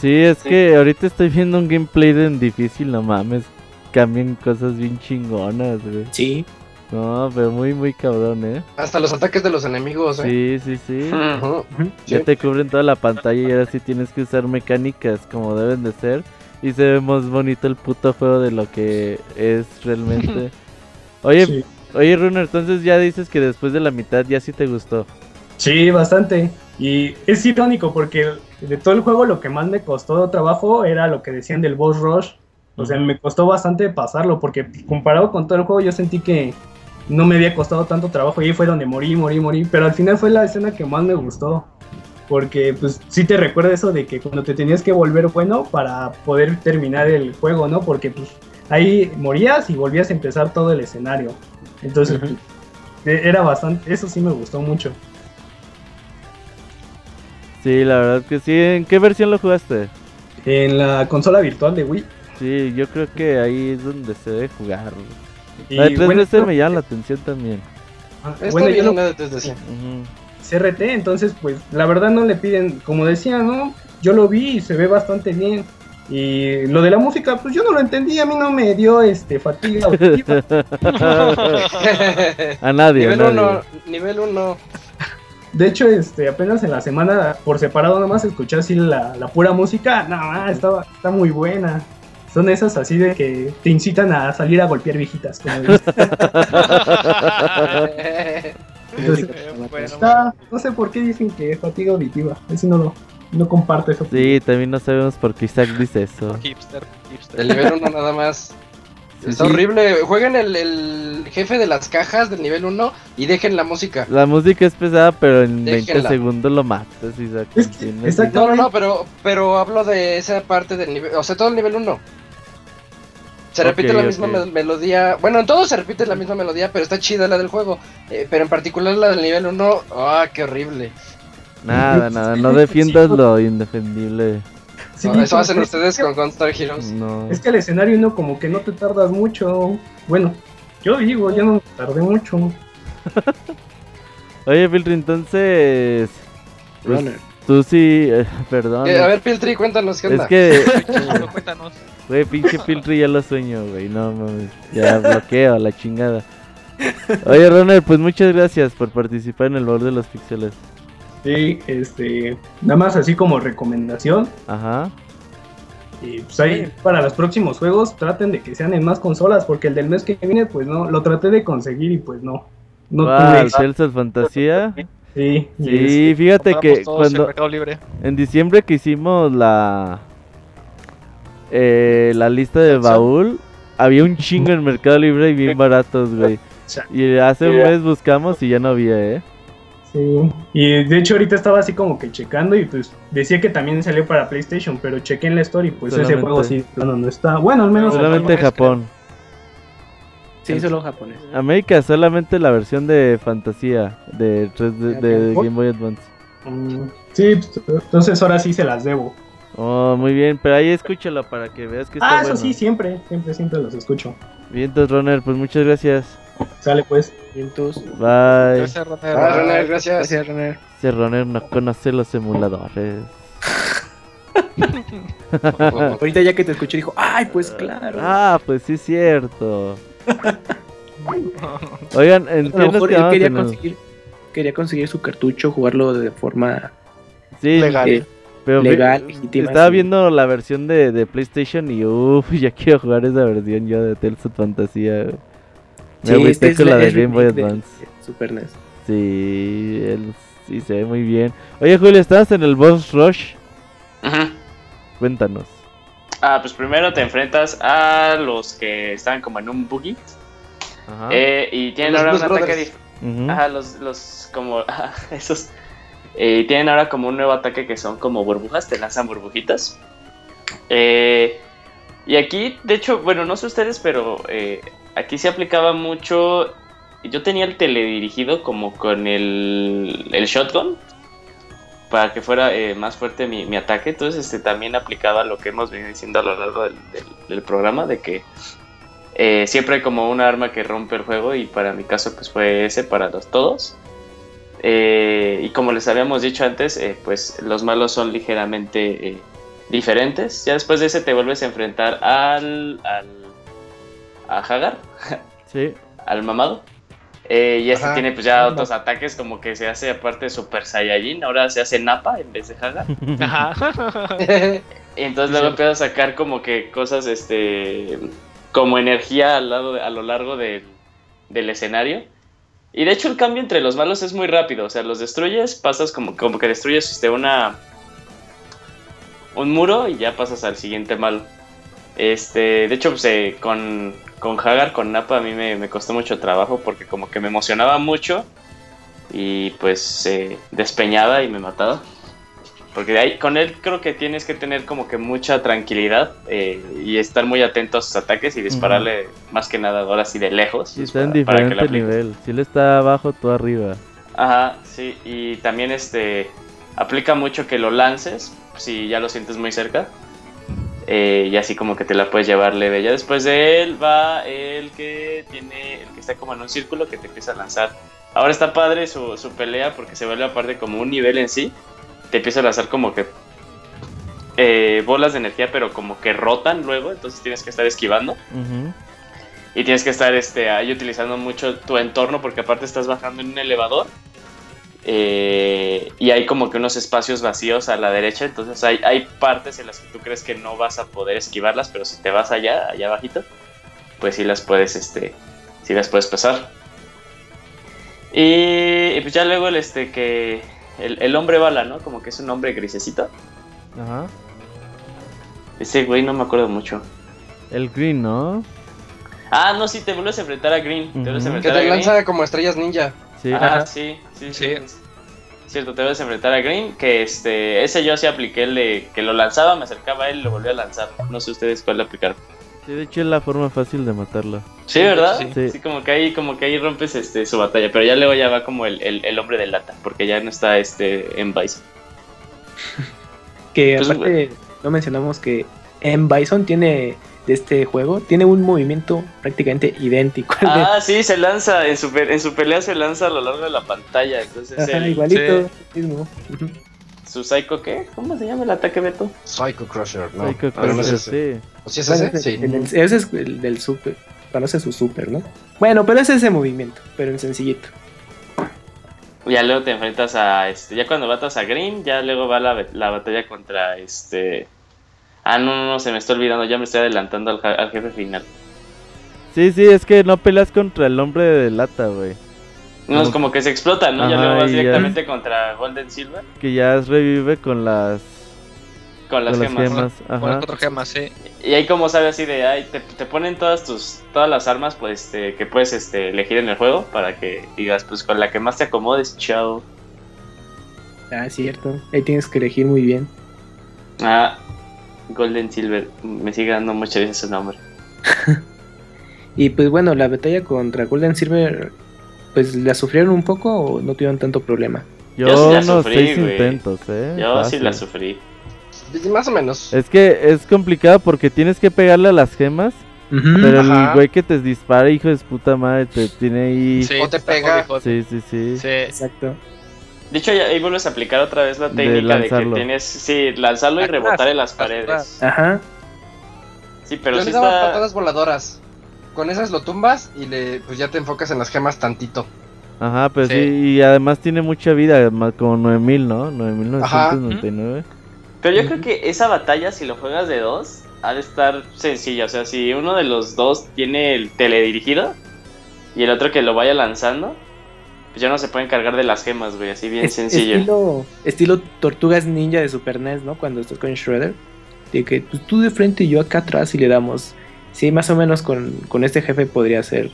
Sí, es que ahorita estoy viendo un gameplay de difícil, no mames. Cambian cosas bien chingonas, güey. Sí. No, pero muy, muy cabrón, ¿eh? Hasta los ataques de los enemigos, ¿eh? Sí, sí, sí. Ya te cubren toda la pantalla y ahora sí tienes que usar mecánicas como deben de ser. Y se ve más bonito el puto juego de lo que es realmente. Oye, oye, Runner, entonces ya dices que después de la mitad ya sí te gustó. Sí, bastante. Y es irónico porque de todo el juego lo que más me costó trabajo era lo que decían del boss rush. O sea, me costó bastante pasarlo porque comparado con todo el juego yo sentí que no me había costado tanto trabajo y ahí fue donde morí, morí, morí. Pero al final fue la escena que más me gustó. Porque pues sí te recuerda eso de que cuando te tenías que volver bueno para poder terminar el juego, ¿no? Porque pues ahí morías y volvías a empezar todo el escenario. Entonces, e-, era bastante, eso sí me gustó mucho. Sí, la verdad que sí. ¿En qué versión lo jugaste? En la consola virtual de Wii. Sí, yo creo que ahí es donde se debe jugar. la de 3DS me llama la atención también. Ah, bueno, yo no... de 3DS. CRT, entonces pues la verdad no le piden, como decía, ¿no? Yo lo vi y se ve bastante bien. Y lo de la música, pues yo no lo entendí, a mí no me dio este fatiga a nadie. Nivel 1, nivel 1. De hecho, este, apenas en la semana, por separado nomás escuché así la, la pura música, nada, estaba, está muy buena. Son esas así de que te incitan a salir a golpear viejitas. está, no sé por qué dicen que es fatiga auditiva. Eso no lo no comparto eso. Sí, también no sabemos por qué Isaac dice eso. El nivel 1 nada más. Está horrible. Jueguen el, jefe de las cajas del nivel 1 y dejen la música. La música es pesada, pero en 20 segundos lo matas. no, no, no, pero, pero hablo de esa parte del nivel. O sea, todo el nivel 1. Se repite la misma melodía. Bueno, en todo se repite la misma melodía, pero está chida la del juego. Eh, pero en particular la del nivel 1, ¡ah, qué horrible! Nada, nada, no defiendas lo indefendible. eso hacen ustedes con Gunstar Heroes. Es que el escenario 1 como que no te tardas mucho. Bueno, yo digo, ya no tardé mucho. Oye, Filtri, entonces... Pues, tú sí, eh, perdón. Eh, a ver, Piltri, cuéntanos qué onda. Es que... cuéntanos. Güey, pinche Piltri ya lo sueño, güey. No mames. Ya bloqueo la chingada. Oye, Ronald, pues muchas gracias por participar en el borde de los pixeles. Sí, este. Nada más así como recomendación. Ajá. Y pues ahí, para los próximos juegos, traten de que sean en más consolas, porque el del mes que viene, pues no, lo traté de conseguir y pues no. No ah, tuve. Fantasía. Sí, sí, fíjate que cuando en diciembre que hicimos la eh, la lista de baúl, había un chingo en Mercado Libre y bien baratos, güey. Y hace un mes buscamos y ya no había, ¿eh? Sí, y de hecho ahorita estaba así como que checando y pues decía que también salió para PlayStation, pero chequé en la story, pues ese juego sí, no, no está, bueno, al menos... Solamente Japón. Sí, solo japonés. América solamente la versión de fantasía de, de, Game Boy Advance. Mm, sí, pues, entonces ahora sí se las debo. Oh, muy bien, pero ahí escúchalo para que veas que está Ah, eso sí, siempre, siempre, siempre los escucho. Bien, entonces, Runner, pues muchas gracias. Sale pues. Vientos. Bye. Gracias, Roner. Roner, gracias. Gracias, Roner. Ese Roner no conoce los emuladores. Ahorita ya que te escuché dijo, ay, pues claro. Ah, pues sí es cierto. Oigan, entiendo que quería conseguir, quería conseguir su cartucho, jugarlo de forma sí, legal. Eh, pero legal, Estaba viendo la versión de, de PlayStation y uff, ya quiero jugar esa versión yo de Tales of Fantasía. Me sí, este con la de Game Boy Advance. Super NES. Sí, él sí se ve muy bien. Oye, Julio, ¿estás en el Boss Rush? Ajá. Cuéntanos. Ah, pues primero te enfrentas a los que están como en un buggy. Ajá. Eh, y tienen ahora un ataque Ajá, los, los como esos. Eh, tienen ahora como un nuevo ataque que son como burbujas, te lanzan burbujitas. Eh, y aquí, de hecho, bueno, no sé ustedes, pero eh, aquí se aplicaba mucho. Yo tenía el teledirigido como con el, shotgun para que fuera eh, más fuerte mi, ataque. Entonces, este también aplicaba lo que hemos venido diciendo a lo largo del, programa, de que siempre hay como una arma que rompe el juego y para mi caso pues fue ese para los todos. Eh, y como les habíamos dicho antes, pues los malos son ligeramente diferentes. Ya después de ese te vuelves a enfrentar al, al a Hagar. Sí. al mamado. Eh, y este tiene pues ya otros ataques como que se hace aparte de Super Saiyajin, ahora se hace Napa en vez de Hagar. Ajá. y entonces luego empieza a sacar como que cosas, este, como energía al lado, a lo largo del escenario. Y de hecho el cambio entre los malos es muy rápido, o sea, los destruyes, pasas como, como que destruyes este, una, un muro y ya pasas al siguiente malo. Este, de hecho, pues, eh, con, con Hagar, con Napa, a mí me, costó mucho trabajo porque como que me emocionaba mucho y pues se despeñaba y me mataba. Porque ahí, con él creo que tienes que tener como que mucha tranquilidad eh, y estar muy atento a sus ataques y dispararle más que nada ahora sí de lejos. Sí, está en diferente nivel. Si él está abajo, tú arriba. Ajá, sí. Y también este aplica mucho que lo lances si ya lo sientes muy cerca. Eh, y así como que te la puedes llevar leve. Ya después de él va el que tiene, el que está como en un círculo que te empieza a lanzar. Ahora está padre su, su pelea porque se vuelve aparte como un nivel en sí te empieza a lanzar como que eh, bolas de energía, pero como que rotan luego, entonces tienes que estar esquivando. Y tienes que estar este, ahí utilizando mucho tu entorno porque aparte estás bajando en un elevador. Eh, y hay como que unos espacios vacíos a la derecha, entonces hay, hay partes en las que tú crees que no vas a poder esquivarlas, pero si te vas allá, allá abajito, pues sí las puedes, este, sí las puedes pasar. Y, y pues ya luego el este que el, hombre bala, ¿no? Como que es un hombre grisecito. Ajá. Ese güey no me acuerdo mucho. El Green, ¿no? Ah, no, sí, te vuelves a enfrentar a Green. Te vuelves a enfrentar que te lanza como estrellas ninja. Sí, Ajá, sí, sí, sí, Cierto, te vuelves a enfrentar a Green. Que este, ese yo sí apliqué el de que lo lanzaba, me acercaba a él y lo volví a lanzar. No sé ustedes cuál le aplicaron. Sí, de hecho es la forma fácil de matarlo. Sí, ¿verdad? Sí. como que ahí, como que ahí rompes este su batalla, pero ya luego ya va como el, el, hombre de lata, porque ya no está este en Bison. que aparte no mencionamos que en Bison tiene de este juego tiene un movimiento prácticamente idéntico. Ah, sí, se lanza en su en su pelea se lanza a lo largo de la pantalla, entonces igualito mismo. ¿Su Psycho qué? ¿Cómo se llama el ataque Beto? Psycho Crusher, ¿no? Psycho Crusher, sí. ¿O si es ese? Sí. ese es el del super. Conoce su super, ¿no? Bueno, pero es ese movimiento, pero en sencillito. Ya luego te enfrentas a este. Ya cuando matas a Green, ya luego va la, la batalla contra este. Ah, no, no, no, se me está olvidando, ya me estoy adelantando al, al jefe final. Sí, sí, es que no peleas contra el hombre de lata, güey. No, es como que se explota, ¿no? ya luego vas directamente contra Golden Silver. Que ya revive con las. Con las gemas. Con, las cuatro gemas, sí. Y ahí como sabes así de, ay, te, te, ponen todas tus, todas las armas pues este, que puedes este, elegir en el juego para que digas, pues con la que más te acomodes, chao. Ah, cierto. Ahí tienes que elegir muy bien. Ah, Golden Silver. Me sigue dando muchas veces su nombre. y pues bueno, la batalla contra Golden Silver pues la sufrieron un poco o no tuvieron tanto problema. Yo, Yo sí la sufrí, seis intentos, eh. Yo sí la sufrí. Más o menos. Es que es complicado porque tienes que pegarle a las gemas. pero el güey que te dispara, hijo de puta madre, te tiene ahí. Sí, o te pega. Sí, sí, sí. Sí, exacto. De hecho, ahí vuelves a aplicar otra vez la técnica de, que tienes. Sí, lanzarlo y rebotar en las paredes. Ajá. Sí, pero Yo sí patadas voladoras con esas lo tumbas y le pues ya te enfocas en las gemas tantito. Ajá, pues sí, y además tiene mucha vida, como 9000, ¿no? 9999. Pero yo creo que esa batalla, si lo juegas de dos, ha de estar sencilla. O sea, si uno de los dos tiene el teledirigido y el otro que lo vaya lanzando, pues ya no se pueden cargar de las gemas, güey. Así bien sencillo. Estilo, estilo Tortugas Ninja de Super NES, ¿no? Cuando estás con Shredder. De que pues, tú de frente y yo acá atrás y le damos Sí, más o menos con, este jefe podría ser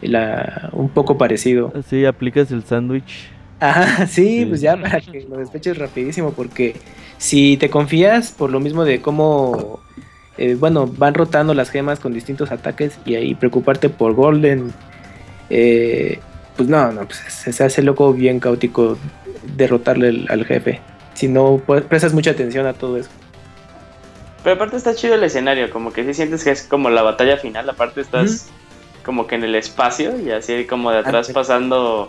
la, un poco parecido. Sí, aplicas el sándwich. Ajá, sí, pues ya para que lo despeches rapidísimo, porque si te confías por lo mismo de cómo, eh, bueno, van rotando las gemas con distintos ataques y ahí preocuparte por Golden, eh, pues no, no, pues se hace loco bien caótico derrotarle al jefe. Si no pues, prestas mucha atención a todo eso. Pero aparte está chido el escenario, como que si sientes que es como la batalla final, aparte estás como que en el espacio y así como de atrás pasando,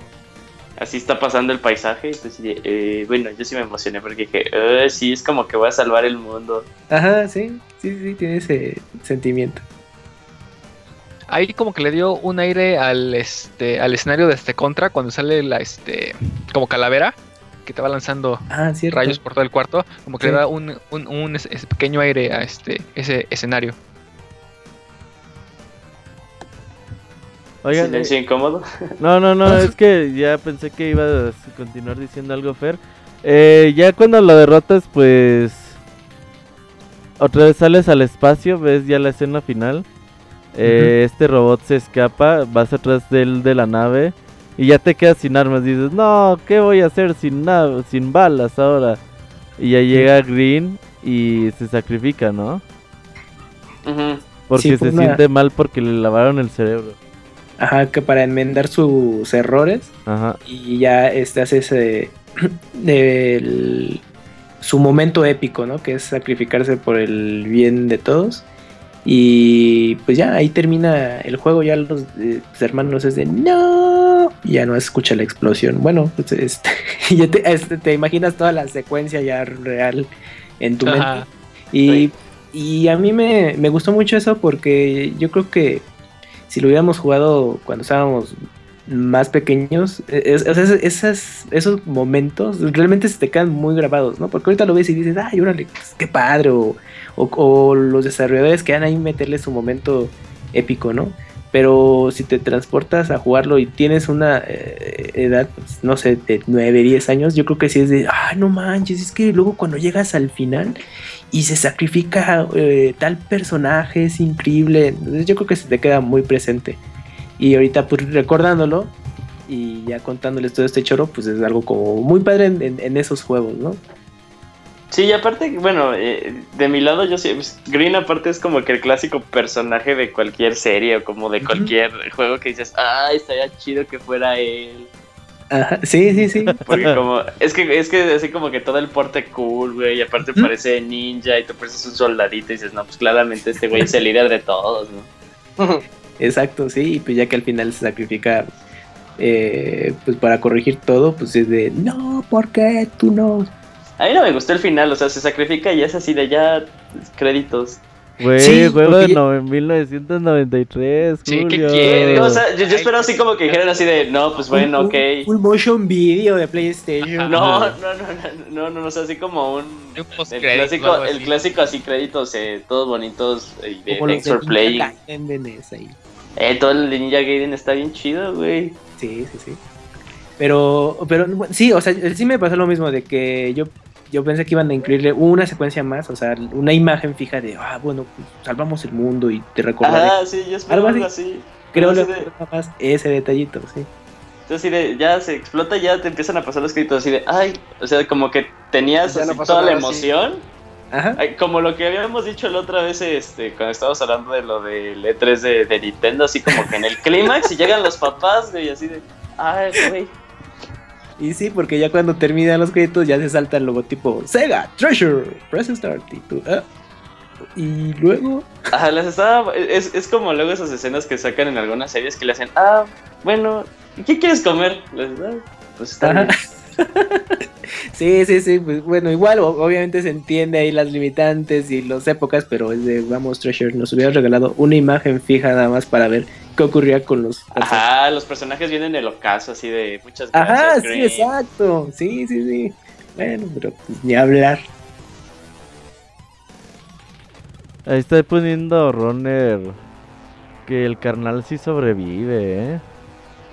así está pasando el paisaje. Entonces, eh, bueno, yo sí me emocioné porque dije, sí, es como que voy a salvar el mundo. Ajá, sí, sí, sí, tiene ese sentimiento. Ahí como que le dio un aire al este al escenario de este contra cuando sale la este como calavera que te va lanzando ah, rayos por todo el cuarto, como que le da un, un, pequeño aire a este ese escenario. Oigan, ¿Silencio eh, incómodo? No, no, no, es que ya pensé que iba a continuar diciendo algo, Fer. Eh, ya cuando lo derrotas, pues... Otra vez sales al espacio, ves ya la escena final. Eh, este robot se escapa, vas atrás de él de la nave y ya te quedas sin armas. Dices, no, ¿qué voy a hacer sin nada, sin balas ahora? Y ya llega Green y se sacrifica, ¿no? Porque se siente mal porque le lavaron el cerebro. Ajá, que para enmendar sus errores. Ajá. Y ya este hace ese. su momento épico, ¿no? Que es sacrificarse por el bien de todos. Y pues ya ahí termina el juego. Ya los, eh, hermanos es de no. ya no escucha la explosión. Bueno, pues este, ya este, te, imaginas toda la secuencia ya real en tu mente. Y, y a mí me, me gustó mucho eso porque yo creo que si lo hubiéramos jugado cuando estábamos más pequeños, e, esas, esos momentos realmente se te quedan muy grabados, ¿no? Porque ahorita lo ves y dices, ay, órale, pues, qué padre, o, los desarrolladores que van ahí meterle su momento épico, ¿no? Pero si te transportas a jugarlo y tienes una eh, edad, pues, no sé, de 9, 10 años, yo creo que sí es de, ay, no manches, es que luego cuando llegas al final y se sacrifica eh, tal personaje, es increíble. Entonces yo creo que se te queda muy presente. Y ahorita pues recordándolo y ya contándoles todo este choro, pues es algo como muy padre en, esos juegos, ¿no? Sí, y aparte, bueno, eh, de mi lado yo sí, pues, Green aparte es como que el clásico personaje de cualquier serie o como de cualquier juego que dices, ah, estaría chido que fuera él sí, sí, sí. Porque como, es que, es que así como que todo el porte cool, güey, y aparte parece ninja y tú pareces un soldadito y dices, no, pues claramente este güey es el líder de todos, ¿no? Exacto, sí, y pues ya que al final se sacrifica eh, pues para corregir todo, pues es de, no, ¿por qué tú no? A mí no me gustó el final, o sea, se sacrifica y es así de ya créditos. Güey, juego de 1993. Sí, ¿qué quiere? O sea, yo, espero así como que dijeran así de, no, pues bueno, ok. Full motion video de PlayStation. No, no, no, no, no, no, o sea, así como un. el, clásico, el clásico así créditos, eh, todos bonitos, eh, de Thanks for Playing. Eh, todo el de Ninja Gaiden está bien chido, güey. Sí, sí, sí. Pero, pero sí, o sea, sí me pasó lo mismo de que yo yo pensé que iban a incluirle una secuencia más, o sea, una imagen fija de, ah, bueno, pues, salvamos el mundo y te recordaré. Ah, sí, yo espero algo así. Creo que de... más ese detallito, sí. Entonces, así de, ya se explota, ya te empiezan a pasar los créditos así de, ay, o sea, como que tenías toda la emoción. Ajá. como lo que habíamos dicho la otra vez, este, cuando estábamos hablando de lo del E3 de, de Nintendo, así como que en el clímax y llegan los papás, güey, así de, ay, güey, y sí, porque ya cuando terminan los créditos ya se salta el logotipo Sega Treasure, press start y ah. Y luego. Ajá, las estaba. Es, es, como luego esas escenas que sacan en algunas series que le hacen. Ah, bueno, ¿qué quieres comer? Les, ah, pues está sí, sí, sí. Pues bueno, igual, obviamente se entiende ahí las limitantes y las épocas, pero es de Vamos Treasure nos hubiera regalado una imagen fija nada más para ver qué ocurría con los. Ajá, los personajes vienen en el ocaso, así de muchas gracias. Ajá, sí, exacto. Sí, sí, sí. Bueno, pero pues, ni hablar. Ahí está poniendo Runner que el carnal sí sobrevive, ¿eh?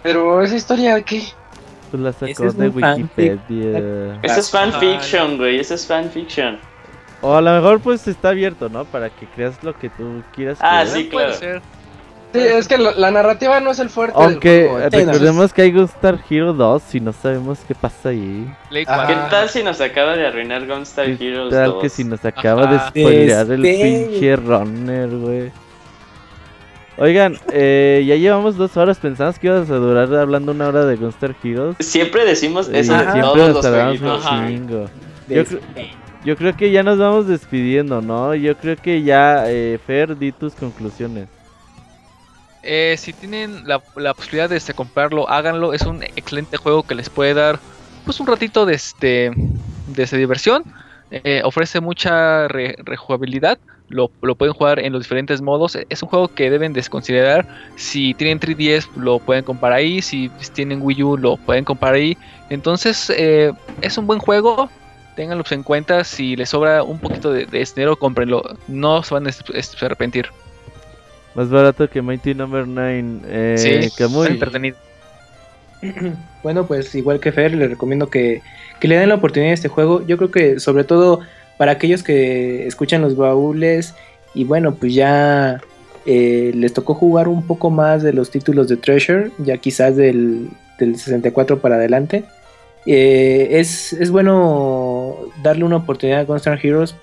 Pero esa historia, ¿qué? Pues la sacó de Wikipedia. Esa es fanfiction, güey. Esa es fanfiction. O a lo mejor pues está abierto, ¿no? Para que creas lo que tú quieras. Ah, sí, claro. Puede Sí, es que la, narrativa no es el fuerte. Aunque recordemos que hay Gunstar Hero 2 y no sabemos qué pasa ahí. ¿Qué tal si nos acaba de arruinar Gunstar Hero 2? ¿Qué tal que si nos acaba de spoilear el este. pinche runner, güey? Oigan, eh, ya llevamos dos horas. Pensamos que ibas a durar hablando una hora de Gunstar Heroes. Siempre decimos eso de todos los chingo. Yo, yo, creo que ya nos vamos despidiendo, ¿no? Yo creo que ya, eh, Fer, di tus conclusiones. Eh, si tienen la, posibilidad de este, comprarlo, háganlo. Es un excelente juego que les puede dar pues un ratito de, este, de este diversión. Eh, ofrece mucha rejugabilidad. Lo, pueden jugar en los diferentes modos. Es un juego que deben desconsiderar. Si tienen 3DS, lo pueden comprar ahí. Si tienen Wii U, lo pueden comprar ahí. Entonces, eh, es un buen juego. Ténganlo en cuenta. Si les sobra un poquito de, de dinero, cómprenlo. No se van a arrepentir. Más barato que Mighty Number no. 9. Eh, sí, que muy entretenido. Bueno, pues igual que Fer, le recomiendo que, le den la oportunidad a este juego. Yo creo que sobre todo para aquellos que escuchan los baúles y bueno, pues ya eh, les tocó jugar un poco más de los títulos de Treasure, ya quizás del, del 64 para adelante. Eh, es, es, bueno darle una oportunidad a Gunstar Heroes,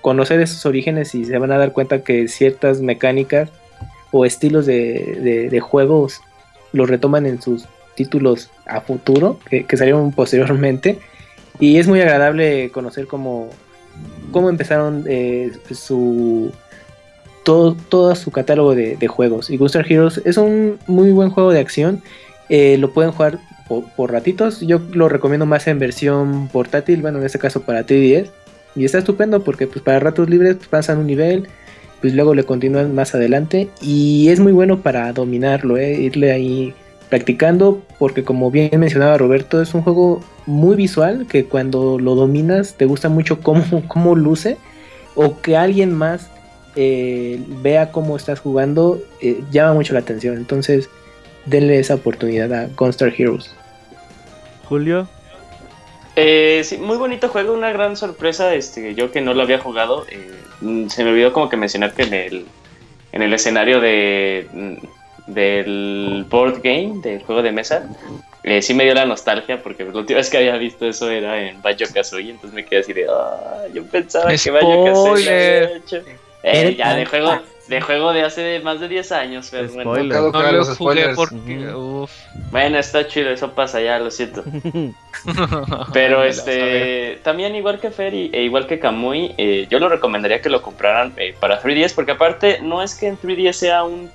conocer esos orígenes y se van a dar cuenta que ciertas mecánicas o estilos de, juegos los retoman en sus títulos a futuro, que, salieron posteriormente. Y es muy agradable conocer cómo, cómo empezaron eh, su todo, todo su catálogo de, juegos. Y Gunstar Heroes es un muy buen juego de acción. Eh, lo pueden jugar por, ratitos. Yo lo recomiendo más en versión portátil, bueno, en este caso para 3DS. Y está estupendo porque pues para ratos libres pues, pasan un nivel, pues luego le continúan más adelante. Y es muy bueno para dominarlo, ¿eh? irle ahí practicando porque como bien mencionaba Roberto, es un juego muy visual que cuando lo dominas te gusta mucho cómo, cómo luce o que alguien más eh, vea cómo estás jugando eh, llama mucho la atención. Entonces denle esa oportunidad a Gunstar Heroes. Julio. Eh, sí, muy bonito juego, una gran sorpresa. Este, yo que no lo había jugado, eh, mm, se me olvidó como que mencionar que en el, en el escenario de, mm, del board game, del juego de mesa, eh, sí me dio la nostalgia porque la última vez que había visto eso era en Banjo Kazooie, entonces me quedé así de, ah, yo pensaba que Banjo Kazooie eh, ya de juego, de juego de hace más de 10 años. Pero bueno, no, los spoilers. Bueno, está chido, eso pasa ya, lo siento. pero este, también igual que Ferry e igual que Kamui, eh, yo lo recomendaría que lo compraran eh, para 3DS, porque aparte no es que en 3DS sea un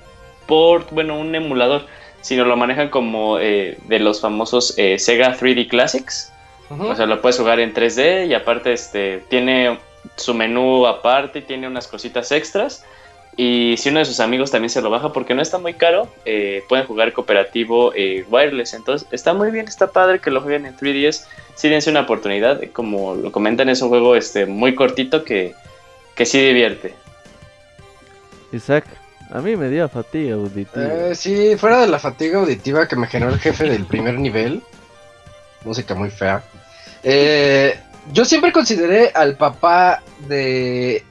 port, bueno, un emulador, sino lo manejan como de los famosos Sega 3D Classics. O sea, lo puedes jugar en 3D y aparte este tiene su menú aparte, tiene unas cositas extras. Y si uno de sus amigos también se lo baja porque no está muy caro, eh, pueden jugar cooperativo eh, wireless. Entonces está muy bien, está padre que lo jueguen en 3DS. Si dense una oportunidad, como lo comentan, es un juego este, muy cortito que, que sí divierte. Isaac, a mí me dio fatiga auditiva. Eh, sí, fuera de la fatiga auditiva que me generó el jefe del primer nivel, música muy fea. Eh, yo siempre consideré al papá de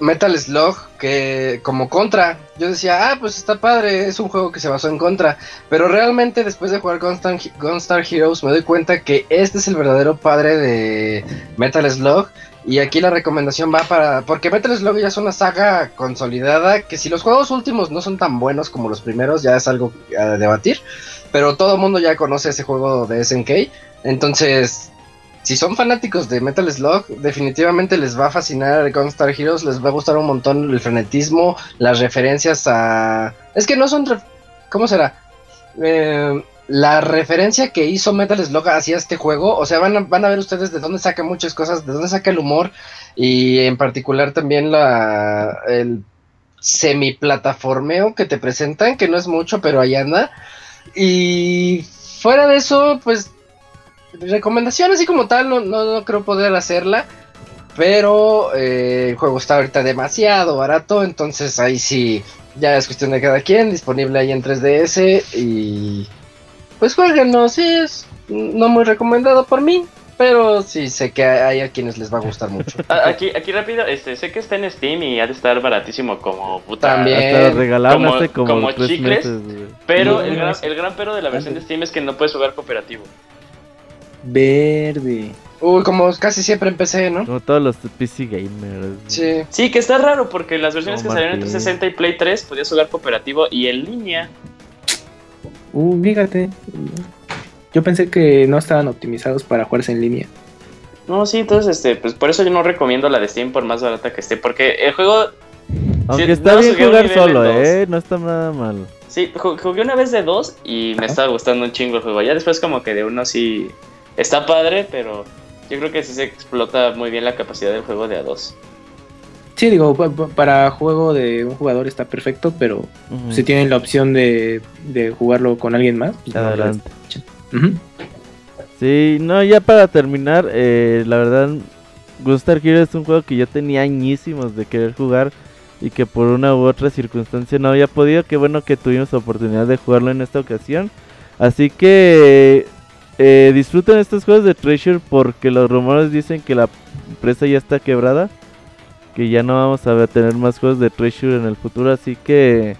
Metal Slug que como contra. Yo decía, ah, pues está padre, es un juego que se basó en contra. Pero realmente después de jugar Gunstar, Heroes me doy cuenta que este es el verdadero padre de Metal Slug. Y aquí la recomendación va para... Porque Metal Slug ya es una saga consolidada que si los juegos últimos no son tan buenos como los primeros ya es algo a debatir. Pero todo el mundo ya conoce ese juego de SNK. Entonces si son fanáticos de Metal Slug, definitivamente les va a fascinar Gunstar Heroes, les va a gustar un montón el frenetismo, las referencias a... Es que no son... ¿Cómo será? Eh, la referencia que hizo Metal Slug hacia este juego, o sea, van a, van a ver ustedes de dónde saca muchas cosas, de dónde saca el humor y en particular también la el semiplataformeo que te presentan, que no es mucho, pero ahí anda. Y fuera de eso, pues recomendación así como tal, no, no, creo poder hacerla. Pero eh, el juego está ahorita demasiado barato, entonces ahí sí, ya es cuestión de cada quien, disponible ahí en 3DS y pues jueguenlo, sí es no muy recomendado por mí, pero sí sé que hay a quienes les va a gustar mucho. Aquí, aquí rápido, este, sé que está en Steam y ha de estar baratísimo como puta. También como, como, como chicles, pero el gran, el gran pero de la versión de Steam es que no puedes jugar cooperativo. Verde. Uy, como casi siempre empecé, ¿no? Como todos los PC gamers. Sí. Sí, que está raro porque las versiones que salieron en 360 y Play 3 podías jugar cooperativo y en línea. Uh, fíjate. Yo pensé que no estaban optimizados para jugarse en línea. No, sí, entonces, este, pues por eso yo no recomiendo la de Steam por más barata que esté, porque el juego... Aunque está bien jugar solo, eh, no está nada mal. Sí, jugué una vez de dos y me estaba gustando un chingo el juego. Ya después como que de uno sí está padre, pero yo creo que sí se explota muy bien la capacidad del juego de A2. Sí, digo, para juego de un jugador está perfecto, pero si tienen la opción de, jugarlo con alguien más, pues adelante. Sí, no, ya para terminar, eh, la verdad, Gunstar Heroes es un juego que yo tenía añísimos de querer jugar y que por una u otra circunstancia no había podido. Qué bueno que tuvimos la oportunidad de jugarlo en esta ocasión. Así que eh, disfruten estos juegos de Treasure porque los rumores dicen que la empresa ya está quebrada. Que ya no vamos a tener más juegos de Treasure en el futuro. Así que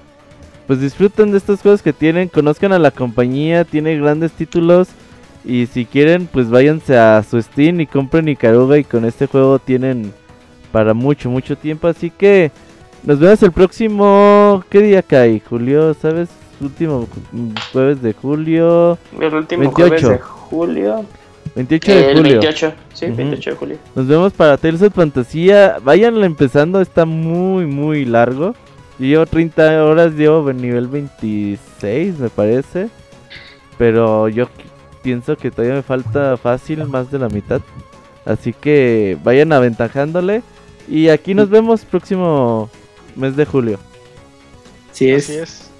pues disfruten de estos juegos que tienen. Conozcan a la compañía. Tiene grandes títulos. Y si quieren, pues váyanse a su Steam y compren Icaruga y con este juego tienen para mucho, mucho tiempo. Así que nos vemos el próximo... ¿Qué día cae? Julio, ¿sabes? Último jueves de julio. El último jueves de julio. 28 de julio. 28, sí, 28 de julio. Nos vemos para Tales of Fantasía. Vayan empezando, está muy, muy largo. Llevo 30 horas, llevo nivel 26, me parece. Pero yo pienso que todavía me falta fácil más de la mitad. Así que vayan aventajándole. Y aquí nos vemos próximo mes de julio. Sí es. Así es.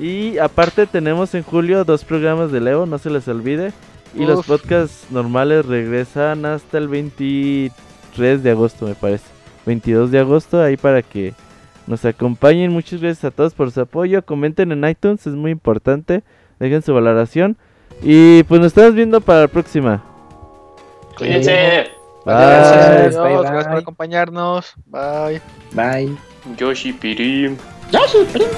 Y aparte tenemos en julio dos programas de Leo, no se les olvide. Y los podcasts normales regresan hasta el 23 de agosto, me parece. 22 de agosto, ahí para que nos acompañen. Muchas gracias a todos por su apoyo. Comenten en iTunes, es muy importante. Dejen su valoración. Y pues nos estamos viendo para la próxima. Cuídense. Bye. Gracias, gracias por acompañarnos. Bye. Bye. Yoshi Pirim. Yoshi Pirim.